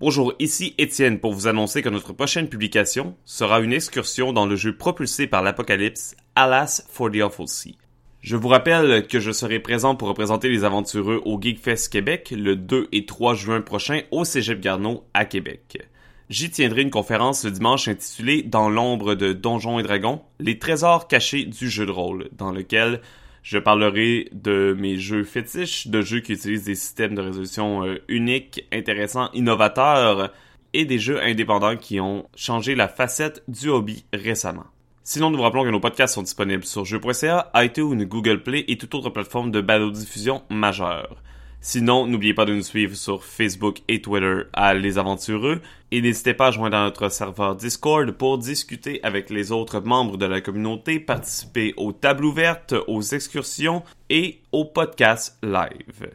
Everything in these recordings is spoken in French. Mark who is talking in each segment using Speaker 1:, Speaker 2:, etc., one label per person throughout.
Speaker 1: Bonjour, ici Étienne pour vous annoncer que notre prochaine publication sera une excursion dans le jeu propulsé par l'Apocalypse, Alas for the Awful Sea. Je vous rappelle que je serai présent pour représenter les aventureux au Geekfest Québec le 2 et 3 juin prochain au Cégep Garneau à Québec. J'y tiendrai une conférence le dimanche intitulée Dans l'ombre de Donjons et Dragons, les trésors cachés du jeu de rôle, dans lequel je parlerai de mes jeux fétiches, de jeux qui utilisent des systèmes de résolution euh, uniques, intéressants, innovateurs, et des jeux indépendants qui ont changé la facette du hobby récemment. Sinon, nous vous rappelons que nos podcasts sont disponibles sur jeux.ca, iTunes, Google Play et toute autre plateforme de balado-diffusion majeure. Sinon, n'oubliez pas de nous suivre sur Facebook et Twitter à Les Aventureux et n'hésitez pas à joindre notre serveur Discord pour discuter avec les autres membres de la communauté, participer aux tables ouvertes, aux excursions et aux podcasts live.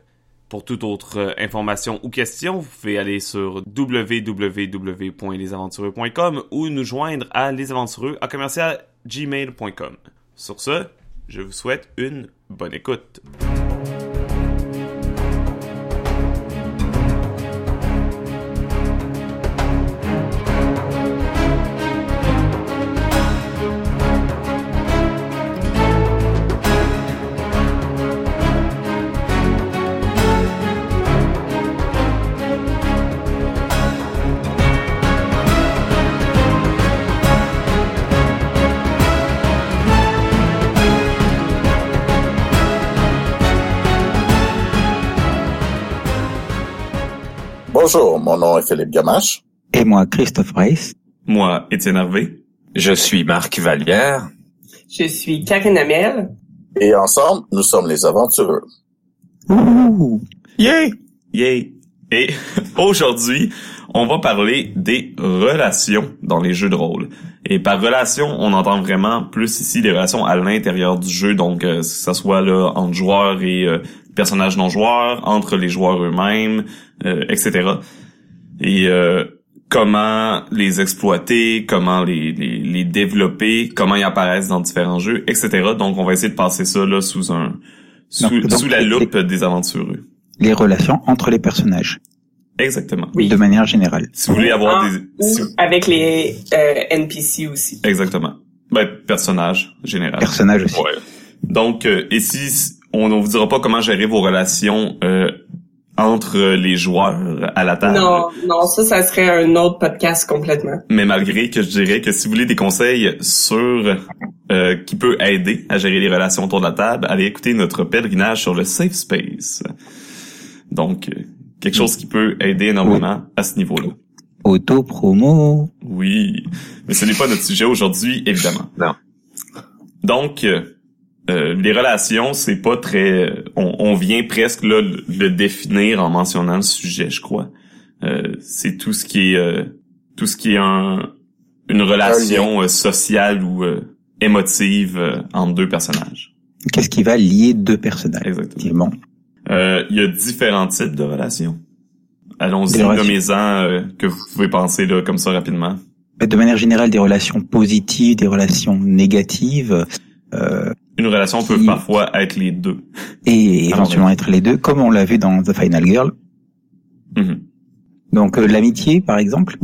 Speaker 1: Pour toute autre information ou question, vous pouvez aller sur www.lesaventureux.com ou nous joindre à lesaventureux à commercial. Sur ce, je vous souhaite une bonne écoute.
Speaker 2: Bonjour, mon nom est Philippe Gamache.
Speaker 3: Et moi, Christophe Reiss.
Speaker 1: Moi, Étienne Hervé.
Speaker 4: Je suis Marc Vallière.
Speaker 5: Je suis Karine Amel.
Speaker 2: Et ensemble, nous sommes les aventureux.
Speaker 3: Ouh.
Speaker 1: Yay! Yay! Et aujourd'hui, on va parler des relations dans les jeux de rôle. Et par relation, on entend vraiment plus ici des relations à l'intérieur du jeu, donc euh, que ce soit là entre joueurs et euh, personnages non joueurs, entre les joueurs eux-mêmes, euh, etc. Et euh, comment les exploiter, comment les, les, les, développer, comment ils apparaissent dans différents jeux, etc. Donc on va essayer de passer ça là sous un sous,
Speaker 3: Donc, donc,
Speaker 1: sous la
Speaker 3: les-
Speaker 1: loupe des aventureux.
Speaker 3: Les relations entre les personnages,
Speaker 1: Exactement.
Speaker 5: Oui.
Speaker 3: de manière générale.
Speaker 1: Si vous voulez avoir
Speaker 5: Ah,
Speaker 1: des
Speaker 5: Ou
Speaker 1: si-
Speaker 5: avec les euh, NPC aussi.
Speaker 1: exactement. Ben personnage général.
Speaker 3: Personnages aussi.
Speaker 1: Ouais. Donc euh, ici on ne vous dira pas comment gérer vos relations euh, entre les joueurs à la table.
Speaker 5: Non, non, ça, ça serait un autre podcast complètement.
Speaker 1: Mais malgré que je dirais que si vous voulez des conseils sur euh, qui peut aider à gérer les relations autour de la table, allez écouter notre pèlerinage sur le safe space. Donc euh, quelque chose qui peut aider énormément à ce niveau-là.
Speaker 3: Auto-promo.
Speaker 1: Oui, mais ce n'est pas notre sujet aujourd'hui, évidemment.
Speaker 4: Non.
Speaker 1: Donc, euh, les relations, c'est pas très... On, on vient presque là le définir en mentionnant le sujet, je crois. Euh, c'est tout ce qui est euh, tout ce qui est un, une relation euh, sociale ou euh, émotive euh, entre deux personnages.
Speaker 3: Qu'est-ce qui va lier deux personnages
Speaker 1: Exactement. Euh, Il y a différents types de relations. Allons-y, nommez-en euh, que vous pouvez penser là, comme ça rapidement.
Speaker 3: De manière générale, des relations positives, des relations négatives, euh,
Speaker 1: Une relation peut parfois être les deux.
Speaker 3: et éventuellement être les deux, comme on l'a vu dans The Final Girl.
Speaker 1: Mhm.
Speaker 3: Donc euh, l'amitié, par exemple.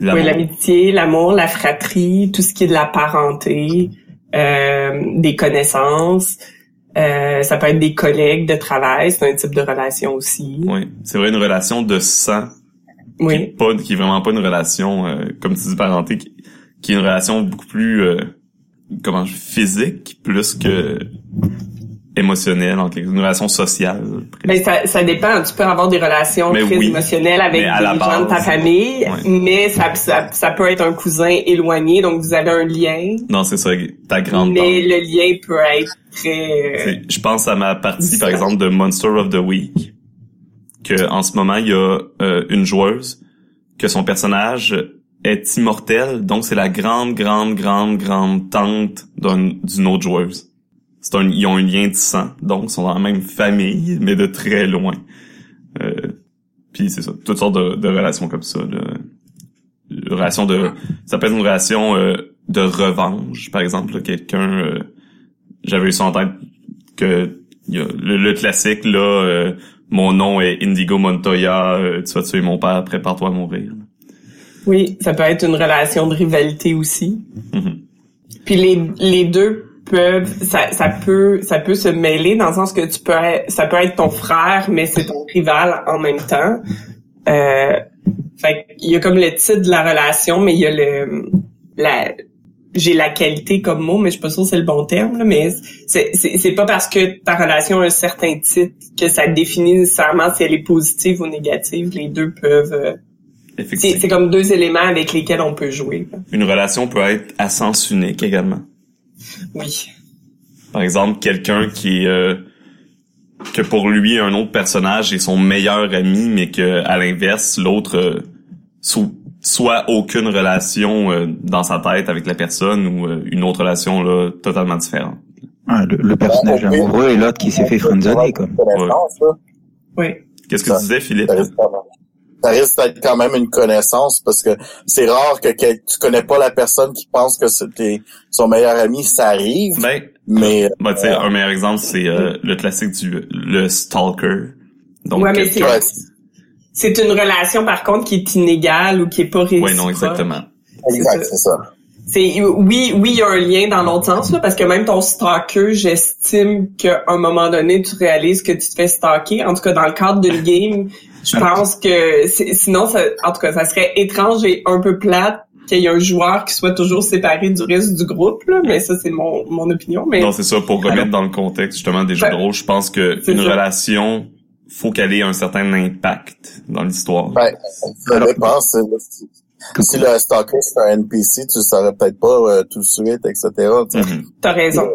Speaker 1: L'amour.
Speaker 5: Oui, l'amitié, l'amour, la fratrie, tout ce qui est de la parenté, euh, des connaissances. Euh, ça peut être des collègues de travail, c'est un type de relation aussi.
Speaker 1: Oui, c'est vrai une relation de sang qui est
Speaker 5: Oui.
Speaker 1: pas qui est vraiment pas une relation euh, comme tu dis parenté qui, qui est une relation beaucoup plus euh, comment je- physique plus que émotionnelle en quelque une relation sociale.
Speaker 5: Mais ça, ça dépend. Tu peux avoir des relations
Speaker 1: Mais
Speaker 5: très
Speaker 1: oui.
Speaker 5: émotionnelles avec des gens de ta famille, mais ça, ça, ça peut être un cousin éloigné, donc vous avez un lien.
Speaker 1: Non, c'est ça ta grande
Speaker 5: mais
Speaker 1: tante.
Speaker 5: le lien peut être très...
Speaker 1: Je pense à ma partie par exemple de Monster of the Week que en ce moment il y a euh, une joueuse que son personnage est immortel donc c'est la grande grande grande grande tante d'un- d'une autre joueuse. C'est un, ils ont un lien de sang donc ils sont dans la même famille mais de très loin. Euh, puis c'est ça toutes sortes de, de relations comme ça. Là. Une relation de ça peut être une relation euh, de revanche par exemple quelqu'un euh, j'avais eu ça en tête que le, le classique là euh, mon nom est Indigo Montoya, euh, tu vas tuer mon père, prépare-toi à mourir.
Speaker 5: Oui, ça peut être une relation de rivalité aussi.
Speaker 1: Mhm.
Speaker 5: Puis les, les deux peuvent, ça, ça peut, ça peut se mêler dans le sens que tu peux, être- ça peut être ton frère, mais c'est ton rival en même temps. Euh, fait il y a comme le titre de la relation, mais il y a le, la, j'ai la qualité comme mot, mais je suis pas sûre que c'est le bon terme, là, mais c'est, c'est, c'est pas parce que ta relation a un certain titre que ça définit nécessairement si elle est positive ou négative. Les deux peuvent, euh, c'est, comme deux éléments avec lesquels on peut jouer. là.
Speaker 1: Une relation peut être à sens unique également.
Speaker 5: Oui.
Speaker 1: Par exemple, quelqu'un qui est euh, que pour lui un autre personnage est son meilleur ami, mais que à l'inverse l'autre euh, sou- soit aucune relation euh, dans sa tête avec la personne ou euh, une autre relation là totalement différente.
Speaker 3: Ah, le, le personnage amoureux et l'autre qui s'est fait friendzoner,
Speaker 2: là.
Speaker 5: Oui.
Speaker 1: Qu'est-ce que tu disais, Philippe
Speaker 2: Ça risque, d'être quand même une connaissance parce que c'est rare que quel- tu connais pas la personne qui pense que c'était son meilleur ami, ça arrive,
Speaker 1: Ben,
Speaker 2: mais
Speaker 1: tu sais, un meilleur exemple, c'est euh, le classique du le stalker. Donc,
Speaker 5: Ouais, mais
Speaker 2: ouais,
Speaker 5: C'est une relation, par contre, qui est inégale ou qui est pas réciproque.
Speaker 1: Ouais, non, exactement.
Speaker 2: exact, c'est ça.
Speaker 5: C'est, oui, oui, il y a un lien dans l'autre sens, là, parce que même ton stalker, j'estime qu'à un moment donné, tu réalises que tu te fais stalker. En tout cas, dans le cadre d'une game, je pense que c'est- sinon, ça, en tout cas, ça serait étrange et un peu plate qu'il y ait un joueur qui soit toujours séparé du reste du groupe, là, mais ça, c'est mon, mon opinion. Mais
Speaker 1: Non, c'est ça. Pour remettre dans le contexte justement des jeux de rôle, je pense que une
Speaker 5: ça.
Speaker 1: relation faut qu'elle ait un certain impact dans l'histoire.
Speaker 2: Ouais, ça dépend. Si le stalker c'est un NPC, tu le saurais peut-être pas euh, tout de suite, etc. tu sais.
Speaker 1: Mhm.
Speaker 5: t'as raison.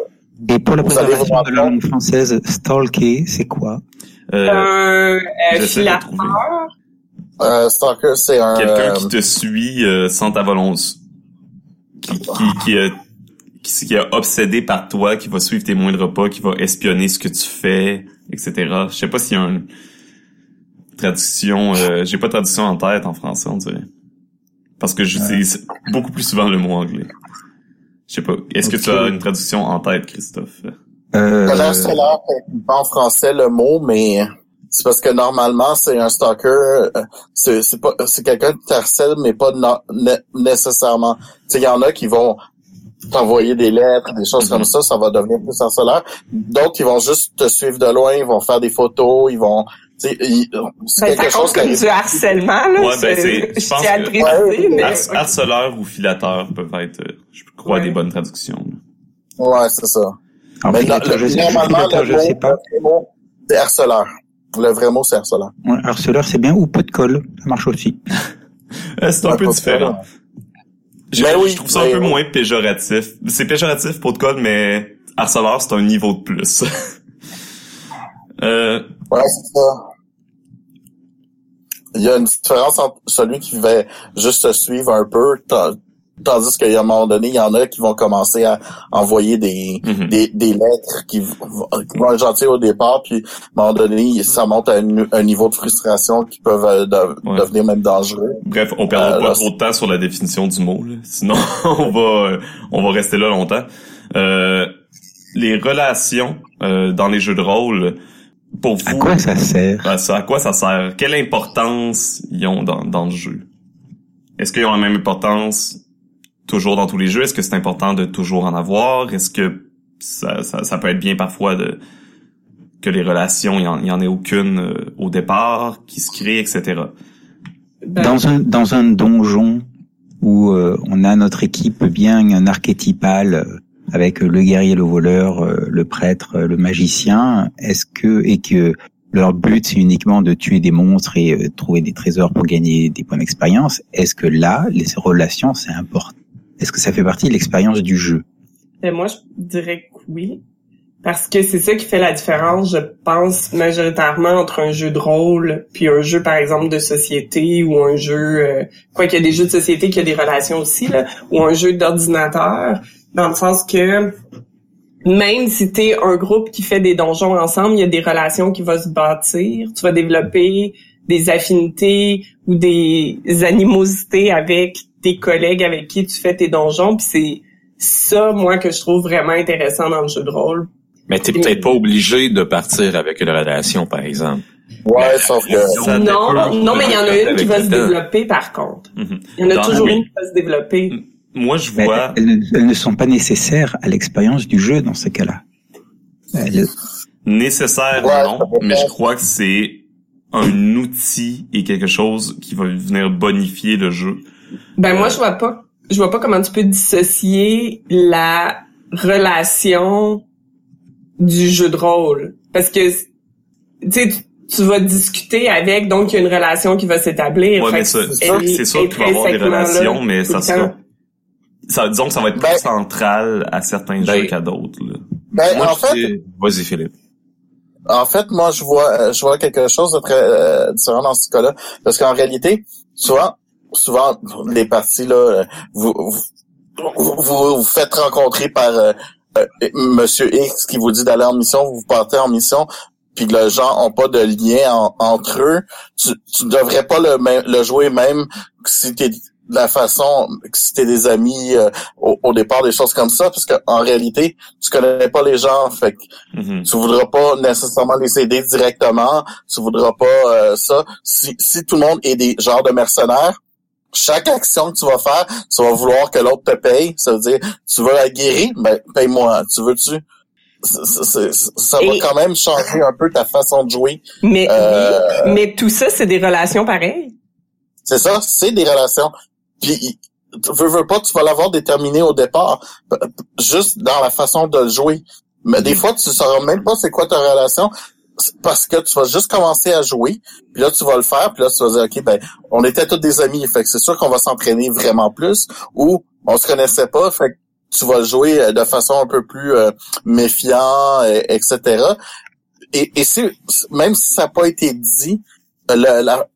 Speaker 3: Et pour la préservation de la langue française, stalker, c'est quoi?
Speaker 1: Euh,
Speaker 5: Un euh,
Speaker 1: de
Speaker 5: filateur.
Speaker 2: Euh, stalker, c'est un...
Speaker 1: Quelqu'un
Speaker 2: euh,
Speaker 1: qui te suit euh, sans ta volonté, qui qui qui, euh, qui, qui est obsédé par toi, qui va suivre tes moindres pas, qui va espionner ce que tu fais, etc. Je sais pas s'il y a une traduction. Euh, J'ai pas de traduction en tête en français, on dirait. Parce que j'utilise beaucoup plus souvent le mot anglais. Je sais pas. Est-ce que tu as une traduction en tête, Christophe?
Speaker 3: euh,
Speaker 2: là pas en français le mot, mais c'est parce que normalement c'est un stalker, euh, c'est c'est pas c'est quelqu'un qui t'harcèle, mais pas no- nécessairement. Tu sais, il y en a qui vont t'envoyer des lettres, des choses comme ça, ça va devenir plus harceleur. D'autres, ils vont juste te suivre de loin, ils vont faire des photos, ils vont, c'est
Speaker 5: Ben,
Speaker 2: quelque chose
Speaker 5: comme du harcèlement, là.
Speaker 1: Ouais, ben, c'est- je
Speaker 5: je
Speaker 1: pense que-
Speaker 5: mais...
Speaker 1: Har- harceleur ou filateur peuvent être, euh, je crois,
Speaker 5: Ouais.
Speaker 1: des bonnes traductions.
Speaker 2: Ouais, c'est ça. Mais
Speaker 3: je
Speaker 2: normalement, le
Speaker 3: je
Speaker 2: mot,
Speaker 3: sais pas.
Speaker 2: le mot, c'est harceleur. Le vrai mot, c'est harceleur.
Speaker 3: Ouais, Harceleur, c'est bien ou pot de colle, ça marche aussi.
Speaker 1: Euh, c'est un
Speaker 2: Ouais,
Speaker 1: peu
Speaker 2: pas
Speaker 1: différent. Je,
Speaker 2: Ben oui,
Speaker 1: je trouve ça un peu moins péjoratif. C'est péjoratif pour de code, mais harceleur, c'est un niveau de plus. euh,
Speaker 2: Ouais, c'est ça. Il y a une différence entre celui qui va juste se suivre un peu, ta- tandis qu'à un moment donné, il y en a qui vont commencer à envoyer des,
Speaker 1: mhm.
Speaker 2: des, des lettres qui, vont être gentils au départ, puis à un moment donné, ça monte à un, un niveau de frustration qui peuvent euh, de-
Speaker 1: Ouais.
Speaker 2: devenir même dangereux.
Speaker 1: Bref, on perdra
Speaker 2: Euh,
Speaker 1: pas
Speaker 2: là,
Speaker 1: trop de temps sur la définition du mot. là. Sinon, on va euh, on va rester là longtemps. Euh, les relations euh, dans les jeux de rôle, pour vous,
Speaker 3: À quoi ça sert?
Speaker 1: Ben, ça, à quoi ça sert? Quelle importance ils ont dans, dans le jeu? Est-ce qu'ils ont la même importance toujours dans tous les jeux? Est-ce que c'est important de toujours en avoir? Est-ce que ça, ça, ça peut être bien parfois de que les relations, il y en, il y en ait aucune euh, au départ, qui se créent, etc.
Speaker 5: Ben,
Speaker 3: Dans un dans un donjon où euh, on a notre équipe bien un archétypal euh, avec le guerrier, le voleur, euh, le prêtre, euh, le magicien, est-ce que et que leur but c'est uniquement de tuer des monstres et euh, trouver des trésors pour gagner des points d'expérience, est-ce que là les relations c'est important? Est-ce que ça fait partie de l'expérience du jeu?
Speaker 5: Ben, moi, je dirais que oui. Parce que c'est ça qui fait la différence, je pense, majoritairement entre un jeu de rôle puis un jeu, par exemple, de société ou un jeu... Euh, quoi qu'il y a des jeux de société qui a des relations aussi, là, ou un jeu d'ordinateur, dans le sens que même si t'es un groupe qui fait des donjons ensemble, il y a des relations qui vont se bâtir. Tu vas développer des affinités ou des animosités avec tes collègues avec qui tu fais tes donjons. Puis c'est ça, moi, que je trouve vraiment intéressant dans le jeu de rôle.
Speaker 4: Mais t'es peut-être pas obligé de partir avec une relation, par exemple.
Speaker 2: Ouais, sauf que...
Speaker 1: Ça
Speaker 5: non, non, mais il y en a une qui va se développer par contre. Il y en a
Speaker 1: Dans-
Speaker 5: toujours
Speaker 1: oui.
Speaker 5: une qui va se développer.
Speaker 1: Moi, je vois.
Speaker 3: elles, ne- elles ne sont pas nécessaires à l'expérience du jeu dans ce cas-là. Elles-
Speaker 1: Nécessaire,
Speaker 2: Ouais,
Speaker 1: non, mais je crois que c'est un outil et quelque chose qui va venir bonifier le jeu.
Speaker 5: Ben moi je vois pas je vois pas comment tu peux dissocier la relation du jeu de rôle parce que tu sais tu, vas discuter avec donc il y a une relation qui va s'établir.
Speaker 1: Ouais, mais
Speaker 2: c'est
Speaker 1: sûr
Speaker 5: elle
Speaker 1: qu'il va y avoir des
Speaker 5: là
Speaker 1: relations, mais ça sera. Ça, disons que ça va être plus
Speaker 2: Ben-
Speaker 1: central à certains
Speaker 4: Ben-
Speaker 1: jeux qu'à d'autres.
Speaker 2: Ben,
Speaker 4: Moi,
Speaker 2: en fait,
Speaker 4: Vas-y, Philippe.
Speaker 2: En fait, moi, je vois, euh, je vois quelque chose de très euh, différent dans ce cas-là, parce qu'en réalité, souvent, souvent, les parties là, euh, vous vous, vous, vous faites rencontrer par euh, euh, Monsieur X qui vous dit d'aller en mission, vous partez en mission, puis les gens ont pas de lien en- entre eux. Tu, tu devrais pas le, le jouer même si t'es la façon, si t'es des amis euh, au, au départ, des choses comme ça, parce qu'en réalité, tu connais pas les gens, fait que
Speaker 1: Mhm.
Speaker 2: tu voudras pas nécessairement les aider directement, tu voudras pas euh, ça. Si, si tout le monde est des genres de mercenaires, chaque action que tu vas faire, tu vas vouloir que l'autre te paye. Ça veut dire, tu veux la guérir, ben paye-moi. Tu c'est- c'est- Ça va quand même changer un peu ta façon de jouer.
Speaker 5: Mais
Speaker 2: Euh,
Speaker 5: mais tout ça c'est des relations pareilles.
Speaker 2: C'est ça, c'est des relations. Puis, veux, veux pas, tu vas l'avoir déterminé au départ, juste dans la façon de le jouer. Mais des fois, tu sauras même pas c'est quoi ta relation, c'est parce que tu vas juste commencer à jouer, puis là, tu vas le faire, puis là, tu vas dire, OK, ben, on était tous des amis, fait que c'est sûr qu'on va s'entraîner vraiment plus, ou on se connaissait pas, fait que tu vas jouer euh, de façon un peu plus euh, méfiant, et- etc. Et, et si, même si ça n'a pas été dit, euh, la, la,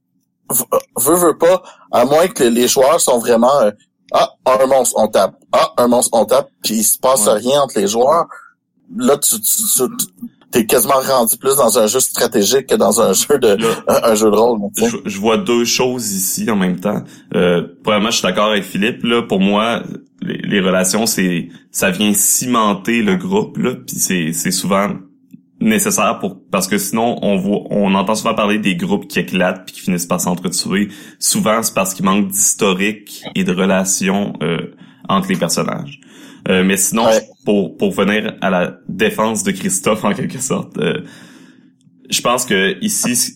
Speaker 2: veut, veut pas, à moins que les joueurs sont vraiment euh, ah un monstre on tape ah un monstre on tape puis il se passe
Speaker 1: Ouais.
Speaker 2: rien entre les joueurs là tu, tu, tu t'es quasiment rendu plus dans un jeu stratégique que dans un jeu de
Speaker 1: Là,
Speaker 2: un, un jeu de rôle
Speaker 1: je, je vois deux choses ici en même temps. Euh, premièrement, je suis d'accord avec Philippe. Là, pour moi, les, les relations, c'est ça vient cimenter le groupe. Là, puis c'est c'est souvent nécessaire pour parce que sinon on voit on entend souvent parler des groupes qui éclatent puis qui finissent par s'entretuer. Souvent, c'est parce qu'il manque d'historique et de relations euh, entre les personnages. Euh, mais sinon,
Speaker 2: Ouais.
Speaker 1: pour pour venir à la défense de Christophe en quelque sorte, euh, je pense que ici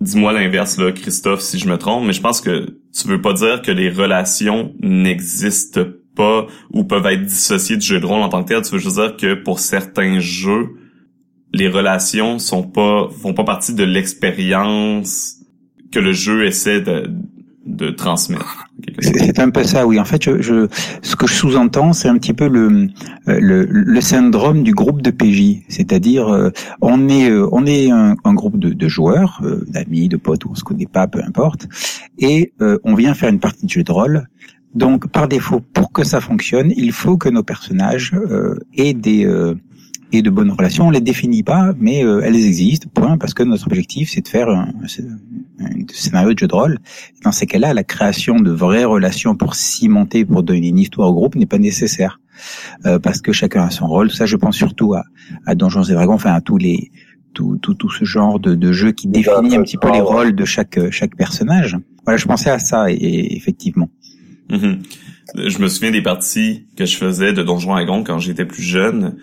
Speaker 1: dis-moi l'inverse là, Christophe, si je me trompe, mais je pense que tu veux pas dire que les relations n'existent pas ou peuvent être dissociées du jeu de rôle en tant que tel. Tu veux juste dire que pour certains jeux, les relations sont pas font pas partie de l'expérience que le jeu essaie de, de transmettre.
Speaker 3: C'est un peu ça, oui. En fait, je, je, ce que je sous-entends, c'est un petit peu le, euh, le, le syndrome du groupe de PJ. C'est-à-dire, euh, on est, euh, on est un, un groupe de, de joueurs, euh, d'amis, de potes, on se connaît pas, peu importe, et euh, on vient faire une partie de jeu de rôle. Donc, par défaut, pour que ça fonctionne, il faut que nos personnages euh, aient des euh, aient de bonnes relations. On les définit pas, mais euh, elles existent. Point, parce que notre objectif, c'est de faire un, un, un scénario de jeu de rôle. Dans ces cas-là, la création de vraies relations pour cimenter, pour donner une histoire au groupe n'est pas nécessaire. Euh, parce que chacun a son rôle. Ça, je pense surtout à, à Donjons et Dragons, enfin à tous les tout, tout, tout ce genre de, de jeu qui définit un petit peu les rôles de chaque chaque personnage. Voilà, je pensais à ça et, et effectivement.
Speaker 1: Mhm. Je me souviens des parties que je faisais de Donjons et Dragons quand j'étais plus jeune.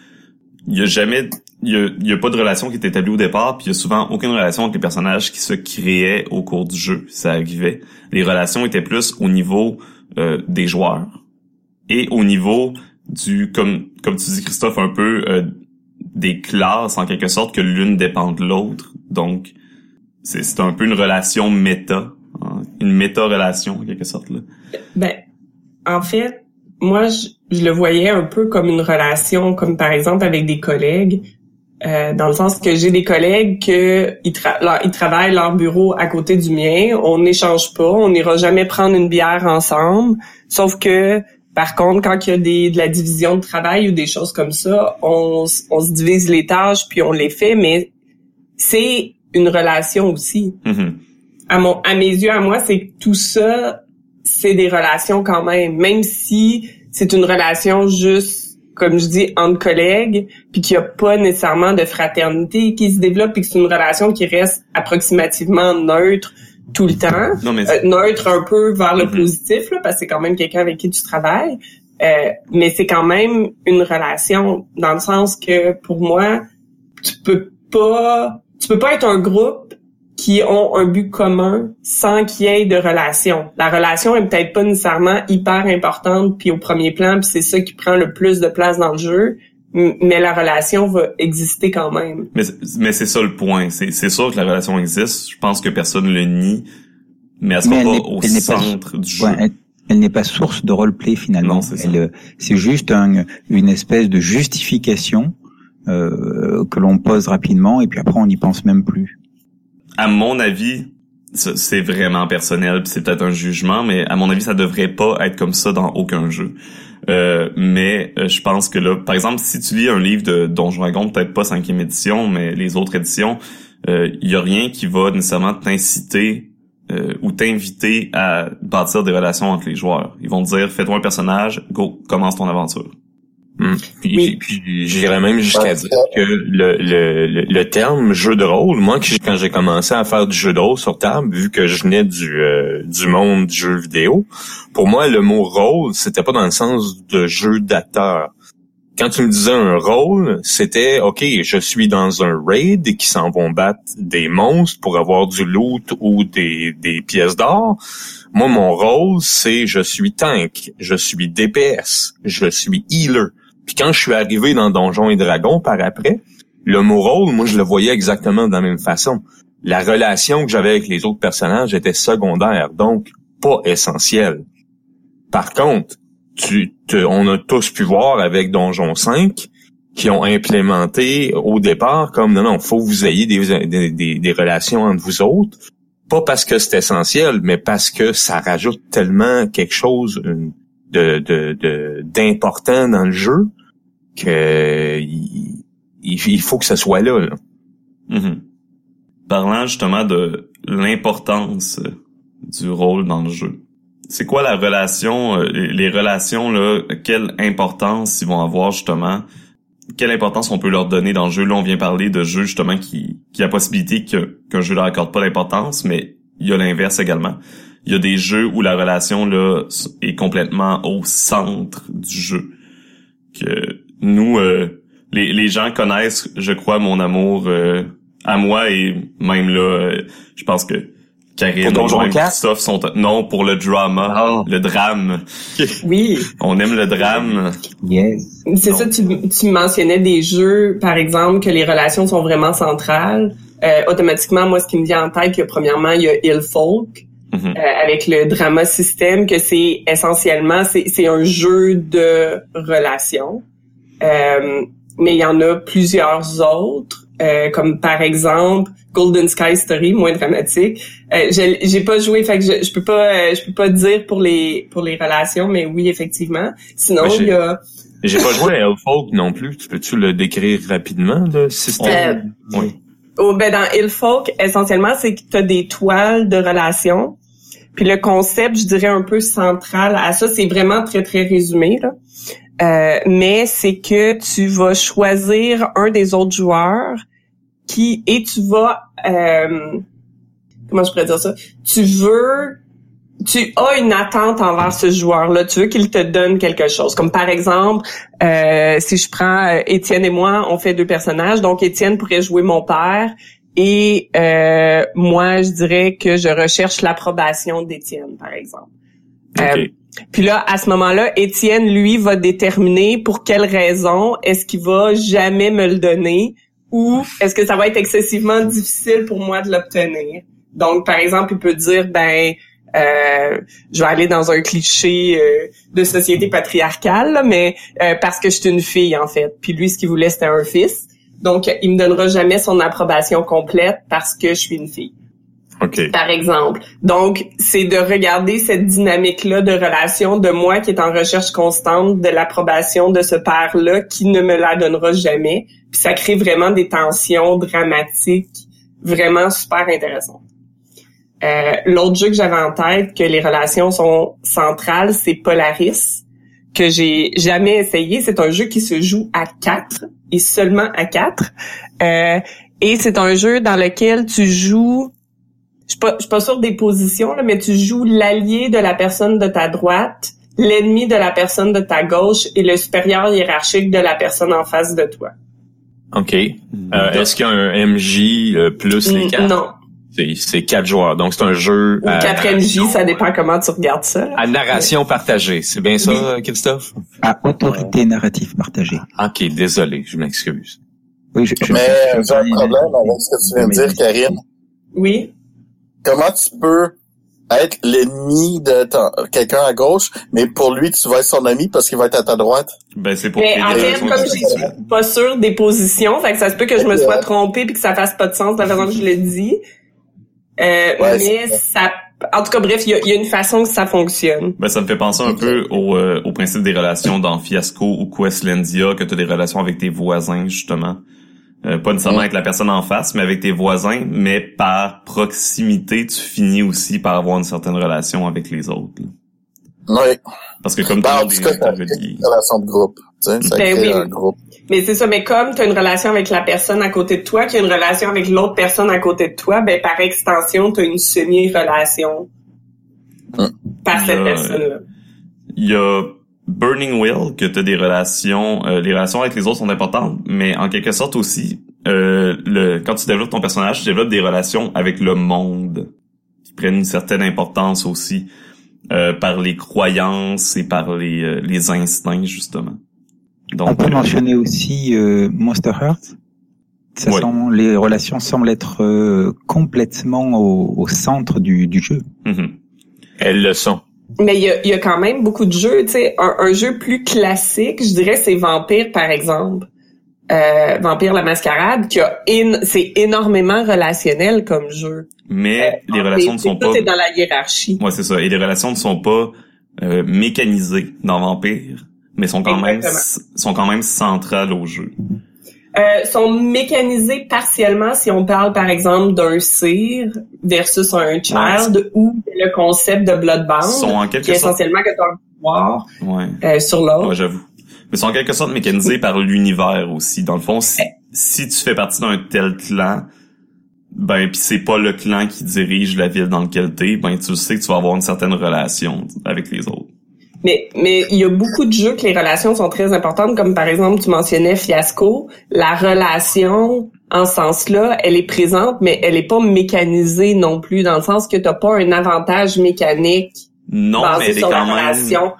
Speaker 1: Il y a jamais, il y a, y a pas de relation qui est établie au départ, puis il y a souvent aucune relation avec les personnages qui se créaient au cours du jeu. Ça arrivait. Les relations étaient plus au niveau euh, des joueurs et au niveau du, comme comme tu dis Christophe, un peu euh, des classes en quelque sorte que l'une dépend de l'autre. Donc c'est un peu une relation méta, hein, une méta-relation en quelque sorte là.
Speaker 5: Ben, en fait, moi, je, je le voyais un peu comme une relation, comme par exemple avec des collègues, euh, dans le sens que j'ai des collègues que ils, tra- leur- ils travaillent leur bureau à côté du mien, on n'échange pas, on n'ira jamais prendre une bière ensemble, sauf que par contre, quand il y a des, de la division de travail ou des choses comme ça, on, on se divise les tâches puis on les fait, mais c'est une relation aussi
Speaker 1: Mhm.
Speaker 5: à mon à mes yeux à moi c'est que tout ça c'est des relations quand même même si c'est une relation juste comme je dis, entre collègues, puis qu'il n'y a pas nécessairement de fraternité qui se développe, puis que c'est une relation qui reste approximativement neutre tout le temps,
Speaker 1: Non, mais
Speaker 5: Euh, neutre un peu vers le
Speaker 1: Mhm.
Speaker 5: positif, là, parce que c'est quand même quelqu'un avec qui tu travailles, Euh, mais c'est quand même une relation dans le sens que pour moi, tu peux pas, tu peux pas être un groupe qui ont un but commun sans qu'il y ait de relation. La relation est peut-être pas nécessairement hyper importante puis au premier plan puis c'est ça qui prend le plus de place dans le jeu, mais la relation va exister quand même.
Speaker 1: Mais, mais c'est ça le point. C'est, c'est sûr que la relation existe. Je pense que personne le nie. Mais elle sera
Speaker 3: Mais elle
Speaker 1: pas au
Speaker 3: elle n'est pas-
Speaker 1: centre du jeu.
Speaker 3: Ouais, elle, elle n'est pas source de roleplay finalement.
Speaker 1: Non, c'est ça.
Speaker 3: Elle, euh, c'est juste un- une espèce de justification euh, que l'on pose rapidement et puis après on n'y pense même plus.
Speaker 1: À mon avis, c'est vraiment personnel, c'est peut-être un jugement, mais à mon avis, ça devrait pas être comme ça dans aucun jeu. Euh, mais euh, je pense que là, par exemple, si tu lis un livre de Donjon Dragon, peut-être pas cinquième édition, mais les autres éditions, il y a rien qui va nécessairement t'inciter euh, ou t'inviter à bâtir des relations entre les joueurs. Ils vont te dire, fais-toi un personnage, go, commence ton aventure.
Speaker 4: Puis,
Speaker 5: Oui.
Speaker 4: puis j'irais même jusqu'à dire que le, le, le, terme jeu de rôle, moi quand j'ai commencé à faire du jeu de rôle sur table, vu que je venais du euh, du monde du jeu vidéo, pour moi le mot rôle, c'était pas dans le sens de jeu d'acteur. Quand tu me disais un rôle, c'était OK, je suis dans un raid qui s'en vont battre des monstres pour avoir du loot ou des, des pièces d'or. Moi, mon rôle, c'est je suis tank, je suis DPS, je suis healer. Puis quand je suis arrivé dans Donjons et Dragons par après, le mot moi, je le voyais exactement de la même façon. La relation que j'avais avec les autres personnages était secondaire, donc pas essentielle. Par contre, tu, on a tous pu voir avec Donjon 5 qui ont implémenté au départ comme non, non, faut que vous ayez des, des relations entre vous autres. Pas parce que c'est essentiel, mais parce que ça rajoute tellement quelque chose une- de de- d'important dans le jeu que il, il- faut que ça soit là. là.
Speaker 1: Mhm. Parlant justement de l'importance euh, du rôle dans le jeu. C'est quoi la relation, euh, les les relations là, quelle importance ils vont avoir justement, quelle importance on peut leur donner dans le jeu? Là, on vient parler de jeux justement qui, qui a possibilité que qu'un jeu leur accorde pas d'importance, mais il y a l'inverse également. Il y a des jeux où la relation là est complètement au centre du jeu. Que nous, euh, les, les gens connaissent, je crois, mon amour euh, à moi et même là, euh, je pense que Karine
Speaker 4: 4?
Speaker 1: Christophe sont non pour le drama,
Speaker 4: Ah.
Speaker 1: le drame.
Speaker 5: Oui,
Speaker 1: On aime le drame.
Speaker 3: Yes.
Speaker 5: c'est ça, tu, tu mentionnais des jeux, par exemple, que les relations sont vraiment centrales. Euh, automatiquement, moi, ce qui me vient en tête, que premièrement, il y a Il Folk,
Speaker 1: Mhm.
Speaker 5: euh, avec le drama système, que c'est essentiellement, c'est c'est un jeu de relations. Euh, mais il y en a plusieurs autres, euh, comme par exemple Golden Sky Story, moins dramatique. Euh, j'ai pas joué, fait que je, je peux pas, euh, je peux pas dire pour les pour les relations, mais oui effectivement. Sinon il y a
Speaker 4: J'ai pas joué à Elfolk non plus. Tu peux-tu le décrire rapidement, le système? Oui.
Speaker 5: Oh, ben dans Ilfolk, essentiellement, c'est que tu as des toiles de relations. Puis le concept, je dirais un peu central à ça, c'est vraiment très très résumé là. Euh, mais c'est que tu vas choisir un des autres joueurs qui et tu vas euh, comment je pourrais dire ça? Tu veux tu as une attente envers ce joueur-là. Tu veux qu'il te donne quelque chose. Comme par exemple, euh, si je prends euh, Étienne et moi, on fait deux personnages. Donc Étienne pourrait jouer mon père et euh, moi, je dirais que je recherche l'approbation d'Étienne, par exemple. Euh, puis là, à ce moment-là, Étienne, lui, va déterminer pour quelle raison est-ce qu'il va jamais me le donner ou est-ce que ça va être excessivement difficile pour moi de l'obtenir. Donc, par exemple, il peut dire, ben, euh, je vais aller dans un cliché euh, de société patriarcale, là, mais euh, parce que je suis une fille, en fait. Puis lui, ce qu'il voulait, c'était un fils. Donc, il me donnera jamais son approbation complète parce que je suis une fille
Speaker 4: OK.
Speaker 5: par exemple. Donc, c'est de regarder cette dynamique-là de relation de moi qui est en recherche constante de l'approbation de ce père-là qui ne me la donnera jamais. Puis ça crée vraiment des tensions dramatiques vraiment super intéressantes. Euh, L'autre jeu que j'avais en tête, que les relations sont centrales, c'est Polaris, que j'ai jamais essayé. C'est un jeu qui se joue à quatre et seulement à quatre. Euh, et c'est un jeu dans lequel tu joues, je suis pas, je suis pas sûre des positions, là, mais tu joues l'allié de la personne de ta droite, l'ennemi de la personne de ta gauche et le supérieur hiérarchique de la personne en face de toi.
Speaker 4: OK. Euh, Est-ce qu'il y a un MJ euh, plus les quatre?
Speaker 5: Non.
Speaker 4: C'est- C'est quatre joueurs. Donc, c'est un jeu
Speaker 5: Ou
Speaker 4: à,
Speaker 5: 4 MJ, ça dépend comment tu regardes ça. là.
Speaker 4: à narration partagée. C'est bien ça, Christophe?
Speaker 3: À autorité narrative partagée.
Speaker 4: OK, désolé, je m'excuse.
Speaker 3: Oui, je, je-
Speaker 2: Mais
Speaker 3: je-
Speaker 2: j'ai un problème avec ce que tu viens de dire, Karine.
Speaker 5: Oui.
Speaker 2: Comment tu peux être l'ennemi de quelqu'un à gauche, mais pour lui, tu vas être son ami parce qu'il va être à ta droite?
Speaker 1: Ben, c'est pour
Speaker 5: Mais en fait, comme je suis pas sûre des positions, fait que ça se peut que je me sois trompée puis que ça fasse pas de sens de la façon que je le dis. Euh,
Speaker 2: Ouais,
Speaker 5: mais ça, en tout cas, bref, il y y a une façon que ça fonctionne.
Speaker 1: Ben, ça me fait penser un peu au, euh, au principe des relations dans Fiasco ou Questlandia, que tu as des relations avec tes voisins, justement. Euh, pas nécessairement avec la personne en face, mais avec tes voisins, mais par proximité, tu finis aussi par avoir une certaine relation avec les autres. là.
Speaker 2: Oui.
Speaker 1: Parce que comme
Speaker 2: Ben, cas,
Speaker 1: relié.
Speaker 2: une relation de groupe. Tu sais, ça
Speaker 5: Ben
Speaker 2: crée
Speaker 5: oui.
Speaker 2: un groupe.
Speaker 5: Mais c'est ça, mais comme tu as une relation avec la personne à côté de toi, qui a une relation avec l'autre personne à côté de toi, ben par extension, tu as une semi-relation
Speaker 2: Hum.
Speaker 5: par cette personne-là.
Speaker 1: Il y a Burning Will, que tu as des relations, euh, les relations avec les autres sont importantes, mais en quelque sorte aussi, euh, le, quand tu développes ton personnage, tu développes des relations avec le monde qui prennent une certaine importance aussi euh, par les croyances et par les, euh, les instincts justement. Donc,
Speaker 3: On peut
Speaker 1: euh,
Speaker 3: mentionner aussi euh, Monster Hearts. Ça
Speaker 1: Ouais.
Speaker 3: semble- les relations semblent être euh, complètement au, au centre du, du jeu.
Speaker 1: mhm.
Speaker 4: Elles le sont.
Speaker 5: Mais il y a, il y a quand même beaucoup de jeux, tu sais, un, un jeu plus classique, je dirais, c'est Vampire, par exemple. Euh, Vampire la Mascarade, qui a in- c'est énormément relationnel comme jeu.
Speaker 1: Mais les
Speaker 5: Euh,
Speaker 1: relations ne sont
Speaker 5: tout
Speaker 1: pas
Speaker 5: est dans la hiérarchie.
Speaker 1: Ouais, c'est ça. Et les relations ne sont pas euh, mécanisées dans Vampire, mais sont quand même sont quand même centrales au jeu.
Speaker 5: Euh, sont mécanisés partiellement si on parle par exemple d'un cire versus un child ou le concept de bloodbound
Speaker 1: Sont en
Speaker 5: qui
Speaker 1: quelque
Speaker 5: est
Speaker 1: sorte
Speaker 5: essentiellement que tu as un pouvoir
Speaker 1: ouais.
Speaker 5: euh, sur l'autre.
Speaker 1: Ouais, j'avoue. Mais sont en quelque sorte mécanisés par l'univers aussi. Dans le fond, si, si tu fais partie d'un tel clan, ben puis c'est pas le clan qui dirige la ville dans laquelle t'es, ben tu sais que tu vas avoir une certaine relation avec les autres.
Speaker 5: Mais mais il y a beaucoup de jeux que les relations sont très importantes, comme par exemple tu mentionnais Fiasco. La relation en ce sens-là, elle est présente, mais elle est pas mécanisée non plus, dans le sens que t'as pas un avantage mécanique
Speaker 1: Non, mais
Speaker 5: basé
Speaker 1: elle est
Speaker 5: sur la
Speaker 1: quand même
Speaker 5: relation.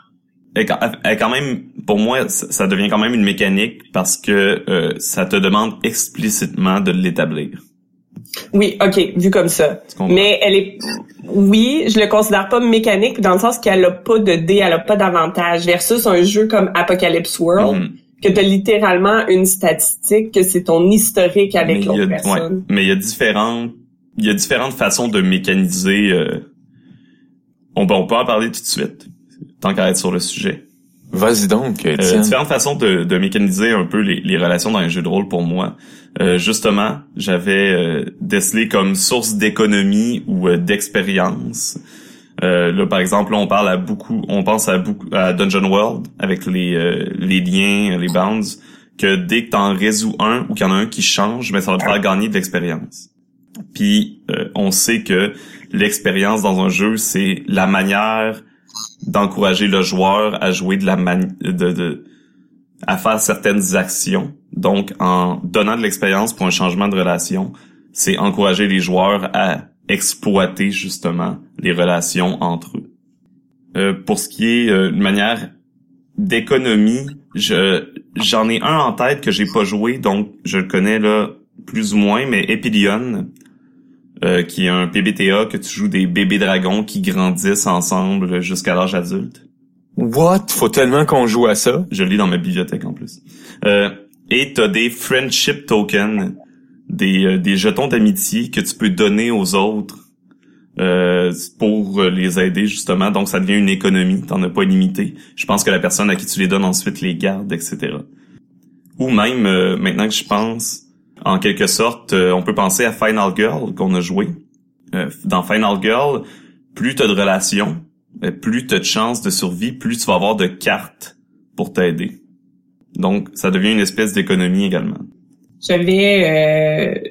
Speaker 1: elle est quand- elle quand même, pour moi, ça ça devient quand même une mécanique parce que euh, ça te demande explicitement de l'établir.
Speaker 5: Oui, ok, vu comme ça.
Speaker 1: Tu?
Speaker 5: Mais elle est, oui, je le considère pas mécanique dans le sens qu'elle a pas de dé, elle a pas d'avantage versus un jeu comme Apocalypse World
Speaker 1: Mhm.
Speaker 5: que t'as littéralement une statistique que c'est ton historique avec l'autre
Speaker 1: ouais,
Speaker 5: personne.
Speaker 1: mais il y a différentes, il y a différentes façons de mécaniser. euh, on, on peut en parler tout de suite, tant qu'à être sur le sujet.
Speaker 4: Vas-y donc,
Speaker 1: Euh,
Speaker 4: Étienne.
Speaker 1: différentes façons de, de mécaniser un peu les, les relations dans un jeu de rôle pour moi. Euh, justement, j'avais euh, décelé comme source d'économie ou euh, d'expérience. Euh, là, par exemple, là, on parle à beaucoup, on pense à beaucoup à Dungeon World avec les euh, les liens, les bounds, que dès que t'en résous un ou qu'il y en a un qui change, ben ça va te faire gagner de l'expérience. Puis euh, on sait que l'expérience dans un jeu, c'est la manière d'encourager le joueur à jouer de la mani- de, de à faire certaines actions. Donc en donnant de l'expérience pour un changement de relation, c'est encourager les joueurs à exploiter justement les relations entre eux. Euh, pour ce qui est euh, une manière d'économie, je j'en ai un en tête que j'ai pas joué, donc je le connais là plus ou moins, mais Epilion, euh, qui est un PBTA que tu joues des bébés dragons qui grandissent ensemble jusqu'à l'âge adulte.
Speaker 4: What? Faut tellement qu'on joue à ça.
Speaker 1: Je le lis dans ma bibliothèque en plus. Euh, et t'as des friendship tokens, des, euh, des jetons d'amitié que tu peux donner aux autres euh, pour les aider justement. Donc ça devient une économie, t'en as pas limité. Je pense que la personne à qui tu les donnes ensuite les garde, etc. Ou même euh, maintenant que je pense, en quelque sorte, euh, on peut penser à Final Girl qu'on a joué. Euh, dans Final Girl, plus t'as de relations, euh, plus t'as de chances de survie, plus tu vas avoir de cartes pour t'aider. Donc, ça devient une espèce d'économie également.
Speaker 5: J'avais, euh,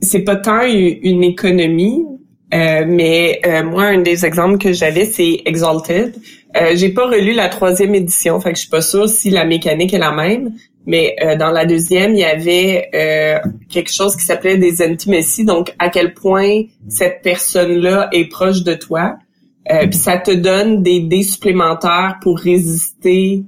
Speaker 5: c'est pas tant une économie, euh, mais euh, moi, un des exemples que j'avais, c'est Exalted. Euh, j'ai pas relu la troisième édition, fait que je suis pas sûre si la mécanique est la même. Mais euh, dans la deuxième, il y avait quelque chose qui s'appelait des intimacies, donc à quel point cette personne-là est proche de toi. Puis ça te donne des dés supplémentaires pour résister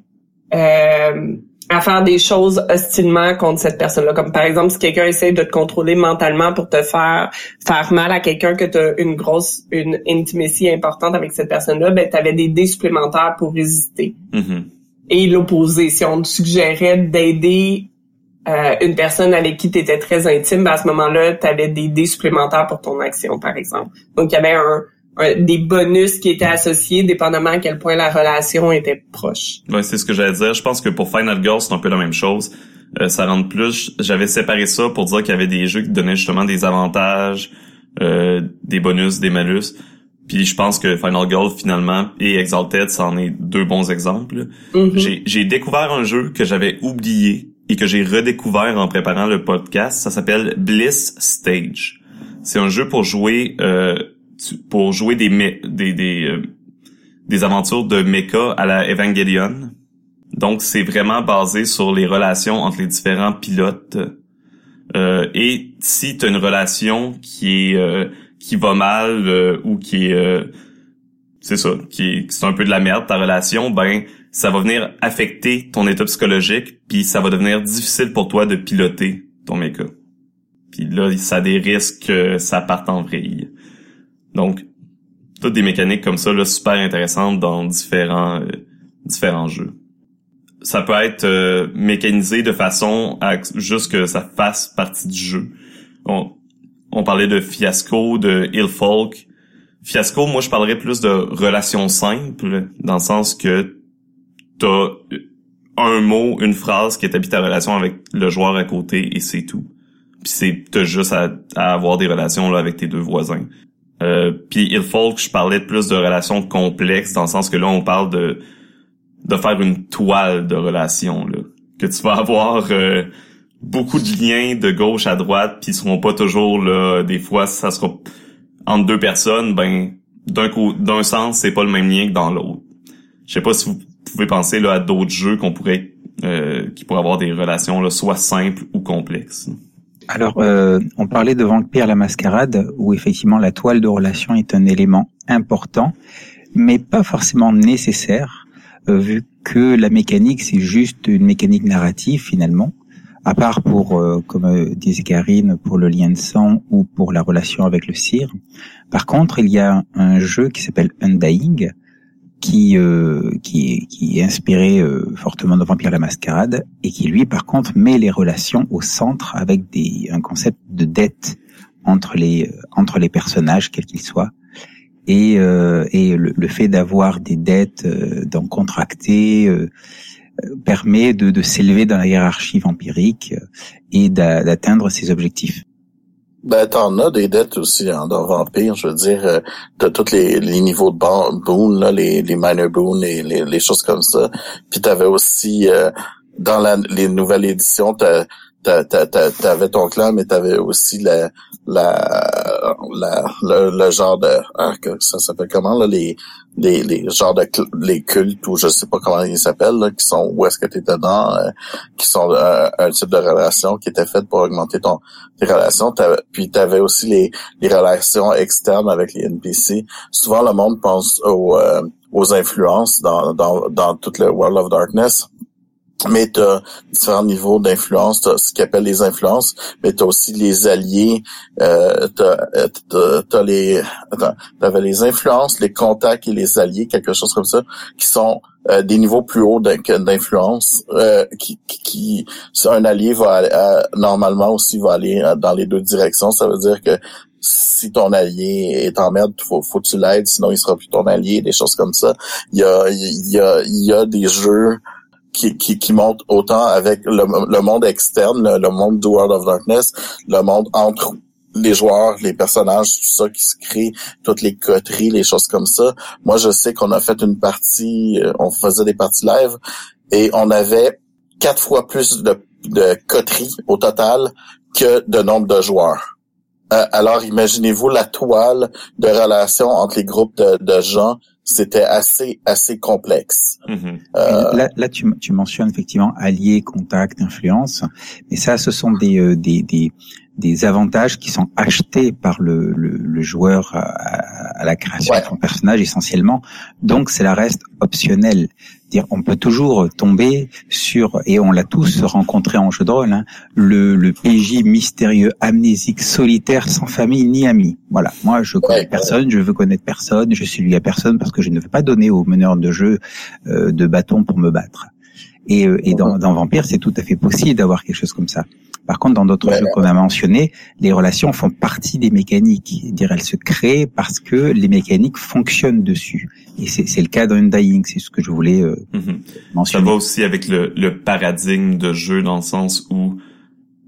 Speaker 5: à faire des choses hostilement contre cette personne-là. Comme par exemple, si quelqu'un essaie de te contrôler mentalement pour te faire faire mal à quelqu'un que tu as une grosse, une intimacy importante avec cette personne-là, ben tu avais des dés supplémentaires pour résister.
Speaker 1: Mm-hmm.
Speaker 5: Et l'opposé, si on te suggérait d'aider euh, une personne avec qui tu étais très intime, ben à ce moment-là, tu des dés supplémentaires pour ton action, par exemple. Donc, il y avait un, des bonus qui étaient associés dépendamment à quel point la relation était proche.
Speaker 1: Ouais, c'est ce que j'allais dire. Je pense que pour Final Girl, c'est un peu la même chose. Euh, ça rentre plus. J'avais séparé ça pour dire qu'il y avait des jeux qui donnaient justement des avantages, euh, des bonus, des malus. Puis je pense que Final Girl finalement et Exalted, ça en est deux bons exemples.
Speaker 5: Mm-hmm.
Speaker 1: J'ai découvert un jeu que j'avais oublié et que j'ai redécouvert en préparant le podcast. Ça s'appelle Bliss Stage. C'est un jeu pour jouer euh, pour jouer des des des, euh, des aventures de mecha à la Evangelion. Donc c'est vraiment basé sur les relations entre les différents pilotes. Euh, et si tu as une relation qui est euh, qui va mal euh, ou qui est c'est ça, qui c'est un peu de la merde ta relation, ben ça va venir affecter ton état psychologique puis ça va devenir difficile pour toi de piloter ton mecha. Puis là ça a des risques que ça parte en vrille. Donc, toutes des mécaniques comme ça, là, super intéressantes dans différents, euh, différents jeux. Ça peut être euh, mécanisé de façon à juste que ça fasse partie du jeu. On, on parlait de Fiasco, de Folk. Fiasco, moi, je parlerais plus de relations simples, dans le sens que t'as un mot, une phrase qui établit ta relation avec le joueur à côté et c'est tout. Puis c'est t'as juste à, avoir des relations avec tes deux voisins. Euh, puis il faut que je parlais plus de relations complexes dans le sens que là on parle de de faire une toile de relations que tu vas avoir euh, beaucoup de liens de gauche à droite puis ils seront pas toujours là. Des fois ça sera entre deux personnes ben d'un coup d'un sens c'est pas le même lien que dans l'autre. Je sais pas si vous pouvez penser là à d'autres jeux qu'on pourrait euh, qui pourraient avoir des relations là soit simples ou complexes.
Speaker 3: Alors, euh, on parlait de Vampire la Mascarade, où effectivement la toile de relation est un élément important, mais pas forcément nécessaire, euh, vu que la mécanique, c'est juste une mécanique narrative finalement, à part pour, euh, comme disait Karine, pour le lien de sang ou pour la relation avec le cire. Par contre, il y a un jeu qui s'appelle Undying, qui euh, qui, qui est inspiré euh, fortement de Vampire la Mascarade et qui lui par contre met les relations au centre avec des un concept de dette entre les euh, entre les personnages quels qu'ils soient et euh, et le, le fait d'avoir des dettes euh, donc contractées permet de, de s'élever dans la hiérarchie vampirique et d'atteindre ses objectifs.
Speaker 2: Ben, t'en as des dettes aussi hein, dans Vampire. Je veux dire, euh, t'as tous les, les, niveaux de boon, là, les, les minor et les, les, choses comme ça. Puis t'avais aussi, euh, dans la, les nouvelles éditions, t'avais ton clan, mais t'avais aussi la, la, la le, genre de, ah, ça s'appelle comment là, les, les, les genres de les cultes ou je sais pas comment ils s'appellent qui sont où est-ce que tu es dedans euh, qui sont euh, un type de relation qui était faite pour augmenter ton tes relations. Puis tu avais aussi les, les relations externes avec les NPC souvent le monde pense aux euh, aux influences dans dans dans tout le World of Darkness mais tu as différents niveaux d'influence, tu ce qu'ils appellent les influences, mais tu as aussi les alliés, euh, tu as, les avais les influences, les contacts et les alliés, quelque chose comme ça, qui sont euh, des niveaux plus hauts d'influence, euh, qui, qui, un allié va euh, normalement aussi va aller dans les deux directions, ça veut dire que si ton allié est en merde, faut, faut que tu l'aides, sinon il sera plus ton allié, des choses comme ça. Il y a, il y a, il y a des jeux qui, qui, qui monte autant avec le, monde externe, le, monde du World of Darkness, le monde entre les joueurs, les personnages, tout ça qui se crée, toutes les coteries, les choses comme ça. Moi, je sais qu'on a fait une partie, euh, on faisait des parties live et on avait quatre fois plus de, de coteries au total que de nombre de joueurs. Euh, alors imaginez-vous la toile de relations entre les groupes de, de gens, c'était assez assez complexe.
Speaker 1: Mhm.
Speaker 2: Euh,
Speaker 3: Là, là tu, tu mentionnes effectivement alliés, contacts, influence, mais ça, ce sont des, euh, des, des, des avantages qui sont achetés par le, le, le joueur à, à la création
Speaker 2: Ouais.
Speaker 3: de son personnage essentiellement. Donc, cela reste optionnel. Dire, on peut toujours tomber sur, et on l'a tous rencontré en jeu de rôle, hein, le, le PJ mystérieux, amnésique, solitaire, sans famille ni amis. Voilà. Moi, je connais
Speaker 2: Ouais.
Speaker 3: personne, je veux connaître personne, je suis lié à personne parce que je ne veux pas donner au meneur de jeu euh, de bâton pour me battre. Et, euh, et dans, dans Vampire, c'est tout à fait possible d'avoir quelque chose comme ça. Par contre, dans d'autres jeux qu'on a mentionnés, les relations font partie des mécaniques. Dire, elles se créent parce que les mécaniques fonctionnent dessus. Et c'est c'est le cas dans Undying, c'est ce que je voulais euh,
Speaker 1: Mhm. Ça
Speaker 3: mentionner.
Speaker 1: va aussi avec le, le paradigme de jeu dans le sens où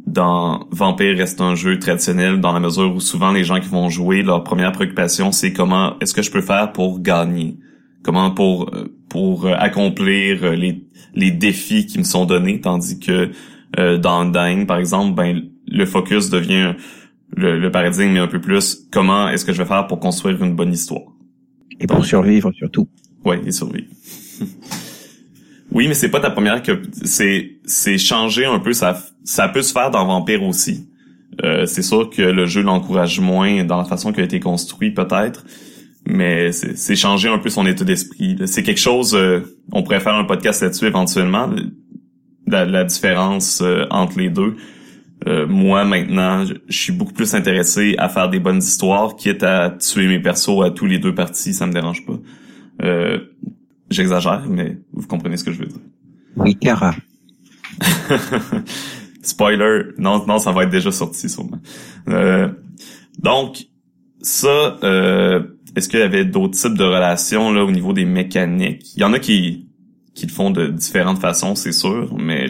Speaker 1: dans Vampire reste un jeu traditionnel dans la mesure où souvent les gens qui vont jouer, leur première préoccupation c'est comment est-ce que je peux faire pour gagner, comment pour euh, pour euh, accomplir euh, les les défis qui me sont donnés, tandis que euh, dans Undying par exemple, ben le focus devient le, le paradigme est un peu plus comment est-ce que je vais faire pour construire une bonne histoire?
Speaker 3: Et pour survivre surtout.
Speaker 1: Ouais, et survivre. oui, mais c'est pas ta première que c'est c'est changer un peu ça ça peut se faire dans Vampire aussi. Euh, c'est sûr que le jeu l'encourage moins dans la façon qu'il a été construit peut-être, mais c'est changer un peu son état d'esprit. C'est quelque chose euh, on pourrait faire un podcast là-dessus éventuellement la, la différence euh, entre les deux. Euh, moi maintenant, je je suis beaucoup plus intéressé à faire des bonnes histoires, quitte à tuer mes persos à tous les deux parties, ça me dérange pas. Euh, J'exagère, mais vous comprenez ce que je veux dire.
Speaker 3: Oui, Cara.
Speaker 1: Spoiler, non, non, ça va être déjà sorti sûrement. Euh, donc, ça, euh, est-ce qu'il y avait d'autres types de relations là au niveau des mécaniques? Il y en a qui, qui le font de différentes façons, c'est sûr, mais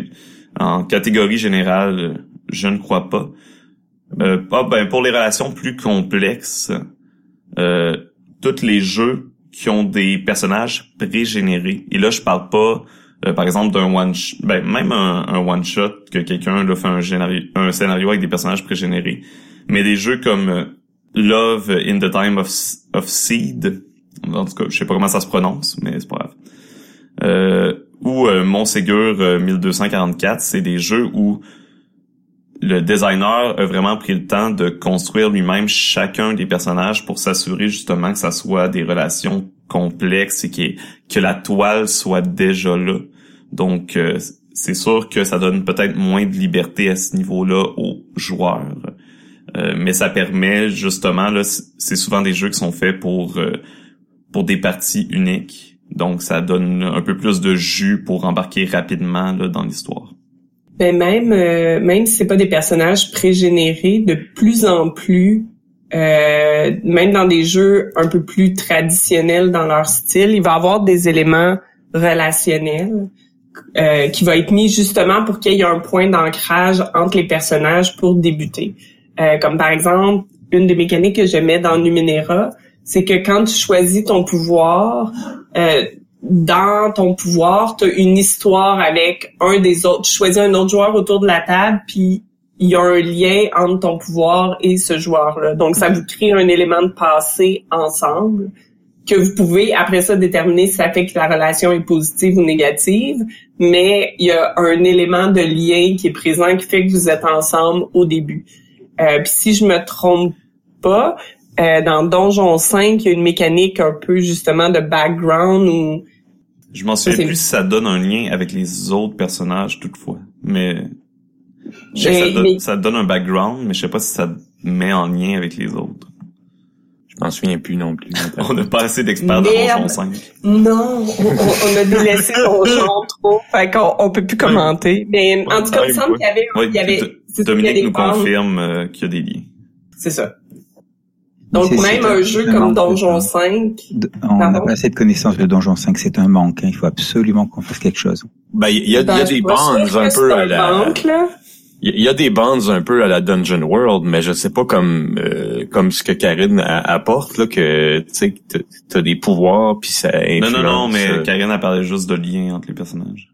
Speaker 1: en catégorie générale, je ne crois pas. Euh, ah, ben, pour les relations plus complexes, euh, tous les jeux qui ont des personnages pré-générés, et là je parle pas euh, par exemple d'un one ben même un, one shot que quelqu'un là fait un, un scénario avec des personnages pré-générés mais des jeux comme euh, Love in the Time of, of Seed en tout cas je sais pas comment ça se prononce mais c'est pas grave euh, ou euh, Montségur euh, 1244 c'est des jeux où le designer a vraiment pris le temps de construire lui-même chacun des personnages pour s'assurer justement que ça soit des relations complexes et que la toile soit déjà là. Donc, euh, c'est sûr que ça donne peut-être moins de liberté à ce niveau-là aux joueurs. Euh, mais ça permet justement, là, c'est souvent des jeux qui sont faits pour, euh, pour des parties uniques. Donc, ça donne un peu plus de jus pour embarquer rapidement là, dans l'histoire.
Speaker 5: Ben même euh, même si c'est pas des personnages pré-générés, de plus en plus, euh, même dans des jeux un peu plus traditionnels dans leur style, il va y avoir des éléments relationnels euh, qui va être mis justement pour qu'il y ait un point d'ancrage entre les personnages pour débuter. Euh, comme par exemple, une des mécaniques que j'aimais dans Numenera, c'est que quand tu choisis ton pouvoir, euh, dans ton pouvoir, tu as une histoire avec un des autres. Tu choisis un autre joueur autour de la table, puis il y a un lien entre ton pouvoir et ce joueur-là. Donc, ça vous crée un élément de passé ensemble que vous pouvez, après ça, déterminer si ça fait que la relation est positive ou négative, mais il y a un élément de lien qui est présent qui fait que vous êtes ensemble au début. Euh, puis si je me trompe pas, euh, dans Donjon 5, il y a une mécanique un peu justement de background où
Speaker 1: Je m'en souviens plus si ça donne un lien avec les autres personnages toutefois. Mais je sais que
Speaker 5: Mais-
Speaker 1: ça, donne,
Speaker 5: mais-
Speaker 1: ça donne un background, mais je sais pas si ça met en lien avec les autres.
Speaker 4: Je m'en souviens plus non plus.
Speaker 1: On n'a pas assez d'experts dans. Donjon 5.
Speaker 5: Non, on, on a délaissé Donjon trop, fait qu'on on peut plus commenter. Mais en tout cas, il me semble qu'il y avait,
Speaker 1: Ouais,
Speaker 5: il y avait, y
Speaker 1: Dominique
Speaker 5: des
Speaker 1: nous
Speaker 5: bandes.
Speaker 1: confirme euh, qu'il y a des liens.
Speaker 5: C'est ça. Donc même un
Speaker 3: un-
Speaker 5: jeu
Speaker 3: un
Speaker 5: comme Donjon
Speaker 3: c'est
Speaker 5: 5,
Speaker 3: De- On n'a pas assez de connaissances de Donjon 5, c'est un manque. hein. Il faut absolument qu'on fasse quelque chose.
Speaker 4: Ben, il y a, y
Speaker 5: ben,
Speaker 4: a des bands un peu
Speaker 5: un
Speaker 4: à la...
Speaker 5: banque, là.
Speaker 4: Il y a des bands un peu à la Dungeon World, mais je sais pas comme euh, comme ce que Karine a- apporte là que tu sais t'as- des pouvoirs puis ça
Speaker 1: Non,
Speaker 4: influence.
Speaker 1: non, non, mais
Speaker 4: euh,
Speaker 1: Karine a parlé juste de lien entre les personnages.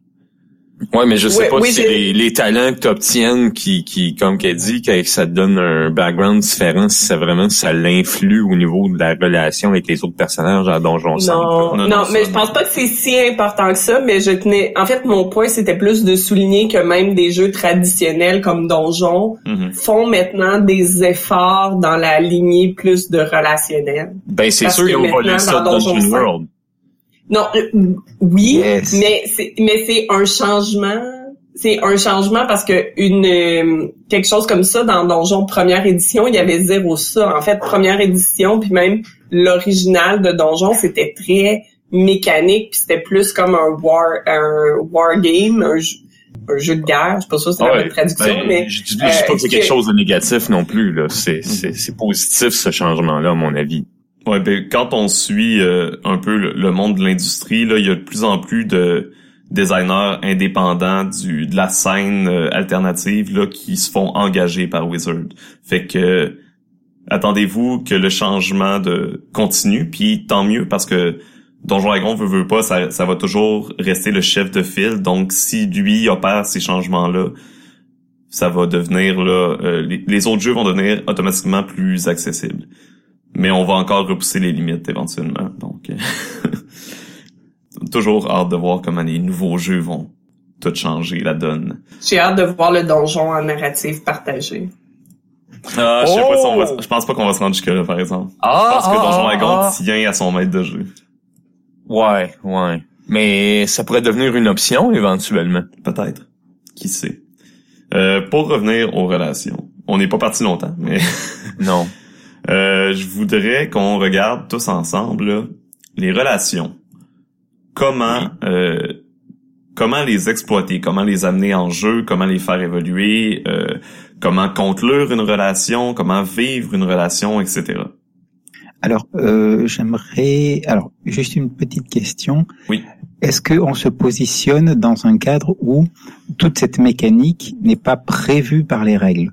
Speaker 4: Ouais, mais je sais pas
Speaker 5: oui,
Speaker 4: si
Speaker 5: j'ai-
Speaker 4: les, les talents que tu obtiennes qui, qui, comme qu'elle dit, que ça te donne un background différent, si ça vraiment ça l'influe au niveau de la relation avec les autres personnages à Donjon 5.
Speaker 5: Non,
Speaker 1: Non,
Speaker 5: non, mais je pense pas que c'est si important que ça, mais je tenais, en fait, mon point, c'était plus de souligner que même des jeux traditionnels comme Donjon
Speaker 1: Mhm.
Speaker 5: font maintenant des efforts dans la lignée plus de relationnel.
Speaker 4: Ben, c'est sûr,
Speaker 5: que
Speaker 4: ils ont volé ça
Speaker 5: dans Donjon
Speaker 4: Dungeon
Speaker 5: 5,
Speaker 4: World.
Speaker 5: Non, euh, oui,
Speaker 3: Yes.
Speaker 5: mais c'est mais c'est un changement. C'est un changement parce que une euh, quelque chose comme ça dans Donjon première édition, il y avait zéro ça. En fait, première édition, puis même l'original de Donjon, c'était très mécanique, puis c'était plus comme un war un war game, un, jeu- un jeu de guerre. Je sais pas sûr si c'est la
Speaker 4: Ouais,
Speaker 5: bonne traduction,
Speaker 4: ben,
Speaker 5: mais
Speaker 4: je dis je dis
Speaker 5: euh,
Speaker 4: pas que c'est quelque
Speaker 5: que-
Speaker 4: chose de négatif non plus, là. C'est, c'est, c'est positif, ce changement-là, à mon avis.
Speaker 1: Ouais, ben quand on suit euh, un peu le, le monde de l'industrie, là, il y a de plus en plus de designers indépendants du de la scène euh, alternative là qui se font engager par Wizard. Fait que attendez-vous que le changement de continue, puis tant mieux parce que Donjon Dragon veut, veut pas, ça, ça va toujours rester le chef de file. Donc si lui opère ces changements là, ça va devenir là, euh, les, les autres jeux vont devenir automatiquement plus accessibles mais on va encore repousser les limites éventuellement. Donc, euh, toujours hâte de voir comment les nouveaux jeux vont tout changer la donne.
Speaker 5: j'ai hâte de voir le donjon en narrative partagé.
Speaker 1: Ah, je sais pas si on va,
Speaker 4: Oh!
Speaker 1: je pense pas qu'on va se rendre jusque là, par exemple.
Speaker 4: Ah,
Speaker 1: Je pense que Donjon Dragon
Speaker 4: ah.
Speaker 1: tient à son maître de jeu.
Speaker 4: Ouais, ouais. Mais ça pourrait devenir une option, éventuellement.
Speaker 1: Peut-être. Qui sait? Euh, pour revenir aux relations. On n'est pas parti longtemps, mais
Speaker 4: Non.
Speaker 1: euh, je voudrais qu'on regarde tous ensemble là, les relations. Comment euh, comment les exploiter, comment les amener en jeu, comment les faire évoluer, euh, comment conclure une relation, comment vivre une relation, etc.
Speaker 3: Alors, euh, j'aimerais, alors juste une petite question.
Speaker 1: Oui.
Speaker 3: Est-ce que on se positionne dans un cadre où toute cette mécanique n'est pas prévue par les règles?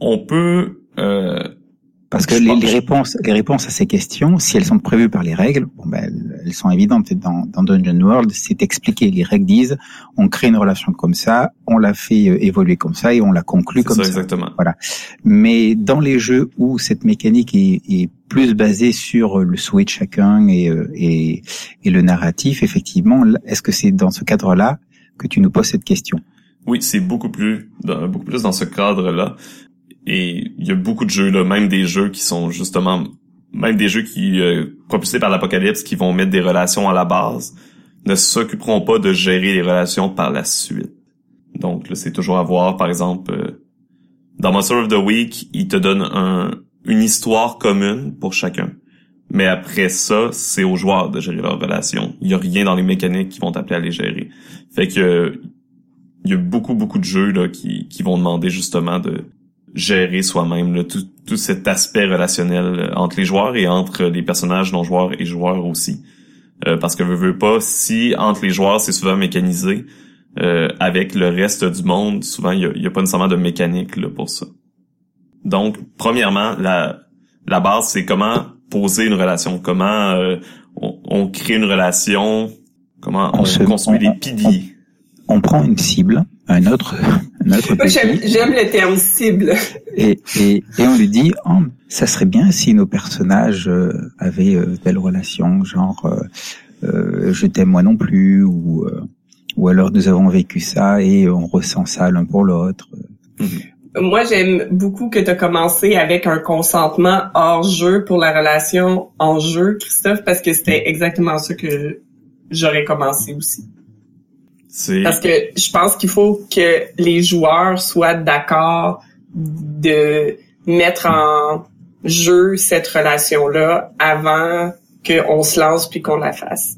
Speaker 1: On peut euh,
Speaker 3: Parce que les, les réponses, les réponses à ces questions, si elles sont prévues par les règles, bon ben, elles, sont évidentes. Dans, dans Dungeon World, c'est expliqué. Les règles disent, on crée une relation comme ça, on la fait euh, évoluer comme ça et on la conclut comme
Speaker 1: ça
Speaker 3: ça.
Speaker 1: exactement.
Speaker 3: Mais dans les jeux où cette mécanique est, est plus basée sur le souhait de chacun et, euh, et, et le narratif, effectivement, est-ce que c'est dans ce cadre-là que tu nous poses cette question?
Speaker 1: Oui, c'est beaucoup plus beaucoup plus dans ce cadre-là. Et il y a beaucoup de jeux là, même des jeux qui sont justement même des jeux qui euh, propulsés par l'apocalypse qui vont mettre des relations à la base ne s'occuperont pas de gérer les relations par la suite. Donc c'est toujours à voir par exemple euh, dans Monster of the Week, il te donne un, une histoire commune pour chacun. Mais après ça, c'est aux joueurs de gérer leurs relations. Il y a rien dans les mécaniques qui vont t'appeler à les gérer. Fait que il y a beaucoup beaucoup de jeux là qui, qui vont demander justement de gérer soi-même tout, tout cet aspect relationnel euh, entre les joueurs et entre les personnages non joueurs et joueurs aussi. Euh, parce que veux, veux pas, si entre les joueurs c'est souvent mécanisé, euh, avec le reste du monde, souvent il y a, a pas nécessairement de mécanique là, pour ça. Donc, premièrement, la, la base c'est comment poser une relation, comment euh, on, on crée une relation, comment on,
Speaker 3: On se-
Speaker 1: construit
Speaker 3: on-
Speaker 1: les piliers.
Speaker 3: On prend une cible, un autre,
Speaker 5: j'aime, le terme cible.
Speaker 3: et, et, et on lui dit, oh, ça serait bien si nos personnages euh, avaient euh, telle relation, genre euh, euh, je t'aime moi non plus, ou euh, ou alors nous avons vécu ça et on ressent ça l'un pour l'autre.
Speaker 5: Moi, j'aime beaucoup que tu as commencé avec un consentement hors jeu pour la relation en jeu, Christophe, parce que c'était exactement ça que j'aurais commencé aussi. Parce que je pense qu'il faut que les joueurs soient d'accord de mettre en jeu cette relation-là avant qu'on se lance puis qu'on la fasse.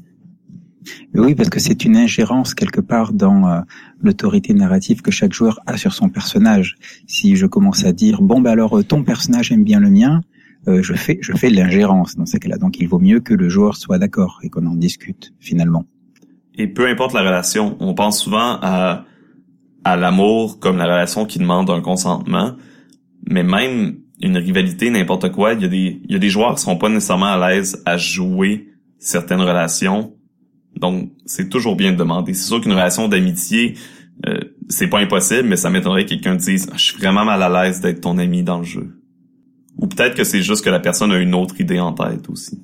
Speaker 3: Oui, parce que c'est une ingérence quelque part dans euh, l'autorité narrative que chaque joueur a sur son personnage. Si je commence à dire bon bah alors euh, ton personnage aime bien le mien, euh, je fais je fais de l'ingérence dans ces cas-là. Donc il vaut mieux que le joueur soit d'accord et qu'on en discute finalement.
Speaker 1: Et peu importe la relation, on pense souvent à, à l'amour comme la relation qui demande un consentement, mais même une rivalité, n'importe quoi, il y a des, y a des joueurs qui seront pas nécessairement à l'aise à jouer certaines relations Donc, c'est toujours bien de demander. C'est sûr qu'une relation d'amitié, euh, c'est pas impossible, mais ça m'étonnerait que quelqu'un dise « Je suis vraiment mal à l'aise d'être ton ami dans le jeu ». Ou peut-être que c'est juste que la personne a une autre idée en tête aussi.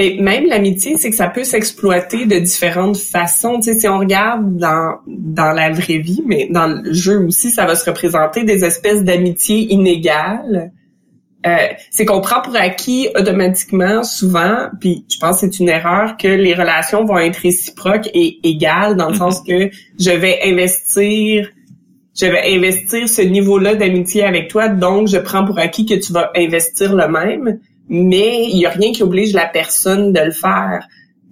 Speaker 5: Et même l'amitié, c'est que ça peut s'exploiter de différentes façons. Tu sais, si on regarde dans dans la vraie vie, mais dans le jeu aussi, ça va se représenter des espèces d'amitié inégales. Euh, c'est qu'on prend pour acquis automatiquement, souvent, puis je pense que c'est une erreur, que les relations vont être réciproques et égales, dans le mm-hmm. sens que je vais investir je vais investir ce niveau-là d'amitié avec toi, donc je prends pour acquis que tu vas investir le même mais il y a rien qui oblige la personne de le faire.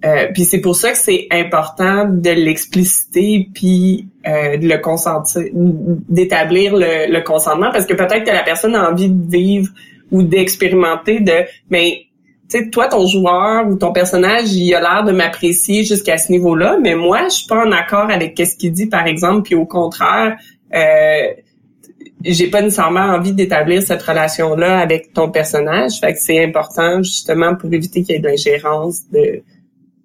Speaker 5: Euh, puis c'est pour ça que c'est important de l'expliciter puis euh, de le consentir, d'établir le, consentement parce que peut-être que la personne a envie de vivre ou d'expérimenter de mais tu sais toi ton joueur ou ton personnage il a l'air de m'apprécier jusqu'à ce niveau-là mais moi je suis pas en accord avec ce qu'il dit par exemple puis au contraire euh, j'ai pas nécessairement envie d'établir cette relation-là avec ton personnage. Fait que c'est important justement pour éviter qu'il y ait de l'ingérence, de,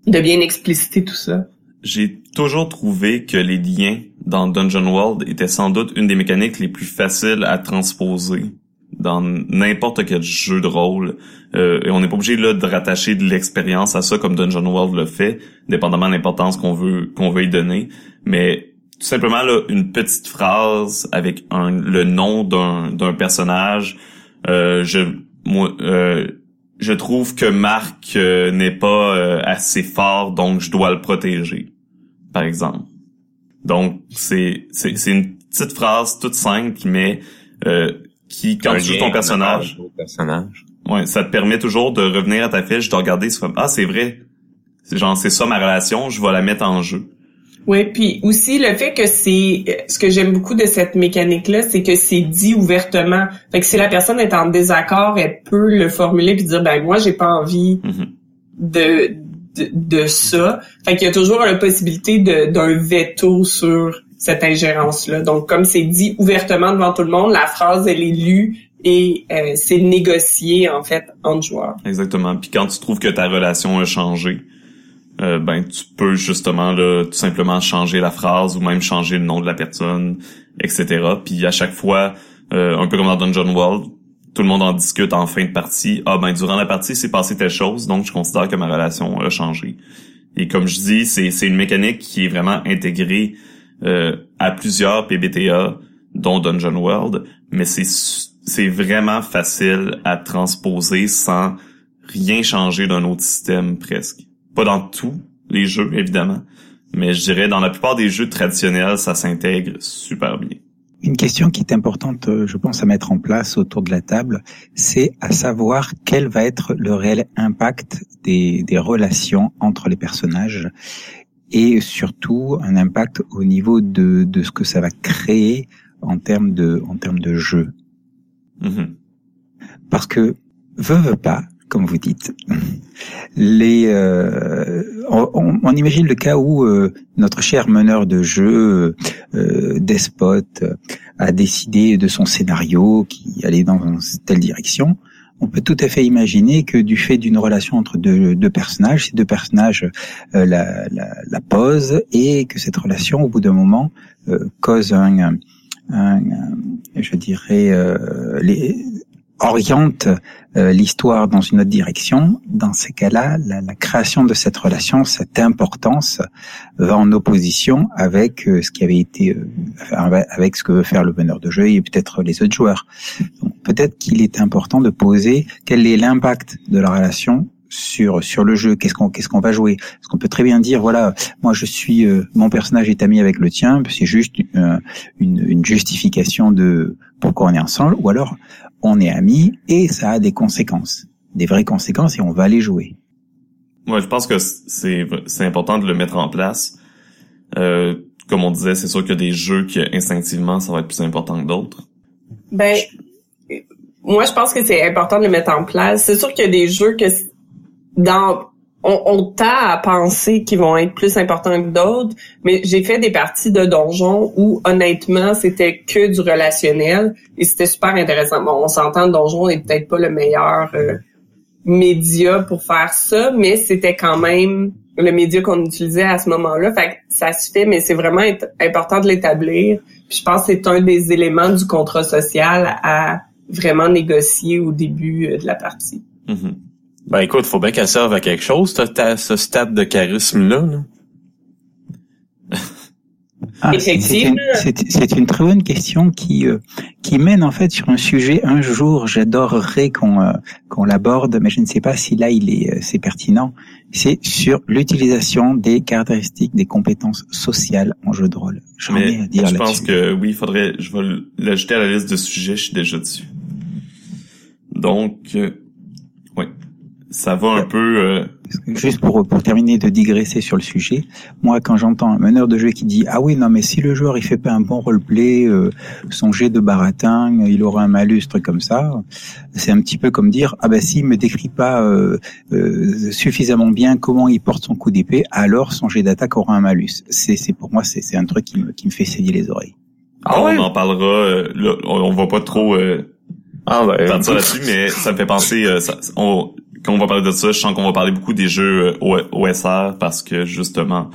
Speaker 5: de bien expliciter tout ça.
Speaker 1: J'ai toujours trouvé que les liens dans Dungeon World étaient sans doute une des mécaniques les plus faciles à transposer dans n'importe quel jeu de rôle. Euh, et on n'est pas obligé là de rattacher de l'expérience à ça comme Dungeon World le fait, dépendamment de l'importance qu'on veut qu'on veut y donner. Mais tout simplement là, une petite phrase avec un, le nom d'un, d'un personnage. Euh, je moi, euh, je trouve que Marc euh, n'est pas euh, assez fort, donc je dois le protéger, par exemple. Donc c'est c'est, c'est une petite phrase toute simple mais qui quand tu joues ton personnage, personnage. Ouais, ça te permet toujours de revenir à ta fiche, de regarder, ah c'est vrai, genre c'est ça ma relation, je vais la mettre en jeu.
Speaker 5: Oui, puis aussi le fait que c'est ce que j'aime beaucoup de cette mécanique là, c'est que c'est dit ouvertement. Fait que si la personne est en désaccord, elle peut le formuler puis dire ben moi j'ai pas envie mm-hmm. de, de, de ça. Fait qu'il y a toujours la possibilité d'un veto sur cette ingérence là. Donc comme c'est dit ouvertement devant tout le monde, la phrase elle est lue et euh, c'est négocié en fait entre joueurs.
Speaker 1: Exactement. Puis quand tu trouves que ta relation a changé, euh, ben tu peux justement là, tout simplement changer la phrase ou même changer le nom de la personne, etc. Puis à chaque fois, euh, un peu comme dans Dungeon World, tout le monde en discute en fin de partie. Ah ben durant la partie, c'est passé telle chose, donc je considère que ma relation a changé. Et comme je dis, c'est, c'est une mécanique qui est vraiment intégrée euh, à plusieurs PBTA, dont Dungeon World, mais c'est c'est vraiment facile à transposer sans rien changer d'un autre système presque. Pas dans tous les jeux, évidemment. Mais je dirais dans la plupart des jeux traditionnels, ça s'intègre super bien.
Speaker 3: Une question qui est importante, euh, je pense, à mettre en place autour de la table, c'est à savoir quel va être le réel impact des, des relations entre les personnages et surtout un impact au niveau de, de ce que ça va créer en termes de, en termes de jeu. Mm-hmm. Parce que, veut, veut pas, comme vous dites. Les, euh, on, imagine le cas où euh, notre cher meneur de jeu, euh, despote, a décidé de son scénario qui allait dans telle direction. On peut tout à fait imaginer que du fait d'une relation entre deux, deux, personnages, ces deux personnages la, la, la, posent et que cette relation, au bout d'un moment, cause un, un, je dirais, les, oriente euh, l'histoire dans une autre direction, dans ces cas-là, la, la, création de cette relation, cette importance, va en opposition avec euh, ce qui avait été, euh, avec ce que veut faire le meneur de jeu et peut-être les autres joueurs. Donc peut-être qu'il est important de poser quel est l'impact de la relation sur sur le jeu. Qu'est-ce qu'on qu'est-ce qu'on va jouer? Parce qu'on peut très bien dire voilà moi je suis mon personnage est ami avec le tien. C'est juste une, une, justification de pourquoi on est ensemble. Ou alors on est amis et ça a des conséquences, des vraies conséquences et on va les jouer.
Speaker 1: Moi, je pense que c'est c'est important de le mettre en place. Euh, comme on disait, c'est sûr qu'il y a des jeux qui instinctivement ça va être plus important que d'autres.
Speaker 5: Ben, moi je pense que c'est important de le mettre en place. C'est sûr qu'il y a des jeux que dans on, on tend à penser qu'ils vont être plus importants que d'autres, mais j'ai fait des parties de donjons où honnêtement c'était que du relationnel et c'était super intéressant. Bon, on s'entend, donjon n'est peut-être pas le meilleur euh, média pour faire ça, mais c'était quand même le média qu'on utilisait à ce moment-là. Fait que ça se fait, mais c'est vraiment important de l'établir. Je pense que c'est un des éléments du contrat social à vraiment négocier au début euh, de la partie.
Speaker 4: Mm-hmm. Ben écoute, faut bien qu'elle serve à quelque chose, ce stade de charisme-là. là
Speaker 3: ah, c'est une, très bonne question qui euh, qui mène en fait sur un sujet. Un jour, j'adorerais qu'on euh, qu'on l'aborde, mais je ne sais pas si là il est euh, c'est pertinent. C'est sur l'utilisation des caractéristiques des compétences sociales en jeu de rôle.
Speaker 1: J'en ai à dire Je pense que oui, il faudrait. Je vais l'ajouter à la liste de sujets. Je suis déjà dessus. Donc, oui ça va un peu. Euh...
Speaker 3: Juste pour pour terminer de digresser sur le sujet, moi quand j'entends un meneur de jeu qui dit ah oui non mais si le joueur il fait pas un bon roleplay, euh, son jet de baratin, il aura un malus truc comme ça, c'est un petit peu comme dire ah ben s'il me décrit pas euh, euh, suffisamment bien comment il porte son coup d'épée, alors son jet d'attaque aura un malus. C'est c'est pour moi c'est c'est un truc qui me qui me fait saigner les oreilles.
Speaker 1: Ah, on en parlera. Euh, là, on, va pas trop. ah ben, là-dessus, mais ça me fait penser. Ça, on, quand on va parler de ça, je sens qu'on va parler beaucoup des jeux euh, OSR parce que justement,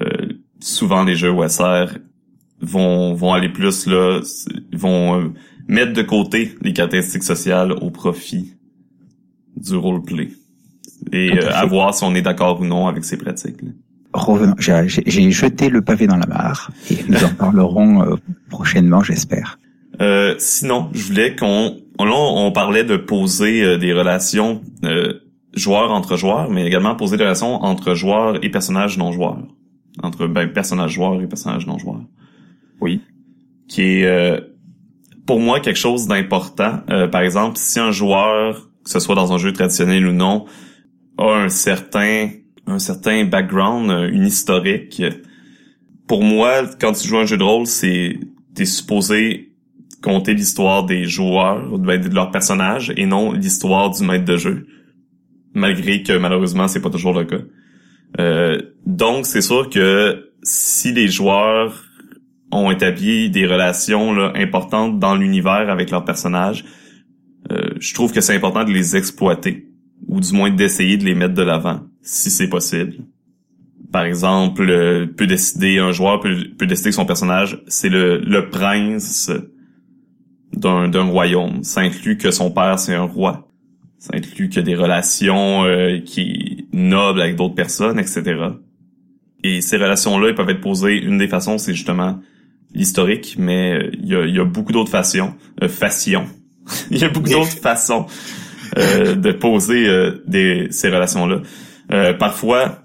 Speaker 1: euh, souvent les jeux OSR vont vont aller plus là, vont euh, mettre de côté les caractéristiques sociales au profit du roleplay et à voir si on est d'accord ou non avec ces pratiques.
Speaker 3: Revenons, j'ai jeté le pavé dans la mare et nous en parlerons prochainement, j'espère.
Speaker 1: Euh, sinon, je voulais qu'on là on parlait de poser euh, des relations euh, joueurs entre joueurs, mais également poser des relations entre joueurs et personnages non joueurs, entre ben, personnages joueurs et personnages non joueurs.
Speaker 4: Oui.
Speaker 1: Qui est pour moi quelque chose d'important. par exemple, si un joueur, que ce soit dans un jeu traditionnel ou non, a un certain un certain background, une historique. Pour moi, quand tu joues un jeu de rôle, c'est t'es supposé compter l'histoire des joueurs, ben, de leurs personnages, et non l'histoire du maître de jeu. Malgré que malheureusement, c'est pas toujours le cas. Euh, donc, c'est sûr que si les joueurs ont établi des relations importantes dans l'univers avec leurs personnages, euh, je trouve que c'est important de les exploiter, ou du moins d'essayer de les mettre de l'avant, si c'est possible. Par exemple, euh, peut décider un joueur peut, décider que son personnage c'est le prince d'un royaume. Ça inclut que son père, c'est un roi. Ça inclut que des relations euh, qui nobles avec d'autres personnes, etc. Et ces relations-là, elles peuvent être posées. Une des façons, c'est justement l'historique, mais euh, il y, a, y, a, beaucoup d'autres façons. Euh, il y a beaucoup d'autres façons euh, de poser des, ces relations-là. parfois,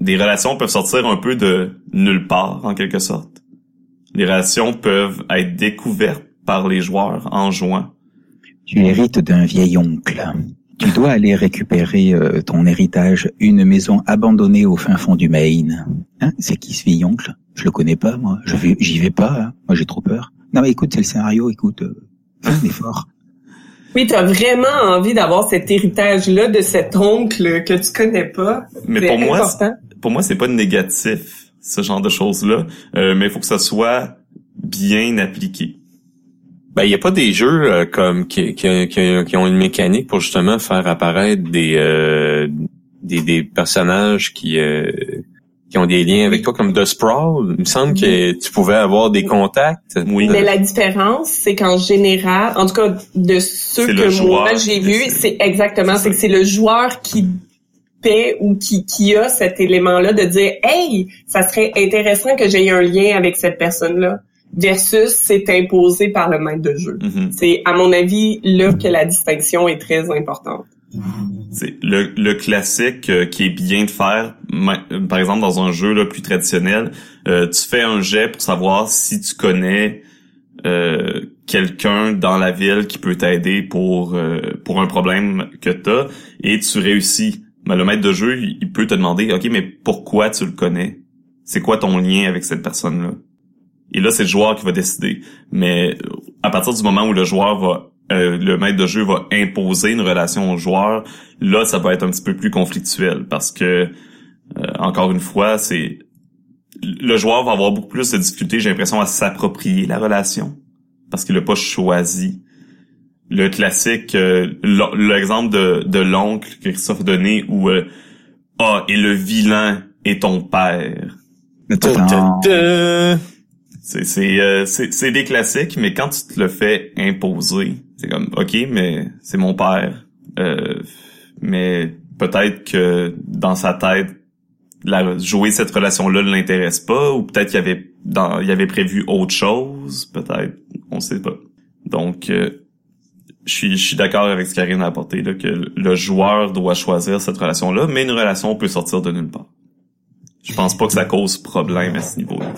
Speaker 1: des relations peuvent sortir un peu de nulle part, en quelque sorte. Les relations peuvent être découvertes par les joueurs en jouant.
Speaker 3: Tu hérites d'un vieil oncle. Tu dois aller récupérer euh, ton héritage, une maison abandonnée au fin fond du Maine. Hein c'est qui ce vieil oncle? Je le connais pas, moi. Je vais, j'y vais pas. Hein moi, j'ai trop peur. Non, mais écoute, c'est le scénario. Écoute, euh, fais un effort.
Speaker 5: Oui, tu as vraiment envie d'avoir cet héritage-là de cet oncle que tu connais pas?
Speaker 1: Mais pour moi, pour moi, c'est pas négatif ce genre de choses-là, euh, mais il faut que ça soit bien appliqué.
Speaker 4: Ben, il y a pas des jeux euh, comme qui, qui, qui, ont une mécanique pour justement faire apparaître des euh, des, des, personnages qui euh, qui ont des liens avec toi comme The Sprawl. Il me semble que tu pouvais avoir des contacts.
Speaker 5: Oui. Mais la différence, c'est qu'en général, en tout cas de ceux que moi j'ai vus, c'est exactement, c'est que c'est le joueur qui paie ou qui, qui a cet élément-là de dire Hey, ça serait intéressant que j'aie un lien avec cette personne-là versus c'est imposé par le maître de jeu. Mm-hmm. C'est à mon avis là que la distinction est très importante.
Speaker 1: C'est le, le classique euh, qui est bien de faire, par exemple dans un jeu là, plus traditionnel, euh, tu fais un jet pour savoir si tu connais euh, quelqu'un dans la ville qui peut t'aider pour pour un problème que tu as et tu réussis. Mais le maître de jeu, il peut te demander, ok, mais pourquoi tu le connais? C'est quoi ton lien avec cette personne là et là, c'est le joueur qui va décider. Mais à partir du moment où le joueur va euh, le maître de jeu va imposer une relation au joueur, là, ça va être un petit peu plus conflictuel parce que, euh, encore une fois, c'est le joueur va avoir beaucoup plus de difficultés, j'ai l'impression, à s'approprier la relation parce qu'il n'a pas choisi le classique, euh, l'exemple de, de l'oncle que Christophe a donné où euh, ah et le vilain est ton père. C'est c'est euh, c'est des classiques, mais quand tu te le fais imposer, c'est comme ok, mais c'est mon père. Euh, mais peut-être que dans sa tête, la, jouer cette relation-là ne l'intéresse pas, ou peut-être qu'il avait dans, il avait prévu autre chose, peut-être, on sait pas. Donc, euh, je suis, je suis d'accord avec ce qu'Arine a apporté, là, que le joueur doit choisir cette relation-là, mais une relation peut sortir de nulle part. Je pense pas que ça cause problème à ce niveau-là.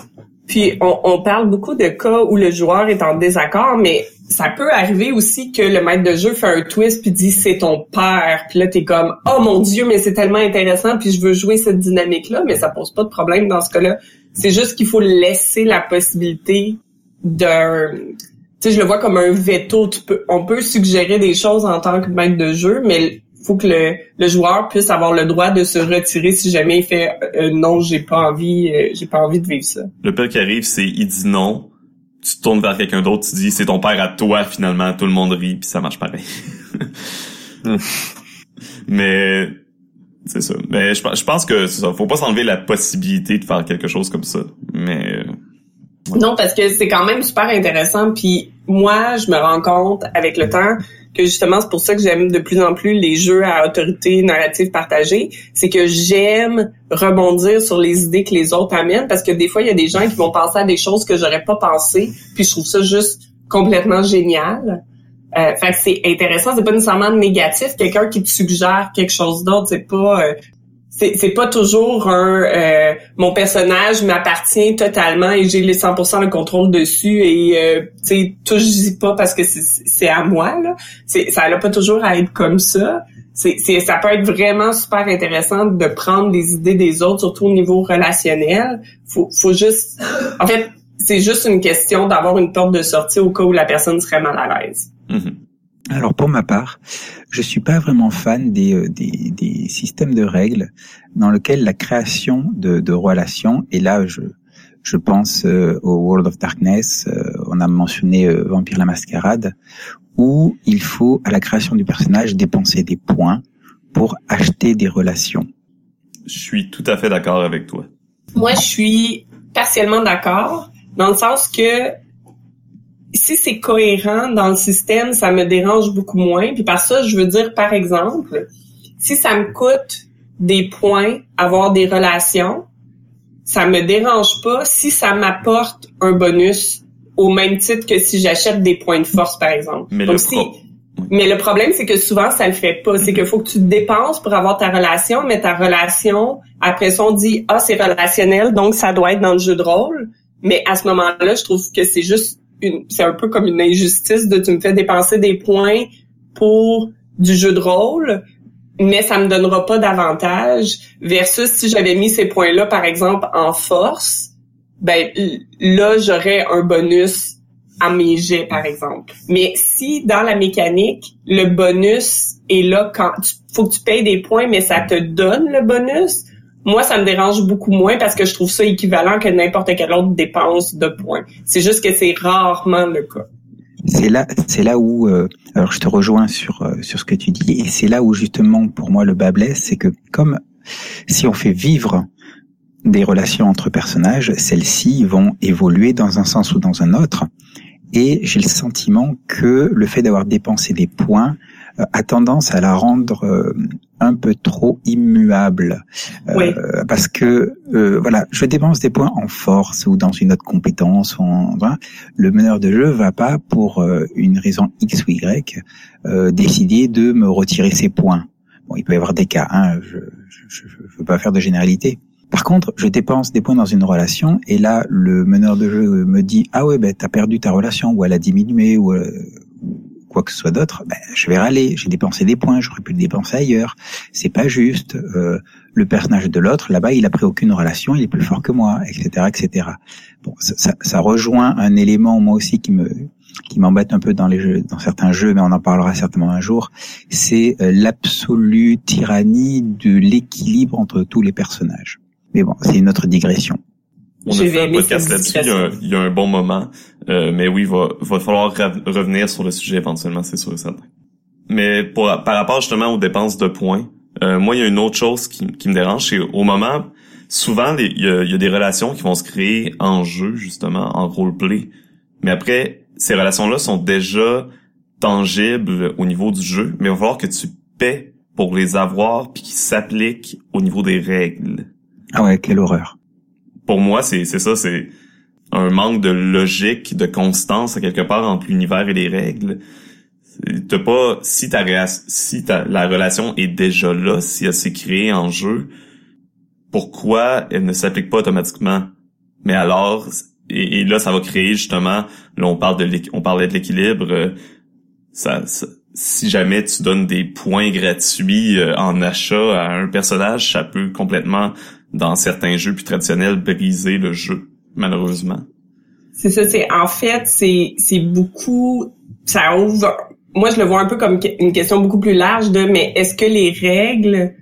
Speaker 5: Puis on, parle beaucoup de cas où le joueur est en désaccord, mais ça peut arriver aussi que le maître de jeu fait un twist puis dit c'est ton père, puis là t'es comme oh mon dieu mais c'est tellement intéressant puis je veux jouer cette dynamique là, mais ça pose pas de problème dans ce cas-là. C'est juste qu'il faut laisser la possibilité d'un tu sais je le vois comme un veto. on peut suggérer des choses en tant que maître de jeu, mais faut que le, le, joueur puisse avoir le droit de se retirer si jamais il fait euh, non, j'ai pas envie, euh, j'ai pas envie de vivre ça.
Speaker 1: Le pire qui arrive, c'est il dit non, tu te tournes vers quelqu'un d'autre, tu dis c'est ton père à toi finalement, tout le monde rit puis ça marche pareil. Mais c'est ça. Mais je, je pense que c'est ça. Faut pas s'enlever la possibilité de faire quelque chose comme ça. Mais euh,
Speaker 5: non, parce que c'est quand même super intéressant. Puis moi, je me rends compte avec le temps que justement c'est pour ça que j'aime de plus en plus les jeux à autorité narrative partagée, c'est que j'aime rebondir sur les idées que les autres amènent parce que des fois il y a des gens qui vont penser à des choses que j'aurais pas pensé, puis je trouve ça juste complètement génial. Euh, fait que c'est intéressant, c'est pas nécessairement négatif. Quelqu'un qui te suggère quelque chose d'autre, c'est pas euh, c'est pas toujours un euh, mon personnage m'appartient totalement et j'ai les 100% le contrôle dessus et euh, tu sais tout je dis pas parce que c'est à moi là. C'est ça n'a pas toujours à être comme ça. C'est ça peut être vraiment super intéressant de prendre des idées des autres surtout au niveau relationnel. Faut faut juste en fait c'est juste une question d'avoir une porte de sortie au cas où la personne serait mal à l'aise.
Speaker 3: Mm-hmm. Alors pour ma part, je suis pas vraiment fan des, euh, des, des systèmes de règles dans lesquels la création de, de relations, et là je, je pense euh, au World of Darkness, euh, on a mentionné Vampire la Mascarade, où il faut à la création du personnage dépenser des points pour acheter des relations.
Speaker 1: Je suis tout à fait d'accord avec toi.
Speaker 5: Moi, je suis partiellement d'accord, dans le sens que si c'est cohérent dans le système, ça me dérange beaucoup moins. Puis par ça, je veux dire, par exemple, si ça me coûte des points avoir des relations, ça me dérange pas si ça m'apporte un bonus au même titre que si j'achète des points de force, par exemple.
Speaker 1: Mais, le,
Speaker 5: mais le problème, c'est que souvent, ça le fait pas. C'est qu'il faut que tu dépenses pour avoir ta relation, mais ta relation, après ça, on dit, ah, c'est relationnel, donc ça doit être dans le jeu de rôle. Mais à ce moment-là, je trouve que c'est juste c'est un peu comme une injustice de tu me fais dépenser des points pour du jeu de rôle, mais ça me donnera pas d'avantage versus si j'avais mis ces points-là par exemple en force, ben là j'aurais un bonus à mes jets par exemple. Mais si dans la mécanique le bonus est là quand faut que tu payes des points mais ça te donne le bonus, moi, ça me dérange beaucoup moins parce que je trouve ça équivalent que n'importe quelle autre dépense de points. C'est juste que c'est rarement le cas.
Speaker 3: C'est là, c'est là où, euh, alors je te rejoins sur euh, sur ce que tu dis, et c'est là où justement pour moi le bas blesse, c'est que comme si on fait vivre des relations entre personnages, celles-ci vont évoluer dans un sens ou dans un autre, et j'ai le sentiment que le fait d'avoir dépensé des points a tendance à la rendre euh, un peu trop immuable.
Speaker 5: Euh,
Speaker 3: parce que voilà je dépense des points en force ou dans une autre compétence ou le meneur de jeu va pas pour une raison x ou y décider de me retirer ses points. Bon il peut y avoir des cas hein, je, je, je veux pas faire de généralité. Par contre, je dépense des points dans une relation et là, le meneur de jeu me dit ah ouais ben t'as perdu ta relation ou elle a diminué ou quoi que ce soit d'autre, ben, je vais râler. J'ai dépensé des points, j'aurais pu le dépenser ailleurs. C'est pas juste. Euh, le personnage de l'autre, là-bas, il a pris aucune relation, il est plus fort que moi, etc., etc. Bon, ça, ça, rejoint un élément moi aussi qui me qui m'embête un peu dans les jeux, dans certains jeux, mais on en parlera certainement un jour. C'est euh, l'absolue tyrannie de l'équilibre entre tous les personnages. Mais bon, c'est une autre digression.
Speaker 1: On a fait un podcast là-dessus il, y a un bon moment. Euh, mais oui, il va, va falloir revenir sur le sujet éventuellement, c'est sûr et certain. Mais pour, par rapport justement aux dépenses de points, euh, moi, il y a une autre chose qui, qui me dérange, c'est au moment, souvent, il y, a, il y, a, des relations qui vont se créer en jeu, justement, en roleplay. Mais après, ces relations-là sont déjà tangibles au niveau du jeu, mais il va falloir que tu paies pour les avoir puis qu'ils s'appliquent au niveau des règles.
Speaker 3: Ah ouais, quelle horreur.
Speaker 1: Pour moi, c'est c'est ça, c'est un manque de logique, de constance quelque part entre l'univers et les règles. T'as pas si ta si ta, la relation est déjà là, si elle s'est créée en jeu, pourquoi elle ne s'applique pas automatiquement? Mais alors et, là ça va créer justement là on parle de parlait de l'équilibre euh, ça, si jamais tu donnes des points gratuits euh, en achat à un personnage, ça peut complètement dans certains jeux plus traditionnels briser le jeu malheureusement.
Speaker 5: C'est ça, c'est en fait c'est c'est beaucoup ça ouvre moi je le vois un peu comme une question beaucoup plus large de mais est-ce que les règles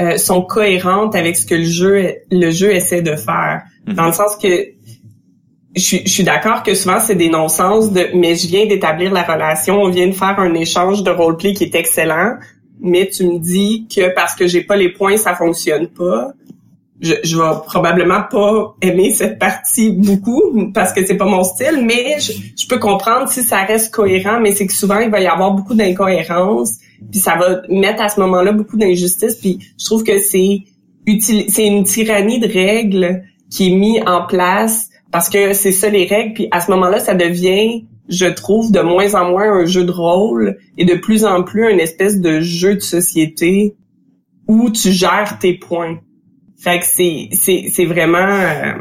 Speaker 5: euh, sont cohérentes avec ce que le jeu le jeu essaie de faire? Mm-hmm. dans le sens que je, je suis d'accord que souvent c'est des non-sens de mais je viens d'établir la relation, on vient de faire un échange de roleplay qui est excellent, mais tu me dis que parce que j'ai pas les points ça fonctionne pas je, je vais probablement pas aimer cette partie beaucoup parce que c'est pas mon style, mais je, je, peux comprendre si ça reste cohérent, mais c'est que souvent il va y avoir beaucoup d'incohérences, puis ça va mettre à ce moment-là beaucoup d'injustice, puis je trouve que c'est c'est une tyrannie de règles qui est mise en place parce que c'est ça les règles, puis à ce moment-là ça devient je trouve de moins en moins un jeu de rôle et de plus en plus une espèce de jeu de société où tu gères tes points. Fait que c'est c'est c'est vraiment euh,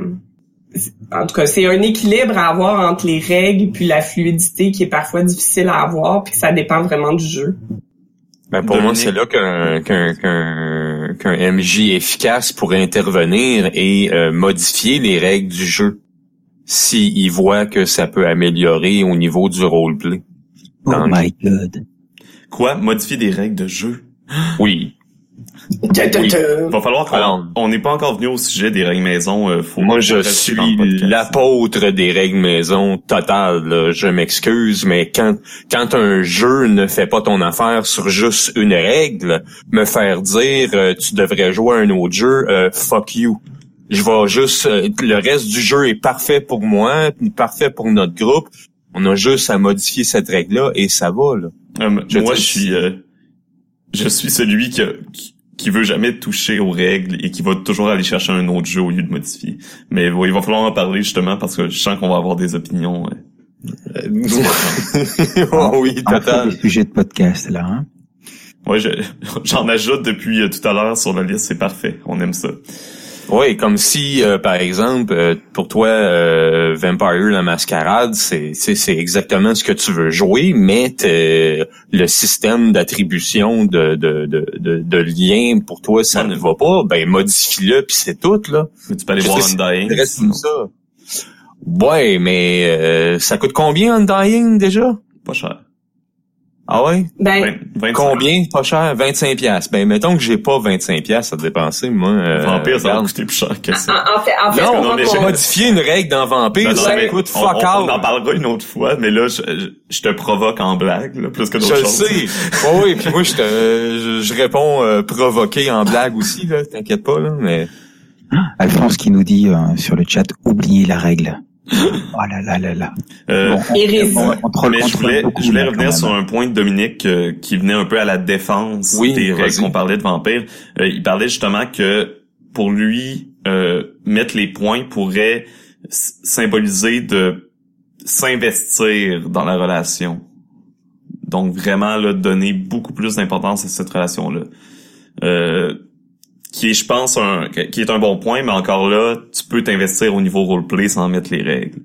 Speaker 5: en tout cas, c'est un équilibre à avoir entre les règles puis la fluidité qui est parfois difficile à avoir puis ça dépend vraiment du jeu.
Speaker 4: Ben pour moi, c'est là qu'un qu'un qu'un qu'un MJ efficace pourrait intervenir et euh, modifier les règles du jeu s'il voit que ça peut améliorer au niveau du roleplay.
Speaker 3: Oh my god.
Speaker 1: Quoi? Modifier des règles de jeu?
Speaker 4: Oui.
Speaker 1: Il va falloir qu'on on n'est pas encore venu au sujet des règles maison. Euh,
Speaker 4: Moi, je suis l'apôtre des règles maison total. Je m'excuse, mais quand quand un jeu ne fait pas ton affaire sur juste une règle, me faire dire euh, tu devrais jouer à un autre jeu, euh, fuck you. Je vais juste le reste du jeu est parfait pour moi, parfait pour notre groupe. On a juste à modifier cette règle-là et ça va là.
Speaker 1: moi, je suis je suis celui qui, qui, veut jamais toucher aux règles et qui va toujours aller chercher un autre jeu au lieu de modifier. Mais il va falloir en parler justement parce que je sens qu'on va avoir des opinions.
Speaker 4: oh, oui, total.
Speaker 3: Le sujet de podcast là. Hein?
Speaker 1: Ouais, j'en ajoute depuis euh, tout à l'heure sur la liste. C'est parfait. On aime ça.
Speaker 4: Oui, comme si, euh, par exemple, euh, pour toi, euh, Vampire la Mascarade, c'est c'est exactement ce que tu veux jouer, mais le système d'attribution de, de, de, de, lien pour toi, ça ne va pas. Ben modifie-le puis c'est tout là.
Speaker 1: Mais tu peux aller voir Undying.
Speaker 4: ça. Ouais, mais ça coûte combien Undying déjà?
Speaker 1: Pas cher.
Speaker 4: Ah ouais?
Speaker 5: Ben,
Speaker 4: combien? Pas cher? 25 pièces. Ben, mettons que j'ai pas 25 pièces à dépenser, moi. Euh,
Speaker 1: Vampire, ça va coûter plus cher que ça.
Speaker 5: En, fait, en fait,
Speaker 4: non, non mais j'ai modifié une règle dans Vampire, ben, ça coûte fuck
Speaker 1: on, out. On en parlera une autre fois, mais là, je, je te provoque en blague, là, plus que d'autres choses.
Speaker 4: Je sais. oh, oui, puis moi, je, te, je, je réponds euh, provoqué en blague aussi, là. T'inquiète pas, là, mais...
Speaker 3: Alphonse qui nous dit euh, sur le chat, oubliez la règle. Oh là là là là.
Speaker 1: Euh, mais je voulais, je voulais revenir sur un point de Dominique euh, qui venait un peu à la défense des règles qu'on parlait de vampire. Euh, il parlait justement que pour lui, mettre les points pourrait symboliser de s'investir dans la relation. Donc vraiment là, donner beaucoup plus d'importance à cette relation-là. Euh, qui est, je pense, un, qui est un bon point, mais encore là, tu peux t'investir au niveau roleplay sans mettre les règles.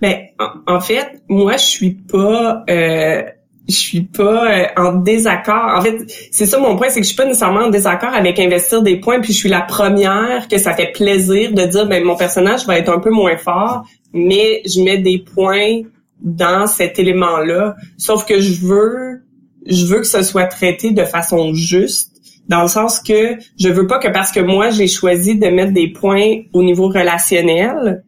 Speaker 5: Ben, en, fait, moi, je suis pas, euh, je suis pas euh, en désaccord. En fait, c'est ça mon point, c'est que je suis pas nécessairement en désaccord avec investir des points, puis je suis la première que ça fait plaisir de dire, ben, mon personnage va être un peu moins fort, mais je mets des points dans cet élément-là. Sauf que je veux, je veux que ce soit traité de façon juste dans le sens que je veux pas que parce que moi j'ai choisi de mettre des points au niveau relationnel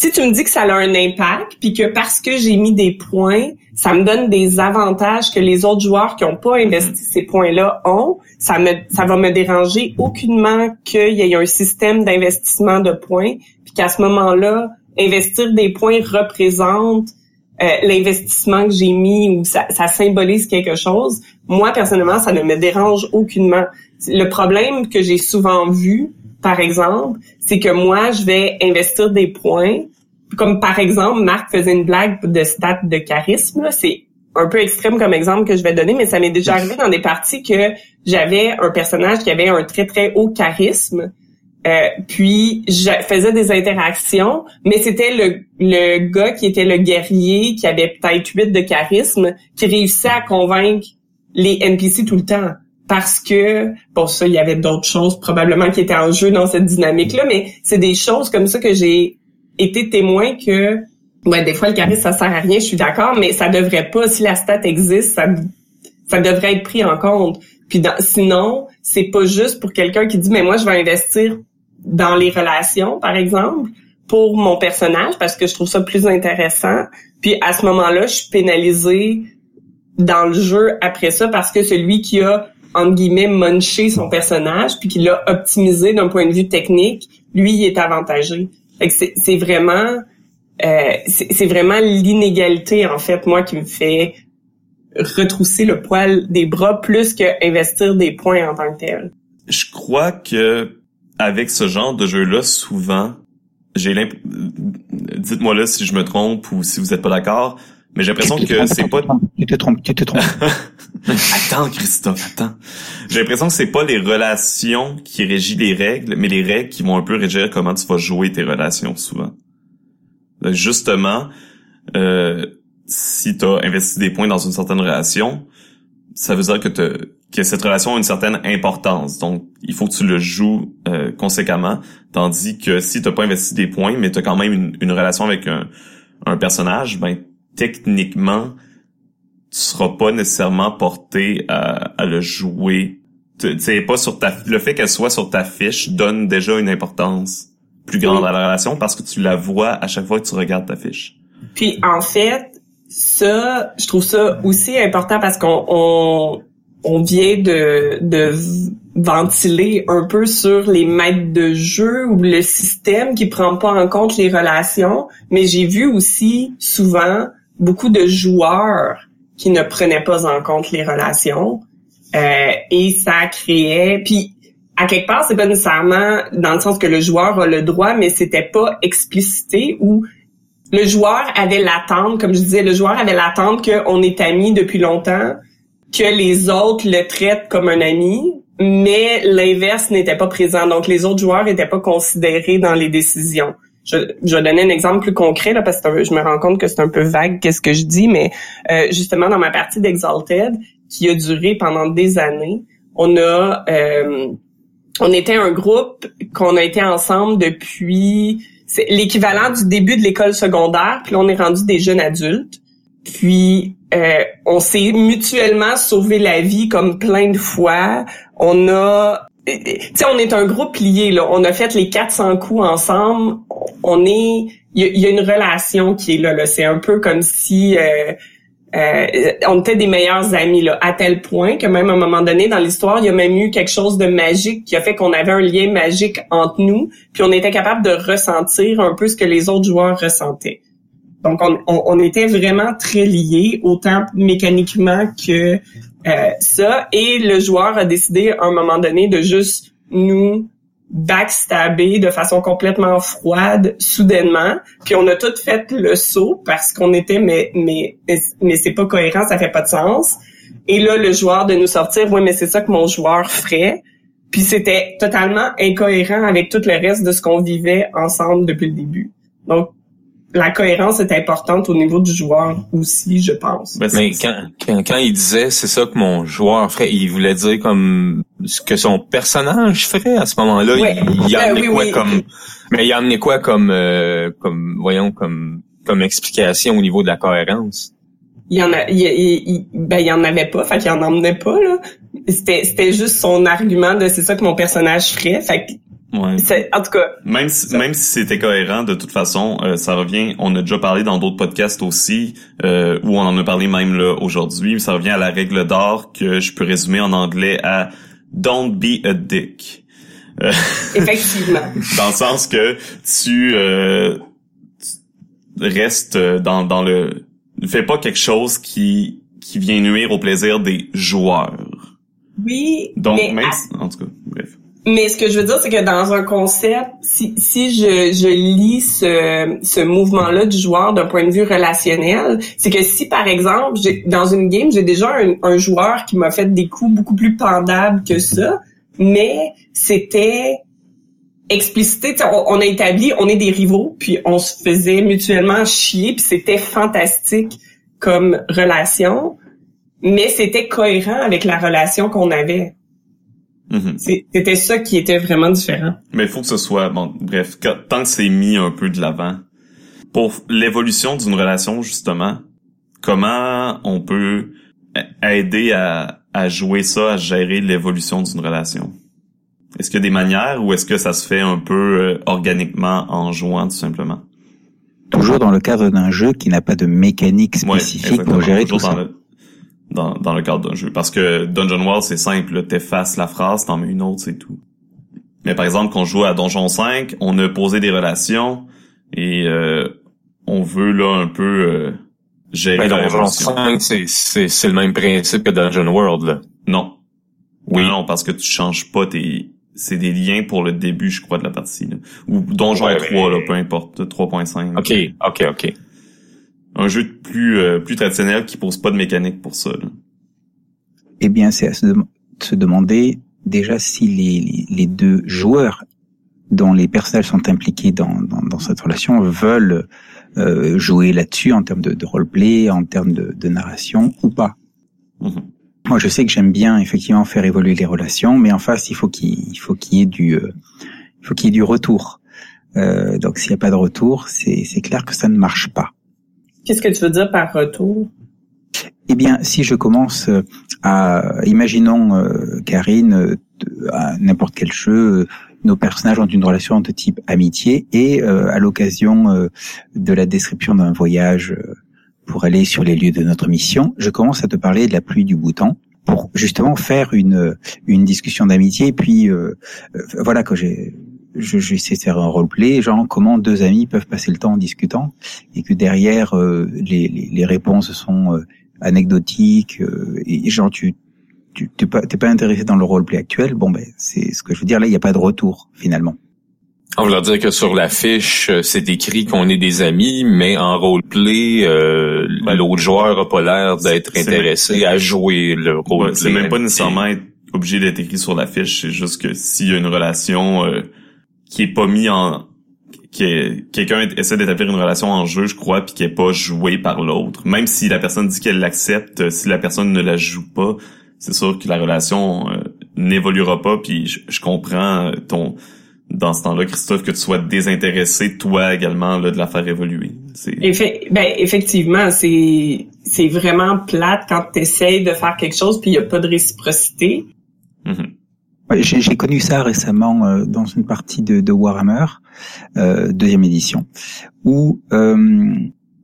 Speaker 5: si tu me dis que ça a un impact, puis que parce que j'ai mis des points, ça me donne des avantages que les autres joueurs qui n'ont pas investi mm-hmm. ces points-là ont, ça me ça va me déranger aucunement qu'il y ait un système d'investissement de points, puis qu'à ce moment-là, investir des points représente euh, l'investissement que j'ai mis ou ça, ça symbolise quelque chose. Moi personnellement, ça ne me dérange aucunement. Le problème que j'ai souvent vu, par exemple, c'est que moi, je vais investir des points. Comme par exemple, Marc faisait une blague de stats de charisme. C'est un peu extrême comme exemple que je vais donner, mais ça m'est déjà arrivé dans des parties que j'avais un personnage qui avait un très très haut charisme. Euh, puis je faisais des interactions, mais c'était le, le gars qui était le guerrier, qui avait peut-être 8 de charisme, qui réussissait à convaincre les NPC tout le temps. Parce que pour ça il y avait d'autres choses probablement qui étaient en jeu dans cette dynamique là mais c'est des choses comme ça que j'ai été témoin que ouais des fois le charisme ça sert à rien je suis d'accord mais ça devrait pas si la stat existe ça ça devrait être pris en compte. Puis sinon c'est pas juste pour quelqu'un qui dit mais moi je vais investir dans les relations par exemple pour mon personnage parce que je trouve ça plus intéressant puis à ce moment-là je suis pénalisée dans le jeu après ça parce que celui qui a entre guillemets, muncher son personnage, puis qu'il l'a optimisé d'un point de vue technique, lui, il est avantagé. C'est vraiment, euh, c'est vraiment l'inégalité, en fait, moi, qui me fait retrousser le poil des bras plus que investir des points en tant que tel.
Speaker 1: Je crois que avec ce genre de jeu-là, souvent, j'ai l'impression, dites-moi là si je me trompe ou si vous êtes pas d'accord, mais j'ai l'impression que c'est pas.
Speaker 3: Tu te trompes, tu te trompes.
Speaker 1: attends, Christophe, attends. J'ai l'impression que c'est pas les relations qui régissent les règles, mais les règles qui vont un peu régir comment tu vas jouer tes relations souvent. Justement, euh, si tu as investi des points dans une certaine relation, ça veut dire que, que cette relation a une certaine importance. Donc, il faut que tu le joues euh, conséquemment. Tandis que si tu pas investi des points, mais tu as quand même une, une relation avec un, un personnage, ben techniquement, tu seras pas nécessairement porté à, à le jouer. Tu sais, pas sur ta, le fait qu'elle soit sur ta fiche donne déjà une importance plus grande à la relation parce que tu la vois à chaque fois que tu regardes ta fiche.
Speaker 5: Puis en fait, ça, je trouve ça aussi important parce qu'on on, on vient de, de ventiler un peu sur les maîtres de jeu ou le système qui prend pas en compte les relations, mais j'ai vu aussi souvent beaucoup de joueurs qui ne prenaient pas en compte les relations euh, et ça créait puis à quelque part c'est pas nécessairement dans le sens que le joueur a le droit mais c'était pas explicité ou le joueur avait l'attente comme je disais le joueur avait l'attente qu'on est amis depuis longtemps que les autres le traitent comme un ami mais l'inverse n'était pas présent. Donc les autres joueurs n'étaient pas considérés dans les décisions. Je, je vais donner un exemple plus concret là, parce que je me rends compte que c'est un peu vague qu'est-ce que je dis, mais euh, justement dans ma partie d'Exalted, qui a duré pendant des années, on a euh, on était un groupe qu'on a été ensemble depuis l'équivalent du début de l'école secondaire, puis là, on est rendu des jeunes adultes. Puis euh, on s'est mutuellement sauvé la vie comme plein de fois. On a tu sais, on est un groupe lié, là. On a fait les 400 coups ensemble. On est, il y, a une relation qui est là, là. C'est un peu comme si euh, euh, on était des meilleurs amis, là, à tel point que même à un moment donné dans l'histoire, il y a même eu quelque chose de magique qui a fait qu'on avait un lien magique entre nous, puis on était capable de ressentir un peu ce que les autres joueurs ressentaient. Donc, on, on était vraiment très liés, autant mécaniquement que euh, ça. Et le joueur a décidé à un moment donné de juste nous backstabber de façon complètement froide, soudainement. Puis on a tout fait le saut parce qu'on était mais mais mais c'est pas cohérent, ça fait pas de sens. Et là le joueur de nous sortir, oui mais c'est ça que mon joueur ferait. Puis c'était totalement incohérent avec tout le reste de ce qu'on vivait ensemble depuis le début. Donc la cohérence est importante au niveau du joueur aussi, je pense.
Speaker 4: Ben, mais quand, quand, il disait c'est ça que mon joueur ferait, il voulait dire comme ce que son personnage ferait à ce moment-là. Il, il, a ben amené quoi comme mais il a amené quoi comme euh, comme voyons comme comme explication au niveau de la cohérence?
Speaker 5: Il y en a il, ben il y en avait pas, fait qu'il en emmenait pas là. C'était c'était juste son argument de c'est ça que mon personnage ferait. Fait
Speaker 1: Ouais.
Speaker 5: En tout cas.
Speaker 1: Même si, même si c'était cohérent, de toute façon, euh, ça revient. On a déjà parlé dans d'autres podcasts aussi, euh, où on en a parlé même là aujourd'hui. Ça revient à la règle d'or que je peux résumer en anglais à "Don't be a dick".
Speaker 5: Euh, Effectivement.
Speaker 1: dans le sens que tu, euh, tu restes dans dans le, fais pas quelque chose qui qui vient nuire au plaisir des joueurs.
Speaker 5: Oui.
Speaker 1: Donc même, en tout cas.
Speaker 5: Mais ce que je veux dire, c'est que dans un concept, si, si je, je lis ce, ce mouvement-là du joueur d'un point de vue relationnel, c'est que si, par exemple, dans une game, j'ai déjà un, un joueur qui m'a fait des coups beaucoup plus pendables que ça, mais c'était explicité, on, on, a établi, on est des rivaux, puis on se faisait mutuellement chier, puis c'était fantastique comme relation, mais c'était cohérent avec la relation qu'on avait.
Speaker 1: Mm-hmm.
Speaker 5: C'était ça qui était vraiment différent.
Speaker 1: Mais il faut que ce soit, bon, bref, tant que c'est mis un peu de l'avant, pour l'évolution d'une relation, justement, comment on peut aider à, à jouer ça, à gérer l'évolution d'une relation? Est-ce qu'il y a des manières ou est-ce que ça se fait un peu euh, organiquement en jouant tout simplement?
Speaker 3: Toujours dans le cadre d'un jeu qui n'a pas de mécanique spécifique pour gérer tout ça
Speaker 1: dans, dans le cadre d'un jeu. Parce que Dungeon World, c'est simple, t'effaces la phrase, t'en mets une autre, c'est tout. Mais par exemple, quand on joue à Donjon 5, on a posé des relations et euh, on veut là un peu euh, gérer
Speaker 4: ben, Donjon 5, c'est, c'est, c'est le même principe que Dungeon World, là.
Speaker 1: Non. Oui. Non, parce que tu changes pas tes... C'est des liens pour le début, je crois, de la partie. Là. Ou Donjon 3, là, peu importe, 3.5.
Speaker 4: OK, OK, OK
Speaker 1: un jeu plus euh, plus traditionnel qui pose pas de mécanique pour ça. Là.
Speaker 3: Eh bien, c'est à se, se, demander déjà si les, les, deux joueurs dont les personnages sont impliqués dans, dans, dans cette relation veulent euh, jouer là-dessus en termes de, de roleplay, en termes de, de narration ou pas.
Speaker 1: Mm-hmm.
Speaker 3: Moi, je sais que j'aime bien effectivement faire évoluer les relations, mais en face, il faut qu'il faut qu'il y ait du euh, il faut qu'il y ait du retour. Euh, donc, s'il n'y a pas de retour, c'est clair que ça ne marche pas.
Speaker 5: Qu'est-ce que tu veux dire par retour?
Speaker 3: Eh bien, si je commence euh, à, imaginons euh, Karine, euh, à n'importe quel jeu, nos personnages ont une relation de type amitié et à l'occasion de la description d'un voyage pour aller sur les lieux de notre mission, je commence à te parler de la pluie du bouton pour justement faire une une discussion d'amitié puis voilà que j'ai je, je de faire un roleplay, genre comment deux amis peuvent passer le temps en discutant, et que derrière euh, les, les, les, réponses sont euh, anecdotiques, euh, et genre tu tu t'es pas t'es pas intéressé dans le roleplay actuel, bon ben c'est ce que je veux dire là, il n'y a pas de retour finalement.
Speaker 4: On veut dire que sur la fiche, c'est écrit qu'on est des amis, mais en roleplay, euh, l'autre joueur a pas l'air d'être intéressé à jouer le roleplay.
Speaker 1: c'est même pas nécessairement obligé d'être écrit sur la fiche, c'est juste que s'il y a une relation qui est pas mis en qui est quelqu'un essaie d'établir une relation en jeu, je crois, puis qui est pas joué par l'autre. Même si la personne dit qu'elle l'accepte, si la personne ne la joue pas, c'est sûr que la relation euh, n'évoluera pas. Puis je, comprends euh, ton dans ce temps-là, Christophe, que tu sois désintéressé, toi également, là, de la faire évoluer.
Speaker 5: ben, effectivement, c'est c'est vraiment plate quand tu essaies de faire quelque chose puis il y a pas de réciprocité.
Speaker 1: Mm-hmm.
Speaker 3: J'ai connu ça récemment euh, dans une partie de, de Warhammer, euh, deuxième édition, où euh,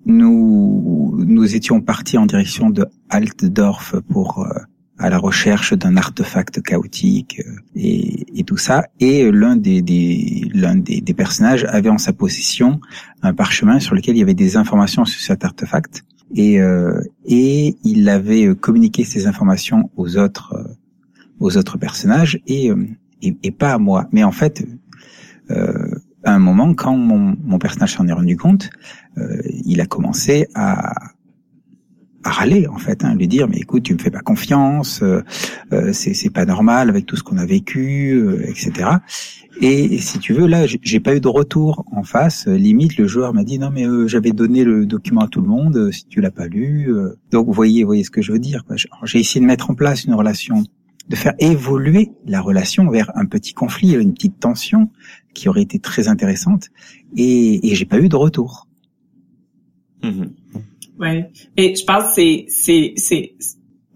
Speaker 3: nous nous étions partis en direction de Altdorf pour euh, à la recherche d'un artefact chaotique euh, et, et, tout ça. Et l'un des, des l'un des, des, personnages avait en sa possession un parchemin sur lequel il y avait des informations sur cet artefact. Et, et il avait communiqué ces informations aux autres aux autres personnages et, euh, et, et, pas à moi. Mais en fait, euh, à un moment, quand mon, mon personnage s'en est rendu compte, euh, il a commencé à, à râler en fait, hein, lui dire mais écoute tu me fais pas confiance, euh, euh c'est pas normal avec tout ce qu'on a vécu, euh, etc. Et, si tu veux là j'ai pas eu de retour en face. Limite le joueur m'a dit non mais j'avais donné le document à tout le monde si tu l'as pas lu. donc vous voyez vous voyez ce que je veux dire. J'ai essayé de mettre en place une relation de faire évoluer la relation vers un petit conflit, une petite tension qui aurait été très intéressante, et, et j'ai pas eu de retour.
Speaker 1: Mm-hmm.
Speaker 5: Ouais. Et je pense que c'est c'est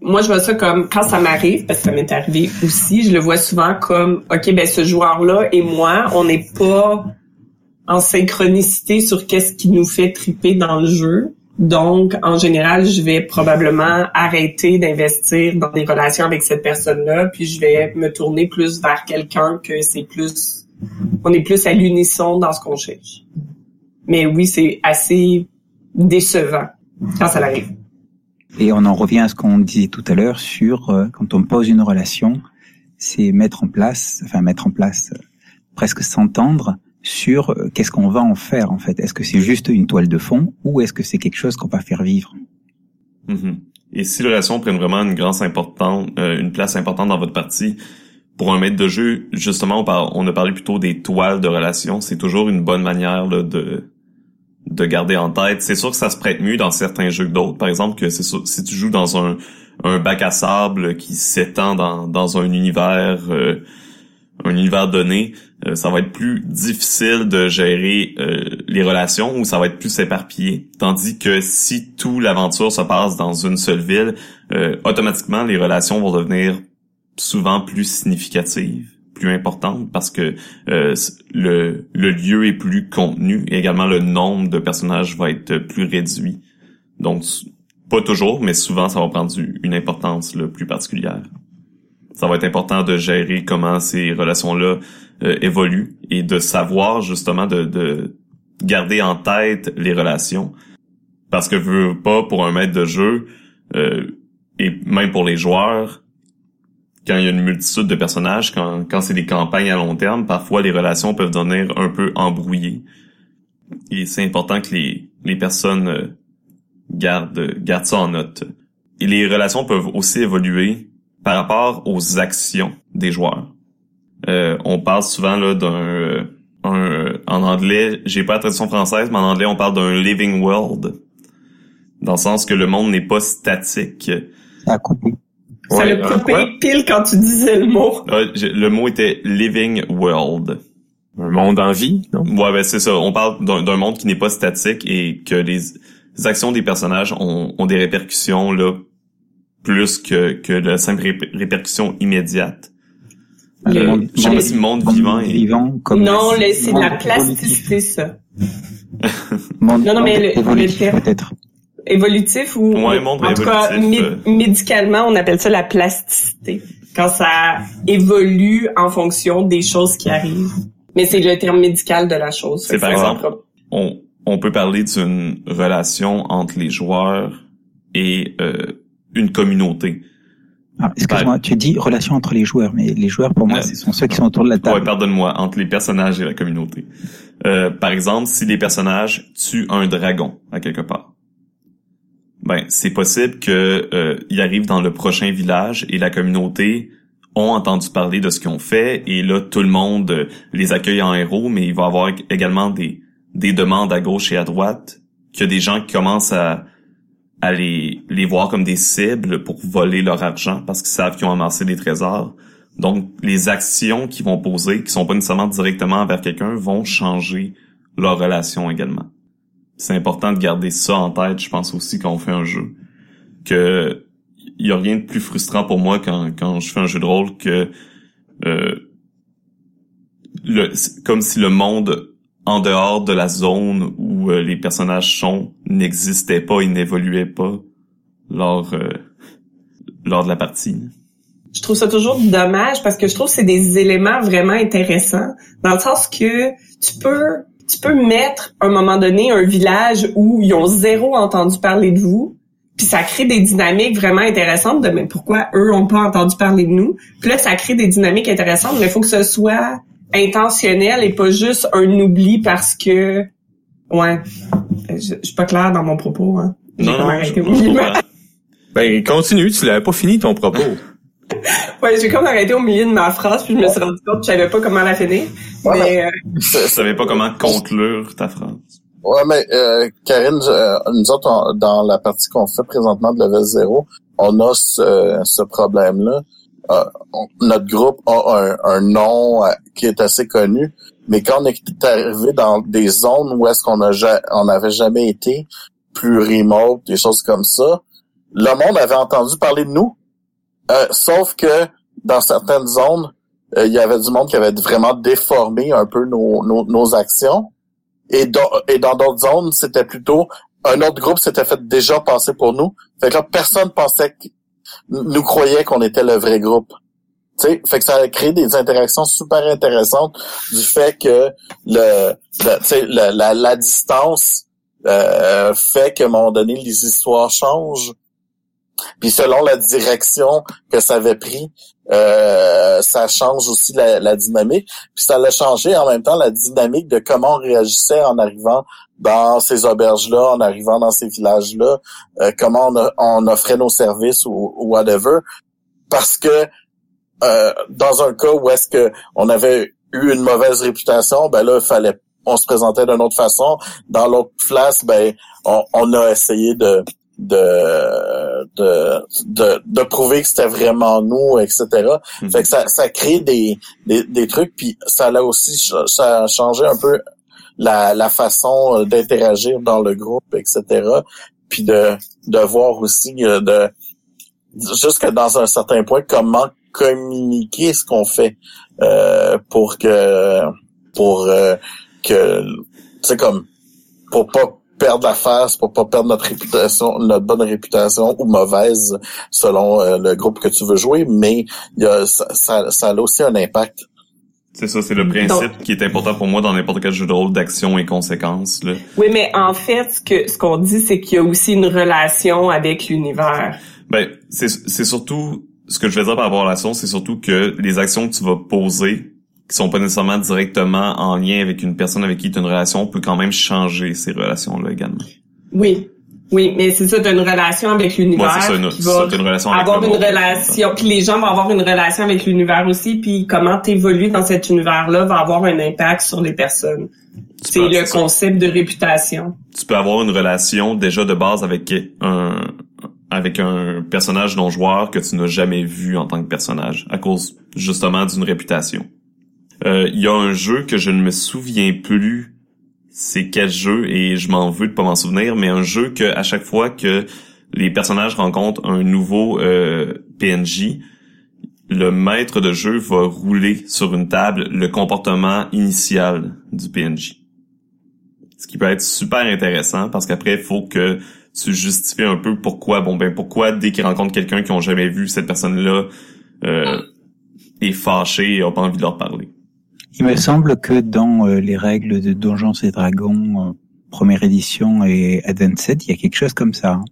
Speaker 5: moi je vois ça comme quand ça m'arrive parce que ça m'est arrivé aussi, je le vois souvent comme OK ben ce joueur là et moi, on n'est pas en synchronicité sur qu'est-ce qui nous fait triper dans le jeu. Donc, en général, je vais probablement arrêter d'investir dans des relations avec cette personne-là, puis je vais me tourner plus vers quelqu'un que c'est plus, on est plus à l'unisson dans ce qu'on cherche. Mais oui, c'est assez décevant quand ça arrive.
Speaker 3: Et on en revient à ce qu'on disait tout à l'heure sur euh, quand on pose une relation, c'est mettre en place, enfin mettre en place, euh, presque s'entendre sur euh, qu'est-ce qu'on va en faire en fait? Est-ce que c'est juste une toile de fond ou est-ce que c'est quelque chose qu'on va faire vivre?
Speaker 1: Mm-hmm. Et si les relations prennent vraiment une grande importance, une place importante dans votre partie, pour un maître de jeu, justement, on, on a parlé plutôt des toiles de relations. C'est toujours une bonne manière là, de de garder en tête. C'est sûr que ça se prête mieux dans certains jeux que d'autres. Par exemple, que si tu joues dans un, un bac à sable qui s'étend dans, dans un univers euh, un univers donné, euh, ça va être plus difficile de gérer euh, les relations ou ça va être plus éparpillé. Tandis que si tout l'aventure se passe dans une seule ville, automatiquement les relations vont devenir souvent plus significatives plus importante parce que euh, le, le lieu est plus contenu et également le nombre de personnages va être plus réduit. Donc, pas toujours, mais souvent, ça va prendre une importance le plus particulière. Ça va être important de gérer comment ces relations-là euh, évoluent et de savoir justement de, de garder en tête les relations. Parce que veux pas pour un maître de jeu euh, et même pour les joueurs, quand il y a une multitude de personnages, quand, quand c'est des campagnes à long terme, parfois les relations peuvent devenir un peu embrouillées. Et c'est important que les, les personnes euh, gardent, gardent ça en note. Et les relations peuvent aussi évoluer par rapport aux actions des joueurs. Euh, on parle souvent là d'un euh, un, en anglais, j'ai pas la traduction française, mais en anglais on parle d'un living world, dans le sens que le monde n'est pas statique.
Speaker 3: Ça a coupé.
Speaker 5: Ça l'a coupé pile quand tu disais le mot.
Speaker 1: le mot était living world.
Speaker 4: Un monde en vie, non?
Speaker 1: Ouais, ben c'est ça. On parle d'un monde qui n'est pas statique et que les, actions des personnages ont, ont, des répercussions là plus que, que la simple répercussion immédiate.
Speaker 3: Le, je sais pas si monde vivant est... Vivant
Speaker 5: comme non, c'est de la plasticité, ça.
Speaker 3: non, non, mais le, peut-être
Speaker 5: évolutif ou en tout cas euh. médicalement on appelle ça la plasticité quand ça évolue en fonction des choses qui arrivent mais c'est le terme médical de la chose
Speaker 1: c'est par exemple on, on peut parler d'une relation entre les joueurs et euh, une communauté
Speaker 3: ah, excuse-moi, tu dis relation entre les joueurs, mais les joueurs, pour moi, ce sont ceux qui sont autour de la table.
Speaker 1: Ouais, pardonne-moi, entre les personnages et la communauté. Euh, par exemple, si les personnages tuent un dragon à quelque part, ben c'est possible que euh, il arrive dans le prochain village et la communauté ont entendu parler de ce qu'ils ont fait et là tout le monde euh, les accueille en héros mais il va y avoir également des des demandes à gauche et à droite a des gens qui commencent à à les, les voir comme des cibles pour voler leur argent parce qu'ils savent qu'ils ont amassé des trésors. Donc, les actions qu'ils vont poser, qui sont pas nécessairement directement envers quelqu'un, vont changer leur relation également c'est important de garder ça en tête, je pense aussi quand on fait un jeu. Que y a rien de plus frustrant pour moi quand, quand je fais un jeu de rôle que euh, le, comme si le monde en dehors de la zone où euh, les personnages sont n'existait pas, il n'évoluait pas lors euh, lors de la partie.
Speaker 5: Je trouve ça toujours dommage parce que je trouve que c'est des éléments vraiment intéressants dans le sens que tu peux tu peux mettre à un moment donné un village où ils ont zéro entendu parler de vous, puis ça crée des dynamiques vraiment intéressantes de mais pourquoi eux ont pas entendu parler de nous? Puis là ça crée des dynamiques intéressantes, mais il faut que ce soit intentionnel et pas juste un oubli parce que ouais, je, suis pas clair dans mon propos hein.
Speaker 1: Non,
Speaker 4: Ben continue, tu l'avais pas fini ton propos.
Speaker 5: ouais, j'ai comme arrêté au milieu de ma phrase, puis je me suis rendu compte que je savais pas comment la finir. Mais, euh...
Speaker 1: Je savais pas comment conclure ta phrase.
Speaker 2: Ouais, mais euh, Karine, euh, nous autres, dans la partie qu'on fait présentement de level 0, on a ce, ce problème-là. Euh, notre groupe a un, un nom euh, qui est assez connu, mais quand on est arrivé dans des zones où est-ce qu'on on n'avait jamais été, plus remote, des choses comme ça, le monde avait entendu parler de nous, euh, sauf que dans certaines zones, euh, il y avait du monde qui avait vraiment déformé un peu nos, nos, nos actions. Et dans, et dans d'autres zones, c'était plutôt un autre groupe s'était fait déjà passer pour nous. Fait que là, personne pensait nous croyait qu'on était le vrai groupe. sais, fait que ça a créé des interactions super intéressantes du fait que le, la, la, distance euh, fait qu'à un moment donné, les histoires changent. Puis selon la direction que ça avait pris, euh, ça change aussi la, la, dynamique. Puis ça l'a changé en même temps la dynamique de comment on réagissait en arrivant dans ces auberges-là, en arrivant dans ces villages-là, euh, comment on, on, offrait nos services ou, ou whatever. Parce que euh, dans un cas où est-ce que on avait eu une mauvaise réputation, ben là, il fallait on se présentait d'une autre façon. Dans l'autre place, ben on, on a essayé de de, de, de, de prouver que c'était vraiment nous, etc. Mhm. Fait que ça, ça crée des, des, des trucs, puis ça a aussi ça a changé un peu la, la façon euh, d'interagir dans le groupe, etc. Puis de, de voir aussi euh, de jusque dans un certain point comment communiquer ce qu'on fait euh, pour que pour euh, que c'est comme pour pas perdre la face, pour pas perdre notre réputation, notre bonne réputation ou mauvaise selon euh, le groupe que tu veux jouer, mais y a, ça, ça, ça, a aussi un impact.
Speaker 1: C'est ça, c'est le principe qui est important pour moi dans n'importe quel jeu de rôle d'action et conséquences. Là.
Speaker 5: Oui, mais en fait, ce que ce qu'on dit, c'est qu'il y a aussi une relation avec l'univers.
Speaker 1: Ben, c'est c'est surtout ce que je veux dire par rapport à l'action, c'est surtout que les actions que tu vas poser qui sont pas nécessairement directement en lien avec une personne avec qui tu as une relation peut quand même changer ces relations-là également.
Speaker 5: Oui. Oui, mais c'est ça, tu une relation avec l'univers.
Speaker 1: Ouais, c'est ça, une, ça, une relation avec
Speaker 5: avoir une relation, puis les gens vont avoir une relation avec l'univers aussi, puis comment t'évolues dans cet univers-là va avoir un impact sur les personnes. C'est le concept de réputation.
Speaker 1: Tu peux avoir une relation déjà de base avec un avec un personnage non joueur que tu n'as jamais vu en tant que personnage à cause justement d'une réputation. Euh, il y a un jeu que je ne me souviens plus c'est quel jeu et je m'en veux de pas m'en souvenir, mais un jeu que à chaque fois que les personnages rencontrent un nouveau euh, PNJ, le maître de jeu va rouler sur une table le comportement initial du PNJ. Ce qui peut être super intéressant parce qu'après, il faut que tu justifies un peu pourquoi, bon ben pourquoi dès qu'ils rencontrent quelqu'un qu'ils ont jamais vu, cette personne-là euh, est fâchée et a pas envie de leur parler.
Speaker 3: Il me semble que dans euh, les règles de Donjons et Dragons, euh, première édition et Advanced, il y a quelque chose comme ça. Hein.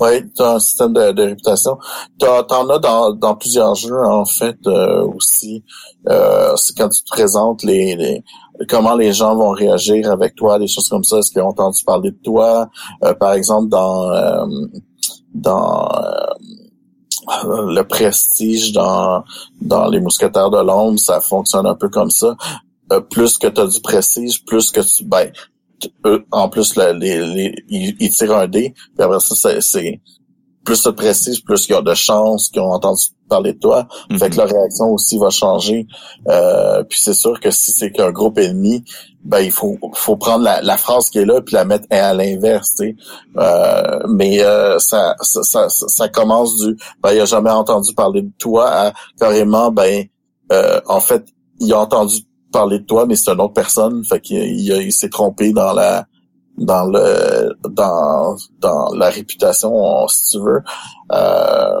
Speaker 2: Oui, tu as un système de, réputation. T'en as dans, dans plusieurs jeux, en fait, euh, aussi. c'est quand tu te présentes les, les, comment les gens vont réagir avec toi, des choses comme ça. Est-ce qu'ils ont entendu parler de toi? par exemple, dans dans le prestige dans dans les mousquetaires de l'ombre, ça fonctionne un peu comme ça. Euh, plus que tu as du prestige, plus que tu ben en plus les, les, ils, tirent un dé, puis après ça c'est plus de prestige, plus il y a de chances qu'ils ont entendu parler de toi. Fait que la réaction aussi va changer. Euh, puis c'est sûr que si c'est qu'un groupe ennemi, ben il faut faut prendre la, la, phrase qui est là puis la mettre à l'inverse, tu sais. Euh, mais euh, ça, ça, ça, commence du ben il a jamais entendu parler de toi à carrément ben euh, en fait il a entendu parler de toi mais c'est une autre personne fait qu'il il, il s'est trompé dans la dans le dans dans la réputation si tu veux euh,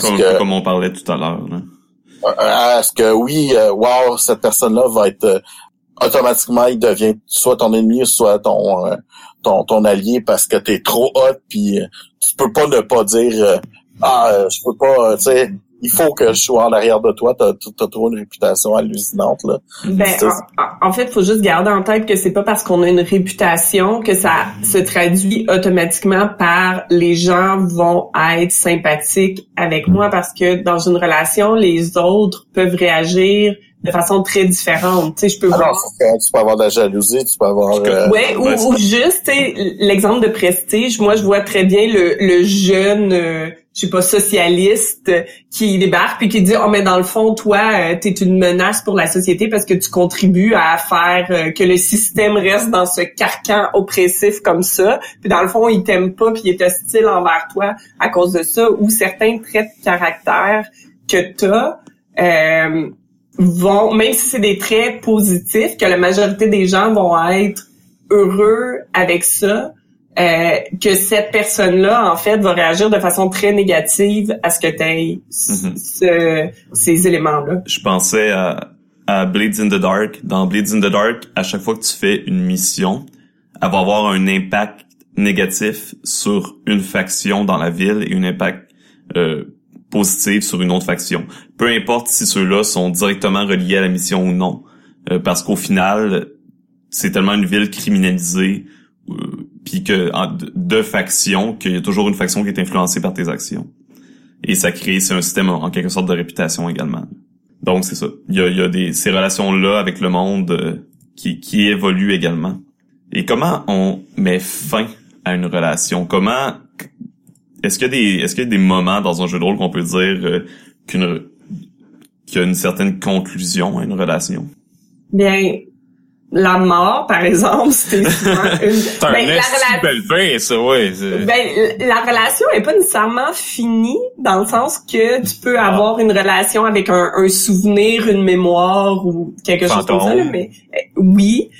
Speaker 1: comme, comme, on parlait tout à l'heure
Speaker 2: est-ce que oui euh, wow cette personne là va être euh, automatiquement il devient soit ton ennemi soit ton euh, ton, ton allié parce que t'es trop hot puis tu peux pas ne pas dire ah je peux pas tu sais il faut que je sois en arrière de toi. T'as as trop une réputation hallucinante là.
Speaker 5: Ben, en, fait, il faut juste garder en tête que c'est pas parce qu'on a une réputation que ça se traduit automatiquement par les gens vont être sympathiques avec moi parce que dans une relation, les autres peuvent réagir de façon très différente. Tu sais, je peux ah voir.
Speaker 2: tu peux avoir de la jalousie, tu peux avoir.
Speaker 5: Euh... Ouais, ou, juste, l'exemple de prestige. Moi, je vois très bien le, le jeune. Euh, je sais pas socialiste qui débarque puis qui dit oh mais dans le fond toi tu t'es une menace pour la société parce que tu contribues à faire que le système reste dans ce carcan oppressif comme ça. Puis dans le fond il t'aime pas puis il est hostile envers toi à cause de ça. Ou certains traits de caractère que t'as euh, vont même si c'est des traits positifs que la majorité des gens vont être heureux avec ça euh, que cette personne-là, en fait, va réagir de façon très négative à ce que tu aies mhm. ces éléments-là.
Speaker 1: Je pensais à, à Blades in the Dark. Dans Blades in the Dark, à chaque fois que tu fais une mission, elle va avoir un impact négatif sur une faction dans la ville et un impact euh, positif sur une autre faction. Peu importe si ceux-là sont directement reliés à la mission ou non. Euh, parce qu'au final, c'est tellement une ville criminalisée euh, puis que en, de factions qu'il y a toujours une faction qui est influencée par tes actions. Et ça crée c'est un système en, quelque sorte de réputation également. Donc c'est ça. Il y a, y a des ces relations là avec le monde euh, qui qui évoluent également. Et comment on met fin à une relation? Comment est-ce qu'il y a des est-ce qu'il y a des moments dans un jeu de rôle qu'on peut dire euh, qu'une qu'il y a une certaine conclusion à une relation?
Speaker 5: Bien, la mort, par exemple, c'était souvent une...
Speaker 4: ben, la ça, ouais.
Speaker 5: Ben, la relation est pas nécessairement finie, dans le sens que tu peux ah. avoir une relation avec un, un, souvenir, une mémoire ou quelque chose comme ça, mais euh, oui.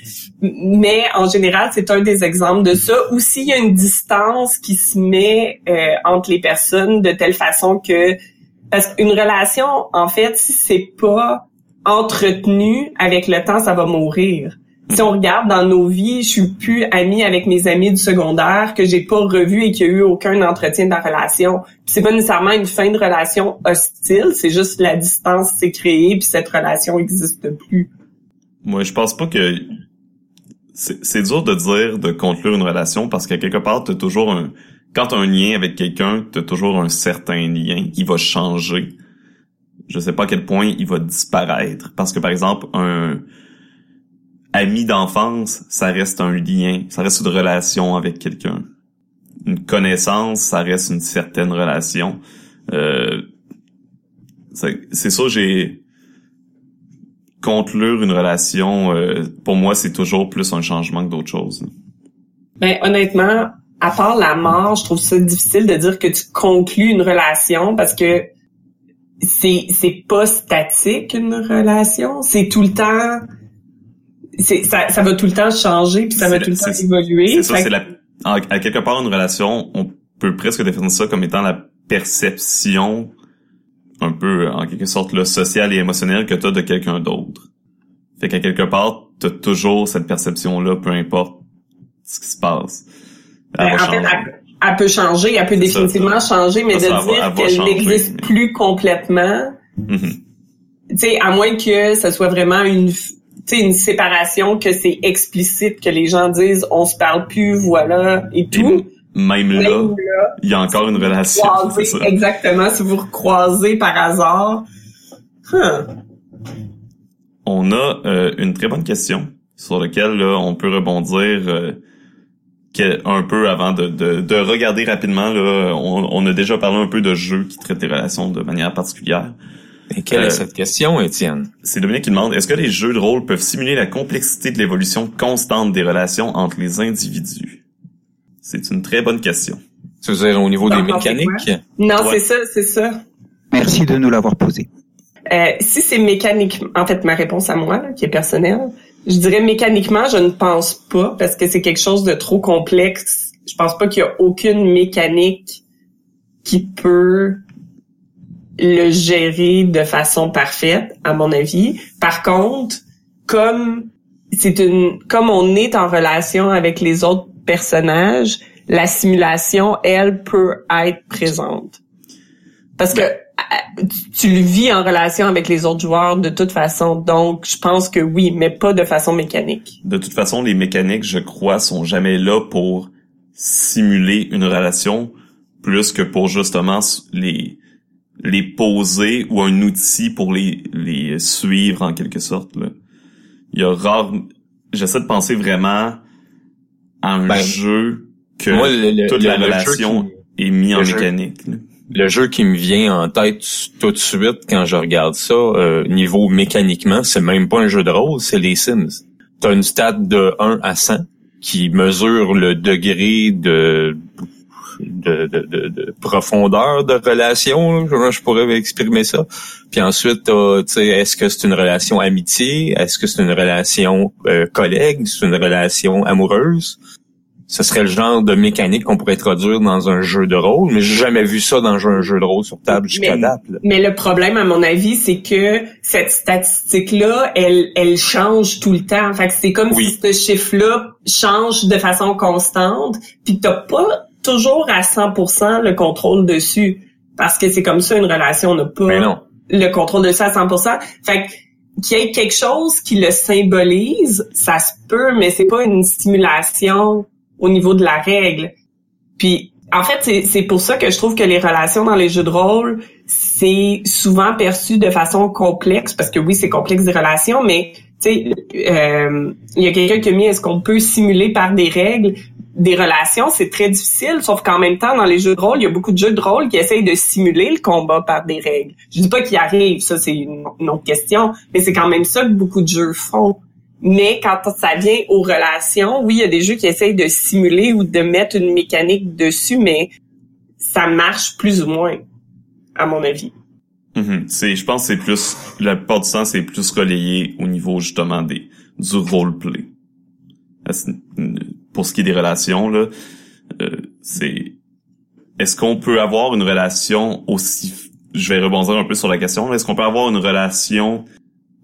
Speaker 5: Mais en général, c'est un des exemples de ça. Ou s'il y a une distance qui se met euh, entre les personnes de telle façon que... Parce qu'une relation, en fait, si c'est pas entretenu avec le temps, ça va mourir si on regarde dans nos vies, je suis plus amie avec mes amis du secondaire que j'ai pas revu et qui a eu aucun entretien de la relation. C'est pas nécessairement une fin de relation hostile, c'est juste la distance s'est créée puis cette relation existe plus.
Speaker 1: Moi, je pense pas que c'est dur de dire de conclure une relation parce qu'à quelque part, t'as toujours un quand t'as un lien avec quelqu'un, t'as toujours un certain lien qui va changer. Je sais pas à quel point il va disparaître parce que par exemple un ami d'enfance, ça reste un lien, ça reste une relation avec quelqu'un. Une connaissance, ça reste une certaine relation. Euh, c'est ça, j'ai conclure une relation. Euh, pour moi, c'est toujours plus un changement que d'autres choses.
Speaker 5: Ben honnêtement, à part la mort, je trouve ça difficile de dire que tu conclus une relation parce que c'est c'est pas statique une relation, c'est tout le temps ça, ça va tout le temps changer puis ça va tout le temps évoluer.
Speaker 1: C'est ça, c'est la, à quelque part une relation, on peut presque définir ça comme étant la perception un peu en quelque sorte le social et émotionnel que tu as de quelqu'un d'autre. Fait qu'à quelque part, tu as toujours cette perception là peu importe ce qui se passe.
Speaker 5: Elle, ben, en fait, elle, peut changer, elle peut définitivement changer, mais de dire qu'elle n'existe plus complètement, mm-hmm. tu sais, à moins que ce soit vraiment une une séparation que c'est explicite que les gens disent on se parle plus voilà et tout.
Speaker 1: même, là, il y a encore une relation
Speaker 5: exactement si vous recroisez par hasard.
Speaker 1: On a euh, une très bonne question sur laquelle là, on peut rebondir euh, un peu avant de, de, de, regarder rapidement là on, on a déjà parlé un peu de jeux qui traitent les relations de manière particulière
Speaker 4: et quelle est euh, cette question, Étienne?
Speaker 1: C'est Dominique qui demande, est-ce que les jeux de rôle peuvent simuler la complexité de l'évolution constante des relations entre les individus? C'est une très bonne question.
Speaker 4: Tu veux dire au niveau des mécaniques?
Speaker 5: Non, c'est ça, c'est ça.
Speaker 3: Merci de nous l'avoir posé.
Speaker 5: Euh, si c'est mécanique, en fait, ma réponse à moi, qui est personnelle, je dirais mécaniquement, je ne pense pas, parce que c'est quelque chose de trop complexe. Je pense pas qu'il y a aucune mécanique qui peut le gérer de façon parfaite, à mon avis. Par contre, comme c'est une, comme on est en relation avec les autres personnages, la simulation, elle, peut être présente. Parce que euh, tu le vis en relation avec les autres joueurs de toute façon. Donc, je pense que oui, mais pas de façon mécanique.
Speaker 1: De toute façon, les mécaniques, je crois, sont jamais là pour simuler une relation plus que pour justement les les poser ou un outil pour les, les suivre en quelque sorte. Là. Il y a rare... J'essaie de penser vraiment à un ben, jeu que toute la relation est mise en mécanique.
Speaker 4: Le jeu qui me vient en tête tout de suite quand je regarde ça, euh, niveau mécaniquement, c'est même pas un jeu de rôle, c'est les Sims. T'as une stat de 1 à 100 qui mesure le degré de de, de, de, de profondeur de relation, je, je pourrais exprimer ça. Puis ensuite, est-ce que c'est une relation amitié, est-ce que c'est une relation euh, collègue, c'est une relation amoureuse? Ce serait le genre de mécanique qu'on pourrait introduire dans un jeu de rôle, mais j'ai jamais vu ça dans un jeu de rôle sur table jusqu'à date.
Speaker 5: Mais le problème, à mon avis, c'est que cette statistique-là, elle, elle change tout le temps. Fait c'est comme si ce chiffre-là change de façon constante, puis t'as pas toujours à 100% le contrôle dessus. Parce que c'est comme ça une relation, on n'a pas le contrôle de ça à 100%. Fait qu'il y ait quelque chose qui le symbolise, ça se peut, mais c'est pas une stimulation au niveau de la règle. Puis en fait, c'est pour ça que je trouve que les relations dans les jeux de rôle, c'est souvent perçu de façon complexe, parce que oui, c'est complexe des relations, mais tu sais, euh, il y a quelqu'un qui a mis est-ce qu'on peut simuler par des règles? Des relations, c'est très difficile, sauf qu'en même temps, dans les jeux de rôle, il y a beaucoup de jeux de rôle qui essayent de simuler le combat par des règles. Je dis pas qu'ils arrivent, ça c'est une, autre question, mais c'est quand même ça que beaucoup de jeux font. Mais quand ça vient aux relations, oui, il y a des jeux qui essayent de simuler ou de mettre une mécanique dessus, mais ça marche plus ou moins, à mon avis.
Speaker 1: Mm-hmm. C'est, je pense, c'est plus la plupart du temps, c'est plus relayé au niveau justement des du roleplay. Pour ce qui est des relations là, euh, c'est est-ce qu'on peut avoir une relation aussi je vais rebondir un peu sur la question. Est-ce qu'on peut avoir une relation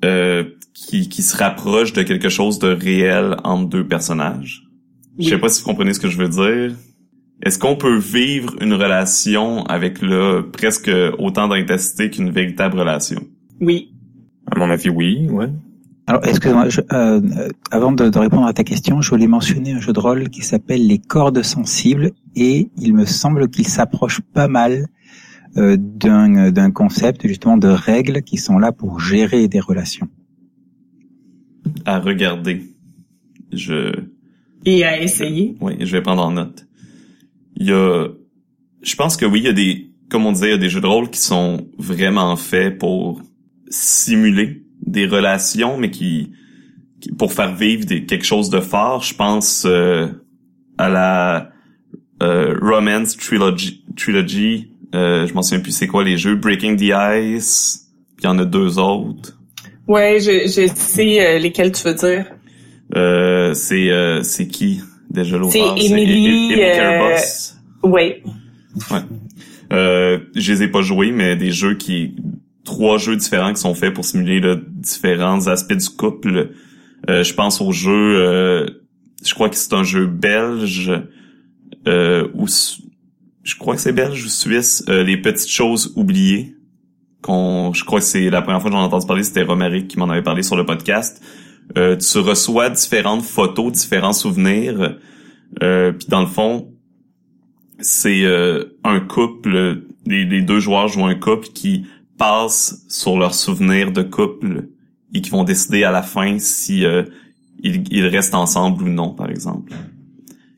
Speaker 1: euh, qui, qui se rapproche de quelque chose de réel entre deux personnages? Je sais pas si vous comprenez ce que je veux dire. Est-ce qu'on peut vivre une relation avec là presque autant d'intensité qu'une véritable relation?
Speaker 5: Oui.
Speaker 4: À mon avis, oui, ouais.
Speaker 3: Alors, excuse-moi, euh, avant de, de, répondre à ta question, je voulais mentionner un jeu de rôle qui s'appelle Les cordes sensibles et il me semble qu'il s'approche pas mal euh, d'un concept justement de règles qui sont là pour gérer des relations
Speaker 1: à regarder. Je
Speaker 5: et à essayer.
Speaker 1: Oui, je vais prendre en note. Il y a, je pense que oui, il y a des, comme on disait, il y a des jeux de rôle qui sont vraiment faits pour simuler des relations, mais qui, pour faire vivre des, quelque chose de fort. Je pense euh, à la euh, Romance Trilogy. Trilogy euh, je m'en souviens plus c'est quoi les jeux. Breaking the Ice. il y en a deux autres.
Speaker 5: Ouais, je, je sais euh, lesquels tu veux dire.
Speaker 1: Euh, c'est euh, c'est qui déjà l'autre
Speaker 5: C'est Emily. Euh... Ouais.
Speaker 1: Ouais. Euh, je les ai pas joués, mais des jeux qui trois jeux différents qui sont faits pour simuler là, différents aspects du couple. Euh, je pense au jeu, euh, je crois que c'est un jeu belge euh, ou je crois que c'est belge ou suisse. les petites choses oubliées je crois que c'est la première fois que j'en ai entendu parler, c'était Romaric qui m'en avait parlé sur le podcast. Euh, tu reçois différentes photos, différents souvenirs, euh, puis dans le fond, c'est euh, un couple, les, deux joueurs jouent un couple qui passent sur leurs souvenirs de couple et qui vont décider à la fin si euh, ils, restent ensemble ou non, par exemple.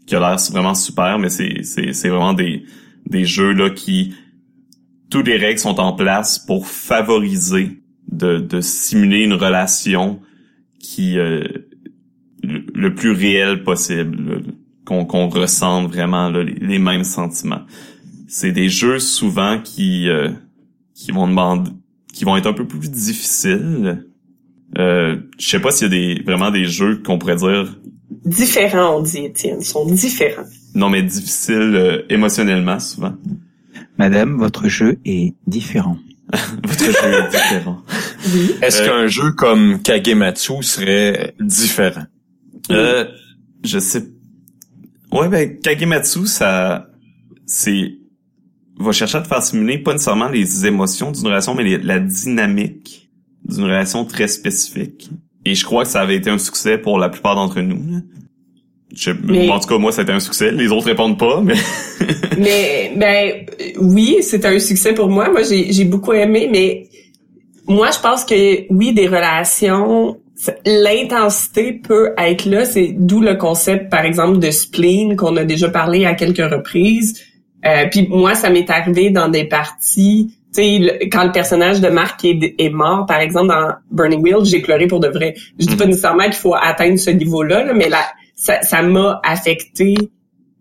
Speaker 1: Qui a l'air vraiment super, mais c'est c'est vraiment des des jeux là qui toutes les règles sont en place pour favoriser de, de simuler une relation qui euh, le, plus réel possible, qu'on qu'on ressente vraiment les, mêmes sentiments. C'est des jeux souvent qui euh, qui vont demander, qui vont être un peu plus difficiles. Euh, je sais pas s'il y a des vraiment des jeux qu'on pourrait dire
Speaker 5: différents, on dit Étienne, sont différents.
Speaker 1: Non, mais difficiles euh, émotionnellement souvent.
Speaker 3: Madame, votre jeu est différent.
Speaker 1: votre jeu est différent.
Speaker 4: Est-ce qu'un jeu comme Kagematsu serait différent?
Speaker 1: Euh, je sais. Ouais, ben Kagematsu, ça, c'est va chercher à te faire simuler pas nécessairement les émotions d'une relation, mais la dynamique d'une relation très spécifique. Et je crois que ça avait été un succès pour la plupart d'entre nous. Je, En tout cas, moi, c'était un succès. Les autres répondent pas, mais...
Speaker 5: mais, ben, oui, c'est un succès pour moi. Moi, j'ai beaucoup aimé, mais moi, je pense que, oui, des relations, l'intensité peut être là. C'est d'où le concept, par exemple, de spleen qu'on a déjà parlé à quelques reprises. Euh, puis moi, ça m'est arrivé dans des parties, tu sais, quand le personnage de Marc est, est, mort, par exemple dans Burning Wheel, j'ai pleuré pour de vrai. Je dis pas
Speaker 1: Mhm.
Speaker 5: nécessairement qu'il faut atteindre ce niveau-là, là, mais là, ça ça m'a affecté.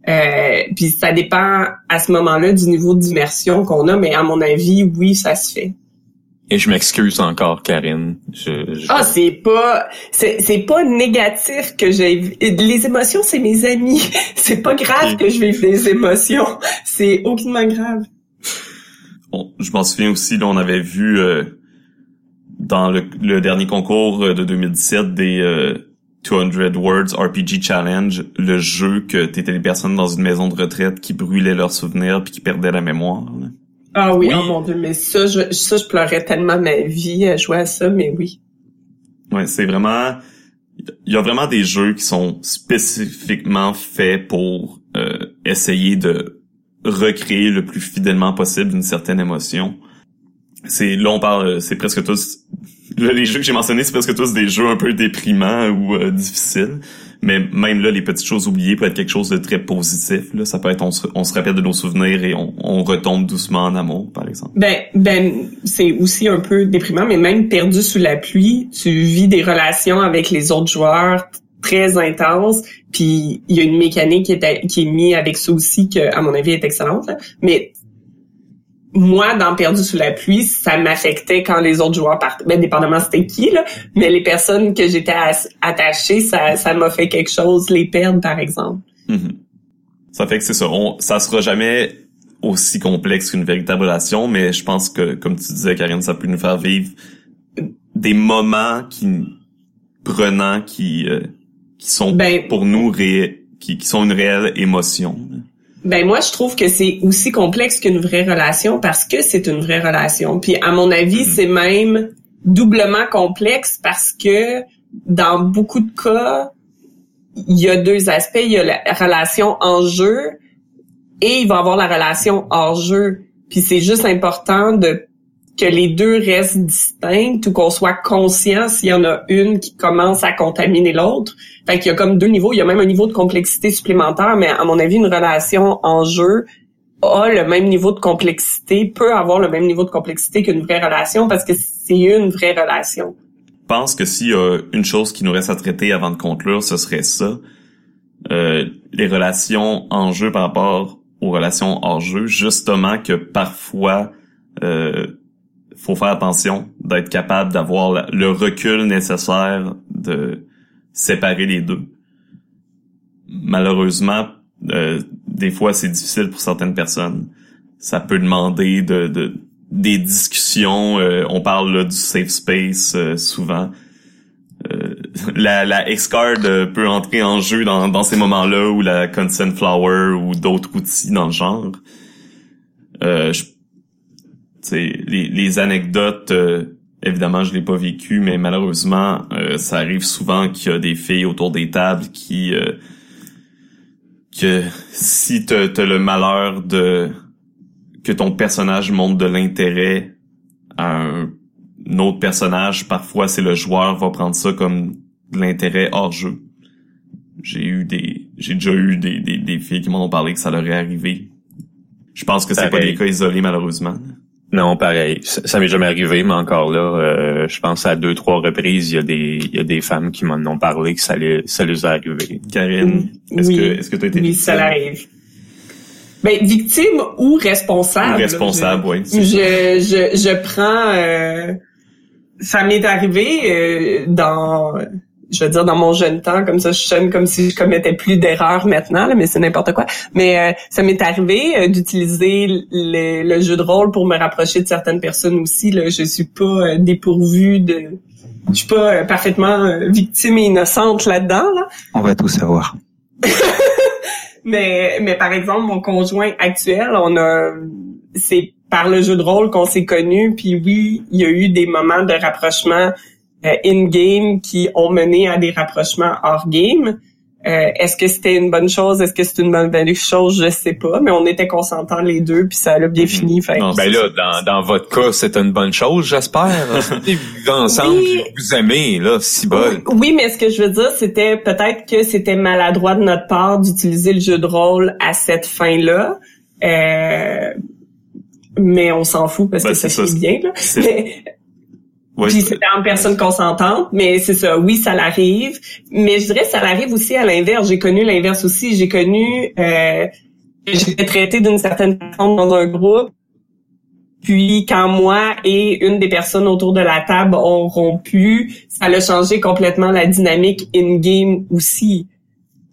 Speaker 5: Euh, puis ça dépend à ce moment-là du niveau d'immersion qu'on a, mais à mon avis, oui, ça se fait.
Speaker 4: Et je m'excuse encore, Karine. Je, je-
Speaker 5: Ah, c'est pas, c'est, c'est pas négatif que j'ai, les émotions, c'est mes amis. C'est pas grave que je vive des émotions. C'est aucunement grave.
Speaker 1: On- je m'en souviens aussi, là, on avait vu euh, dans le, le dernier concours euh, de 2017 des euh, 200 Words RPG Challenge, le jeu que t'étais les personnes dans une maison de retraite qui brûlaient leurs souvenirs puis qui perdaient la mémoire. là.
Speaker 5: Ah oui,
Speaker 1: Oui.
Speaker 5: oh mon dieu, mais ça, je, ça, je pleurais tellement ma vie à jouer à ça, mais oui.
Speaker 1: Ouais, c'est vraiment... Il y a vraiment des jeux qui sont spécifiquement faits pour euh, essayer de recréer le plus fidèlement possible une certaine émotion. C'est là on parle, c'est presque tous là, les jeux que j'ai mentionnés, c'est presque tous des jeux un peu déprimants ou euh, difficiles. Mais même là, les petites choses oubliées peut être quelque chose de très positif. Là, ça peut être on se, on se rappelle de nos souvenirs et on, on retombe doucement en amour, par exemple.
Speaker 5: Ben, ben, c'est aussi un peu déprimant, mais même perdu sous la pluie, tu vis des relations avec les autres joueurs très intenses, puis il y a une mécanique qui est, qui est mise avec ça aussi, que, à mon avis, est excellente, mais moi, dans Perdu sous la pluie, ça m'affectait quand les autres joueurs partaient. Ben, dépendamment c'était qui, là. Mais les personnes que j'étais attachée, ça, ça m'a fait quelque chose, les perdre, par exemple.
Speaker 1: Mhm. Ça fait que c'est ça. On, ça sera jamais aussi complexe qu'une véritable relation, mais je pense que, comme tu disais, Karine, ça peut nous faire vivre des moments qui prenants, qui euh, qui sont
Speaker 5: Ben-
Speaker 1: pour nous ré, qui, qui sont une réelle émotion.
Speaker 5: Ben moi je trouve que c'est aussi complexe qu'une vraie relation parce que c'est une vraie relation. Puis à mon avis,
Speaker 1: Mhm.
Speaker 5: c'est même doublement complexe parce que dans beaucoup de cas, il y a deux aspects, il y a la relation en jeu et il va y avoir la relation hors jeu. Puis c'est juste important de que les deux restent distincts ou qu'on soit conscient s'il y en a une qui commence à contaminer l'autre. Fait qu'il y a comme deux niveaux. Il y a même un niveau de complexité supplémentaire, mais à mon avis, une relation en jeu a le même niveau de complexité, peut avoir le même niveau de complexité qu'une vraie relation parce que c'est une vraie relation.
Speaker 1: Je pense que s'il y a une chose qui nous reste à traiter avant de conclure, ce serait ça. Euh, les relations en jeu par rapport aux relations hors jeu, justement que parfois euh, faut faire attention d'être capable d'avoir le recul nécessaire de séparer les deux. Malheureusement, euh, des fois c'est difficile pour certaines personnes. Ça peut demander de, de des discussions. euh, on parle là, du safe space euh, souvent. Euh, la, la X-Card euh, peut entrer en jeu dans, dans ces moments-là ou la Consent Flower ou d'autres outils dans le genre. Euh, je- les, les anecdotes, euh, évidemment, je l'ai pas vécu, mais malheureusement, euh, ça arrive souvent qu'il y a des filles autour des tables qui euh, que si t'as t'as le malheur de que ton personnage montre de l'intérêt à un, un autre personnage, parfois c'est le joueur va prendre ça comme de l'intérêt hors jeu. J'ai eu des j'ai déjà eu des, des, des filles qui m'en ont parlé que ça leur est arrivé. Je pense que c'est pas des cas isolés malheureusement.
Speaker 4: Non, pareil. Ça, ça m'est jamais arrivé, mais encore là, euh, je pense à deux, trois reprises, il y a des, il y a des femmes qui m'en ont parlé que ça, les, ça les est arrivé.
Speaker 1: Karine, est-ce
Speaker 5: Oui.
Speaker 1: que est-ce que tu as été
Speaker 5: Oui,
Speaker 1: victime?
Speaker 5: ça l'arrive. Ben, victime ou responsable.
Speaker 1: Ou responsable,
Speaker 5: je,
Speaker 1: oui.
Speaker 5: Je, je, je prends... euh, ça m'est arrivé euh, dans... Je veux dire, dans mon jeune temps, comme ça, je sonne comme si je commettais plus d'erreurs maintenant, là, mais c'est n'importe quoi. Mais euh, ça m'est arrivé euh, d'utiliser le, le jeu de rôle pour me rapprocher de certaines personnes aussi. Là. Je suis pas euh, dépourvue de... Je suis pas euh, parfaitement victime et innocente là-dedans, là.
Speaker 3: On va tout savoir.
Speaker 5: Mais, mais par exemple, mon conjoint actuel, on a, c'est par le jeu de rôle qu'on s'est connus. Puis oui, il y a eu des moments de rapprochement in-game qui ont mené à des rapprochements hors-game. Euh, Est-ce que c'était une bonne chose? Est-ce que c'est une bonne chose? Je sais pas. Mais on était consentants les deux, puis ça a bien fini. Fait
Speaker 1: Non,
Speaker 4: Ben là, dans, dans votre cas, c'est une bonne chose, j'espère. Vous ensemble,
Speaker 5: Oui.
Speaker 4: vous aimez, là, si bon.
Speaker 5: Oui, mais ce que je veux dire, c'était peut-être que c'était maladroit de notre part d'utiliser le jeu de rôle à cette fin-là. Euh, mais on s'en fout parce
Speaker 1: Ben,
Speaker 5: que ça finit bien. Là.
Speaker 1: Ouais,
Speaker 5: Puis c'était en personne consentante, mais c'est ça, oui, ça l'arrive. Mais je dirais ça l'arrive aussi à l'inverse. J'ai connu l'inverse aussi. J'ai connu euh, j'étais traitée d'une certaine façon dans un groupe. Puis quand moi et une des personnes autour de la table ont rompu, ça a changé complètement la dynamique in-game aussi.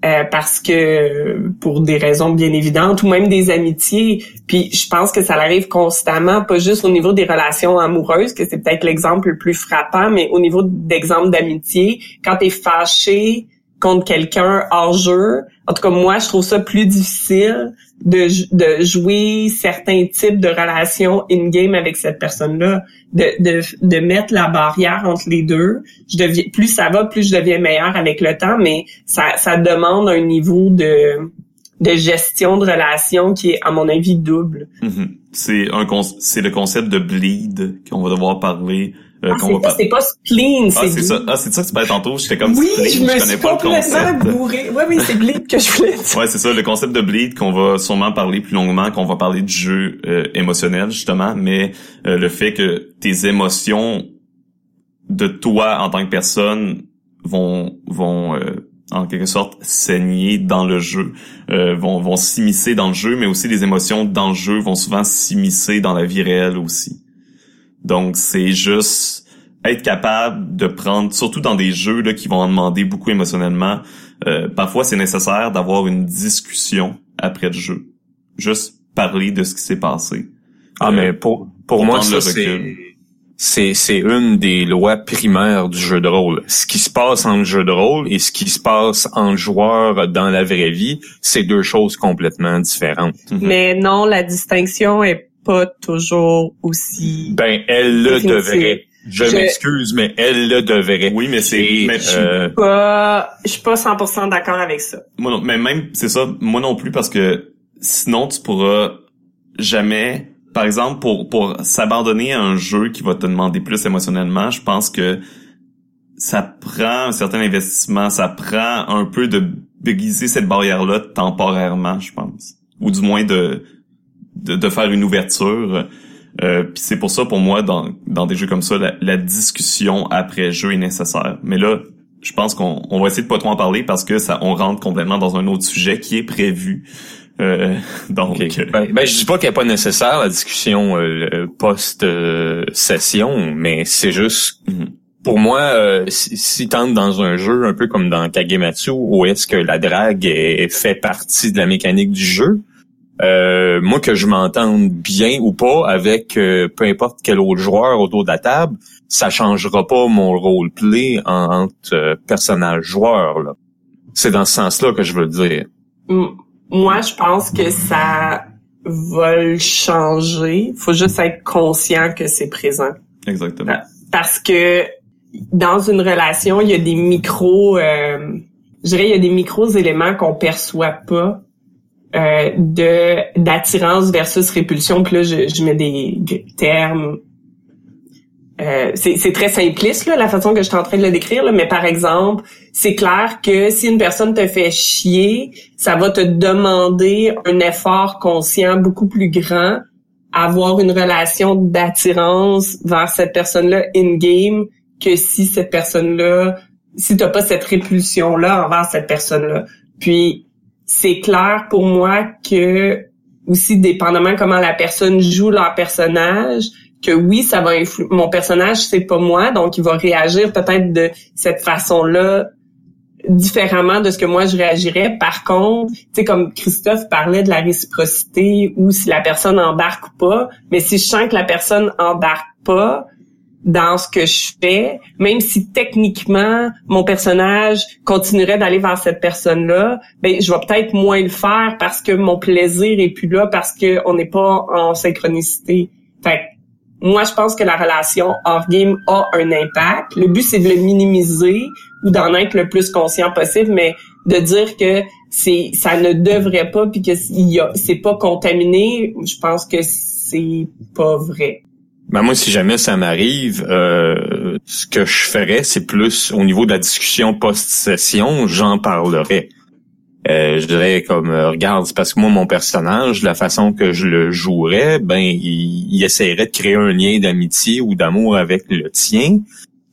Speaker 5: Euh, parce que pour des raisons bien évidentes ou même des amitiés. Puis je pense que ça arrive constamment, pas juste au niveau des relations amoureuses, que c'est peut-être l'exemple le plus frappant, mais au niveau d'exemples d'amitié, quand tu es fâché contre quelqu'un hors jeu, en tout cas moi je trouve ça plus difficile de, de jouer certains types de relations in-game avec cette personne-là, de, de, de mettre la barrière entre les deux. Je deviens, plus ça va, plus je deviens meilleur avec le temps, mais ça, ça demande un niveau de, de gestion de relation qui est, à mon avis, double.
Speaker 1: Mhm. C'est un c'est le concept de bleed qu'on va devoir parler. Euh,
Speaker 5: Ah,
Speaker 1: qu'on
Speaker 5: c'est
Speaker 1: va
Speaker 5: c'est pas spleen,
Speaker 1: Ah,
Speaker 5: c'est
Speaker 1: c'est
Speaker 5: bleed.
Speaker 1: ça. Ah, c'est ça que tu parlais tantôt. J'étais comme
Speaker 5: Oui,
Speaker 1: spleen,
Speaker 5: je me
Speaker 1: connais
Speaker 5: suis
Speaker 1: pas le
Speaker 5: complètement
Speaker 1: concept.
Speaker 5: bourré. Oui, oui, c'est bleed que je voulais dire.
Speaker 1: Ouais, c'est ça, le concept de bleed qu'on va sûrement parler plus longuement, qu'on va parler du jeu euh, émotionnel justement, mais euh, le fait que tes émotions de toi en tant que personne vont vont euh, en quelque sorte saigner dans le jeu, euh, vont vont s'immiscer dans le jeu, mais aussi les émotions dans le jeu vont souvent s'immiscer dans la vie réelle aussi. Donc c'est juste être capable de prendre, surtout dans des jeux là, qui vont en demander beaucoup émotionnellement, euh, parfois c'est nécessaire d'avoir une discussion après le jeu. Juste parler de ce qui s'est passé.
Speaker 4: Ah,
Speaker 1: Euh,
Speaker 4: mais pour, pour
Speaker 1: pour
Speaker 4: moi, ça, c'est, c'est, c'est une des lois primaires du jeu de rôle. Ce qui se passe en jeu de rôle et ce qui se passe en joueur dans la vraie vie, c'est deux choses complètement différentes.
Speaker 1: Mhm.
Speaker 5: Mais non, la distinction est pas toujours aussi...
Speaker 4: Ben, elle le
Speaker 5: Définitive.
Speaker 4: devrait. Je,
Speaker 5: Je-
Speaker 4: m'excuse, mais elle le devrait.
Speaker 1: Oui, mais c'est, mais je-
Speaker 4: euh,
Speaker 5: pas, je suis pas 100% d'accord avec ça.
Speaker 1: moi non, mais même c'est ça, moi non plus parce que sinon tu pourras jamais, par exemple, pour pour s'abandonner à un jeu qui va te demander plus émotionnellement, je pense que ça prend un certain investissement, ça prend un peu de déguiser cette barrière-là temporairement, je pense, ou du moins de de, de faire une ouverture. Euh, puis c'est pour ça pour moi dans dans des jeux comme ça la, la discussion après jeu est nécessaire. Mais là je pense qu'on on va essayer de pas trop en parler parce que ça on rentre complètement dans un autre sujet qui est prévu. Euh, donc
Speaker 4: ok.
Speaker 1: euh,
Speaker 4: Ben, ben, je dis pas qu'elle est pas nécessaire la discussion euh, post euh, session, mais c'est juste
Speaker 1: mhm.
Speaker 4: pour moi, euh, si, si t'entres dans un jeu un peu comme dans Kagematsu, où est-ce que la drague est, fait partie de la mécanique du jeu, euh, moi que je m'entende bien ou pas avec euh, peu importe quel autre joueur autour de la table, ça changera pas mon roleplay en, entre euh, personnage joueur. là. C'est dans ce sens-là que je veux dire.
Speaker 5: Moi, je pense que ça va le changer. Faut juste être conscient que c'est présent.
Speaker 1: exactement.
Speaker 5: Parce que dans une relation, il y a des micros, euh, je dirais, il y a des micros éléments qu'on perçoit pas euh, de d'attirance versus répulsion. Puis là, je, mets des termes. Euh, c'est très simpliste là, la façon que je suis en train de le décrire, mais par exemple, c'est clair que si une personne te fait chier, ça va te demander un effort conscient beaucoup plus grand avoir une relation d'attirance vers cette personne-là in-game que si cette personne-là, si t'as pas cette répulsion-là envers cette personne-là. Puis, c'est clair pour moi que, aussi dépendamment comment la personne joue leur personnage, que oui, ça va influer. Mon personnage, c'est pas moi, donc il va réagir peut-être de cette façon-là différemment de ce que moi je réagirais. Par contre, tu sais, comme Christophe parlait de la réciprocité ou si la personne embarque ou pas, mais si je sens que la personne embarque pas dans ce que je fais, même si techniquement mon personnage continuerait d'aller vers cette personne-là, ben je vais peut-être moins le faire parce que mon plaisir est plus là parce que on n'est pas en synchronicité. Fait que moi, je pense que la relation hors game a un impact. Le but, c'est de le minimiser ou d'en être le plus conscient possible, mais de dire que c'est ça ne devrait pas puis que c'est pas contaminé, je pense que c'est pas vrai.
Speaker 4: Ben moi, si jamais ça m'arrive, euh, ce que je ferais, c'est plus au niveau de la discussion post-session, j'en parlerai. euh, je dirais comme euh, regarde, parce que moi mon personnage, la façon que je le jouerais, ben il, il essaierait de créer un lien d'amitié ou d'amour avec le tien.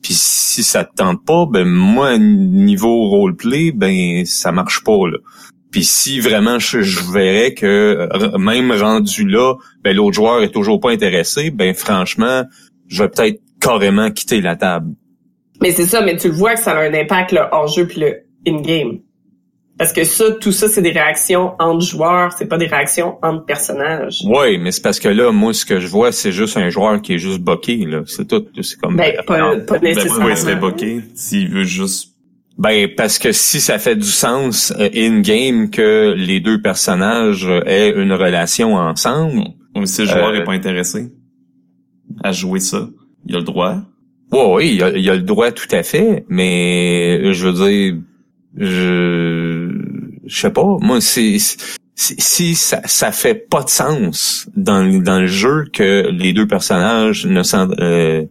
Speaker 4: Puis si ça te tente pas, ben moi niveau roleplay, ben ça marche pas là. Puis si vraiment je, je verrais que euh, même rendu là, ben l'autre joueur est toujours pas intéressé, ben franchement, je vais peut-être carrément quitter la table.
Speaker 5: Mais c'est ça, mais tu le vois que ça a un impact le hors-jeu puis le in-game. Parce que ça, tout ça, c'est des réactions entre joueurs, c'est pas des réactions entre personnages.
Speaker 4: Oui, mais c'est parce que là, moi, ce que je vois, c'est juste un joueur qui est juste boqué, là. C'est tout. C'est comme.
Speaker 5: Ben, pas, pas
Speaker 1: Ben,
Speaker 5: nécessairement.
Speaker 1: pourquoi il serait boqué s'il veut juste...
Speaker 4: Ben, parce que si ça fait du sens euh, in-game que les deux personnages euh, aient une relation ensemble,
Speaker 1: Ou si le joueur
Speaker 4: Euh,
Speaker 1: est pas intéressé à jouer ça, il a le droit.
Speaker 4: ouais, oui, il a, il a le droit tout à fait, mais je veux dire, je, je sais pas, moi, c'est, c'est- si ça, ça fait pas de sens dans, le- dans le jeu que les deux personnages ne s'en- euh,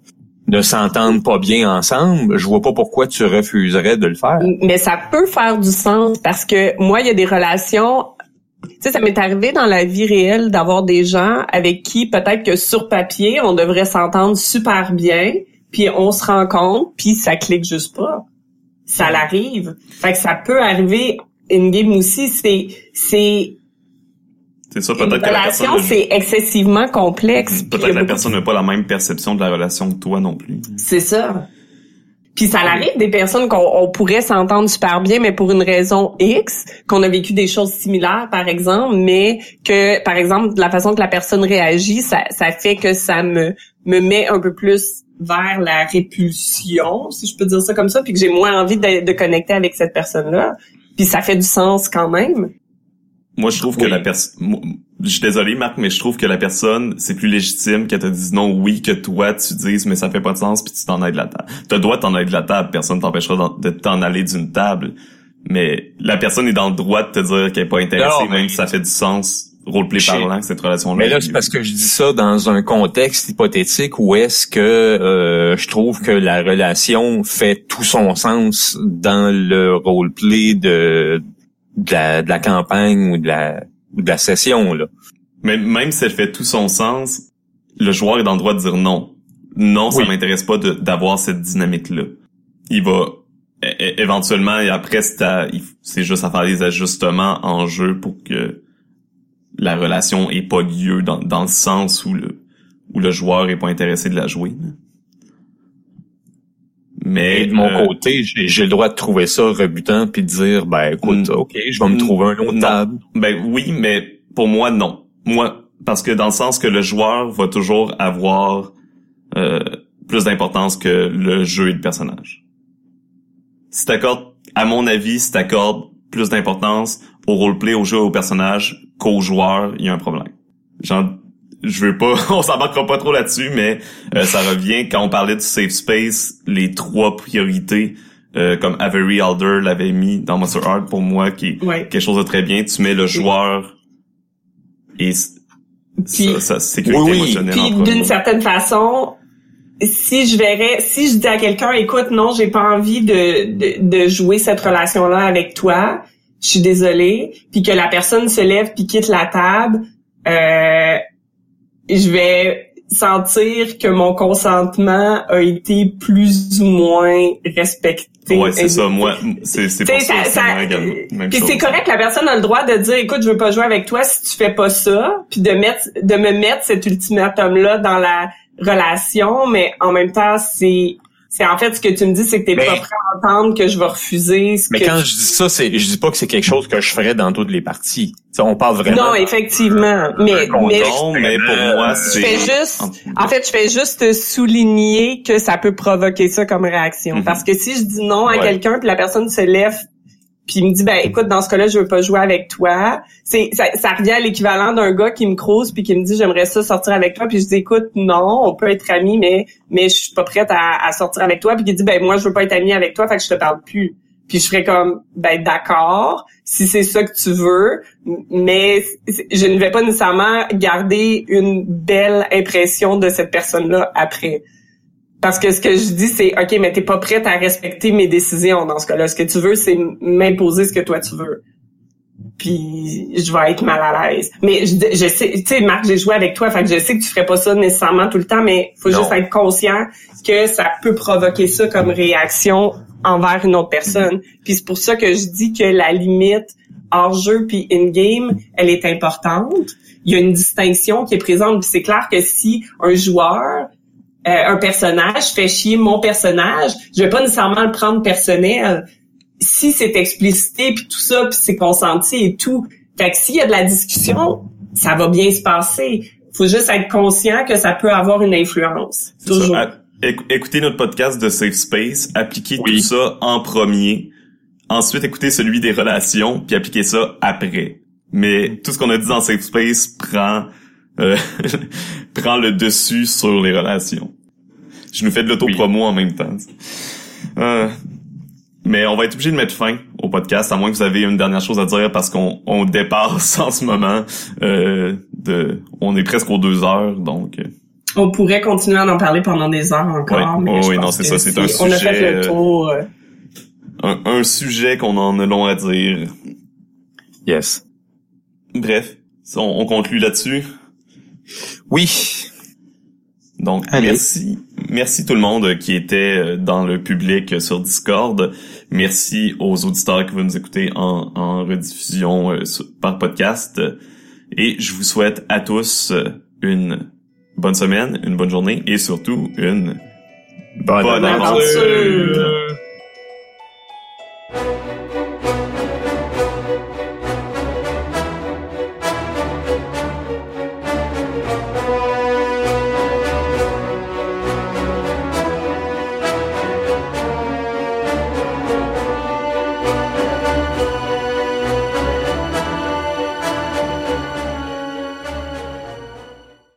Speaker 4: ne s'entendent pas bien ensemble, je vois pas pourquoi tu refuserais de le faire.
Speaker 5: Mais ça peut faire du sens parce que moi, il y a des relations. Tu sais, ça m'est arrivé dans la vie réelle d'avoir des gens avec qui peut-être que sur papier, on devrait s'entendre super bien, puis on se rencontre, puis ça clique juste pas. Ça l'arrive. Fait que ça peut arriver in game aussi. C'est c'est
Speaker 1: C'est ça, peut-être que la
Speaker 5: relation, c'est excessivement complexe.
Speaker 1: Peut-être que la
Speaker 5: beaucoup-
Speaker 1: personne n'a pas la même perception de la relation que toi non plus.
Speaker 5: C'est ça. Puis ça arrive des personnes qu'on on pourrait s'entendre super bien, mais pour une raison X, qu'on a vécu des choses similaires, par exemple, mais que, par exemple, la façon que la personne réagit, ça, ça fait que ça me, me met un peu plus vers la répulsion, si je peux dire ça comme ça, puis que j'ai moins envie de, de connecter avec cette personne-là. Puis ça fait du sens quand même.
Speaker 1: Moi, je trouve que la personne... Je suis désolé, Marc, mais je trouve que la personne, c'est plus légitime qu'elle te dise non oui que toi, tu dises mais ça fait pas de sens puis tu t'en ailles de la table. T'as le droit de t'en aller de la table, personne t'empêchera de t'en aller d'une table. Mais la personne est dans le droit de te dire qu'elle est pas intéressée,
Speaker 4: Non,
Speaker 1: même si ça fait du sens, roleplay parlant, que cette relation-là.
Speaker 4: Mais là,
Speaker 1: est
Speaker 4: c'est parce que je dis ça dans un contexte hypothétique où est-ce que euh, je trouve que la relation fait tout son sens dans le roleplay de, de, la, de la campagne ou de la, ou de la session. Là.
Speaker 1: Mais même si elle fait tout son sens, le joueur est dans le droit de dire non. Non, ça
Speaker 4: Oui.
Speaker 1: m'intéresse pas d'avoir cette dynamique-là. Il va éventuellement et après c'est juste à faire des ajustements en jeu pour que la relation ait pas lieu dans, dans le sens où le où le joueur est pas intéressé de la jouer. Mais
Speaker 4: Et de mon
Speaker 1: euh,
Speaker 4: côté, j'ai le droit de trouver ça rebutant puis de dire, ben écoute,
Speaker 1: Mm.
Speaker 4: ok, je vais me
Speaker 1: Mm.
Speaker 4: trouver un autre
Speaker 1: Non.
Speaker 4: table.
Speaker 1: Ben oui, mais pour moi, non. Moi, parce que dans le sens que le joueur va toujours avoir euh, plus d'importance que le jeu et le personnage. Si t'accordes, à mon avis, si t'accordes plus d'importance au roleplay, au jeu, au personnage qu'au joueur, il y a un problème. Genre, je veux pas, on s'embarquera pas trop là-dessus, mais euh, ça revient quand on parlait du safe space, les trois priorités, euh, comme Avery Alder l'avait mis dans Monster Heart pour moi, qui est
Speaker 5: Ouais.
Speaker 1: quelque chose de très bien. Tu mets le joueur et
Speaker 5: Puis-
Speaker 1: sa, sa sécurité
Speaker 4: Oui, oui.
Speaker 1: émotionnelle
Speaker 5: Puis d'une certaine façon, si je verrais, si je dis à quelqu'un, écoute, non, j'ai pas envie de, de, de jouer cette relation-là avec toi, je suis désolée, puis que la personne se lève puis quitte la table, euh, je vais sentir que mon consentement a été plus ou moins respecté.
Speaker 1: Ouais, c'est ça. Moi, c'est c'est ça,
Speaker 5: ça- Puis c'est correct, la personne a le droit de dire, écoute, je veux pas jouer avec toi si tu fais pas ça, puis de mettre, de me mettre cet ultimatum-là dans la relation, mais en même temps, c'est, c'est en fait ce que tu me dis, c'est que t'es
Speaker 4: Mais-
Speaker 5: pas prêt à entendre que je vais refuser ce
Speaker 4: Mais
Speaker 5: que
Speaker 4: quand
Speaker 5: tu-
Speaker 4: je dis ça, c'est je dis pas que c'est quelque chose que je ferais dans toutes les parties. T'sais, on parle vraiment.
Speaker 5: Non, effectivement, mais,
Speaker 4: Un
Speaker 5: mais
Speaker 1: Non, mais pour moi,
Speaker 5: je
Speaker 1: c'est...
Speaker 5: fais juste, en fait, je fais juste souligner que ça peut provoquer ça comme réaction.
Speaker 1: Mhm.
Speaker 5: Parce que si je dis non à
Speaker 4: Ouais.
Speaker 5: quelqu'un puis la personne se lève puis il me dit ben écoute dans ce cas-là je veux pas jouer avec toi, c'est ça, ça revient à l'équivalent d'un gars qui me crouse puis qui me dit j'aimerais ça sortir avec toi puis je dis écoute non on peut être amis mais mais je suis pas prête à, à sortir avec toi puis il dit ben moi je veux pas être amie avec toi fait que je te parle plus. Puis je ferais comme ben d'accord si c'est ça que tu veux mais je ne vais pas nécessairement garder une belle impression de cette personne-là après. Parce que ce que je dis, c'est OK, mais t'es pas prête à respecter mes décisions dans ce cas-là. Ce que tu veux, c'est m'imposer ce que toi tu veux. puis je vais être mal à l'aise. Mais je, je sais, tu sais, Marc, j'ai joué avec toi, fait que je sais que tu ferais pas ça nécessairement tout le temps, mais faut
Speaker 1: Non.
Speaker 5: juste être conscient que ça peut provoquer ça comme réaction envers une autre personne. Puis c'est pour ça que je dis que la limite hors jeu puis in game, elle est importante. Il y a une distinction qui est présente. Puis c'est clair que si un joueur un personnage fait chier mon personnage, je vais pas nécessairement le prendre personnel. Si c'est explicité puis tout ça, puis c'est consenti et tout, fait que s'il y a de la discussion, ça va bien se passer. Faut juste être conscient que ça peut avoir une influence.
Speaker 1: Ça.
Speaker 5: Toujours.
Speaker 1: Écoutez notre podcast de Safe Space, appliquez
Speaker 4: Oui.
Speaker 1: tout ça en premier. Ensuite, écoutez celui des relations, puis appliquez ça après. Mais tout ce qu'on a dit dans Safe Space prend euh, prend le dessus sur les relations. Je nous fais de l'auto-promo en même temps. Euh, mais on va être obligé de mettre fin au podcast, à moins que vous avez une dernière chose à dire, parce qu'on on dépasse en ce moment. Euh, de, on est presque aux deux heures, donc... euh,
Speaker 5: On pourrait continuer à en parler pendant des heures encore.
Speaker 1: Ouais.
Speaker 5: mais
Speaker 1: Oh
Speaker 5: je
Speaker 1: oui,
Speaker 5: pense
Speaker 1: non, c'est
Speaker 5: que
Speaker 1: ça, c'est un
Speaker 5: On a
Speaker 1: sujet,
Speaker 5: fait le
Speaker 1: euh,
Speaker 5: tour.
Speaker 1: un, un sujet qu'on en a long à dire.
Speaker 4: Yes.
Speaker 1: Bref, on, on conclut là-dessus.
Speaker 4: Oui.
Speaker 1: Donc,
Speaker 3: Allez.
Speaker 1: merci. Merci tout le monde qui était euh, dans le public euh, sur Discord. Merci aux auditeurs qui vont nous écouter en, en rediffusion euh, par podcast. Et je vous souhaite à tous une bonne semaine, une bonne journée et surtout une
Speaker 4: Bonne,
Speaker 1: Bonne
Speaker 5: aventure.
Speaker 4: aventure.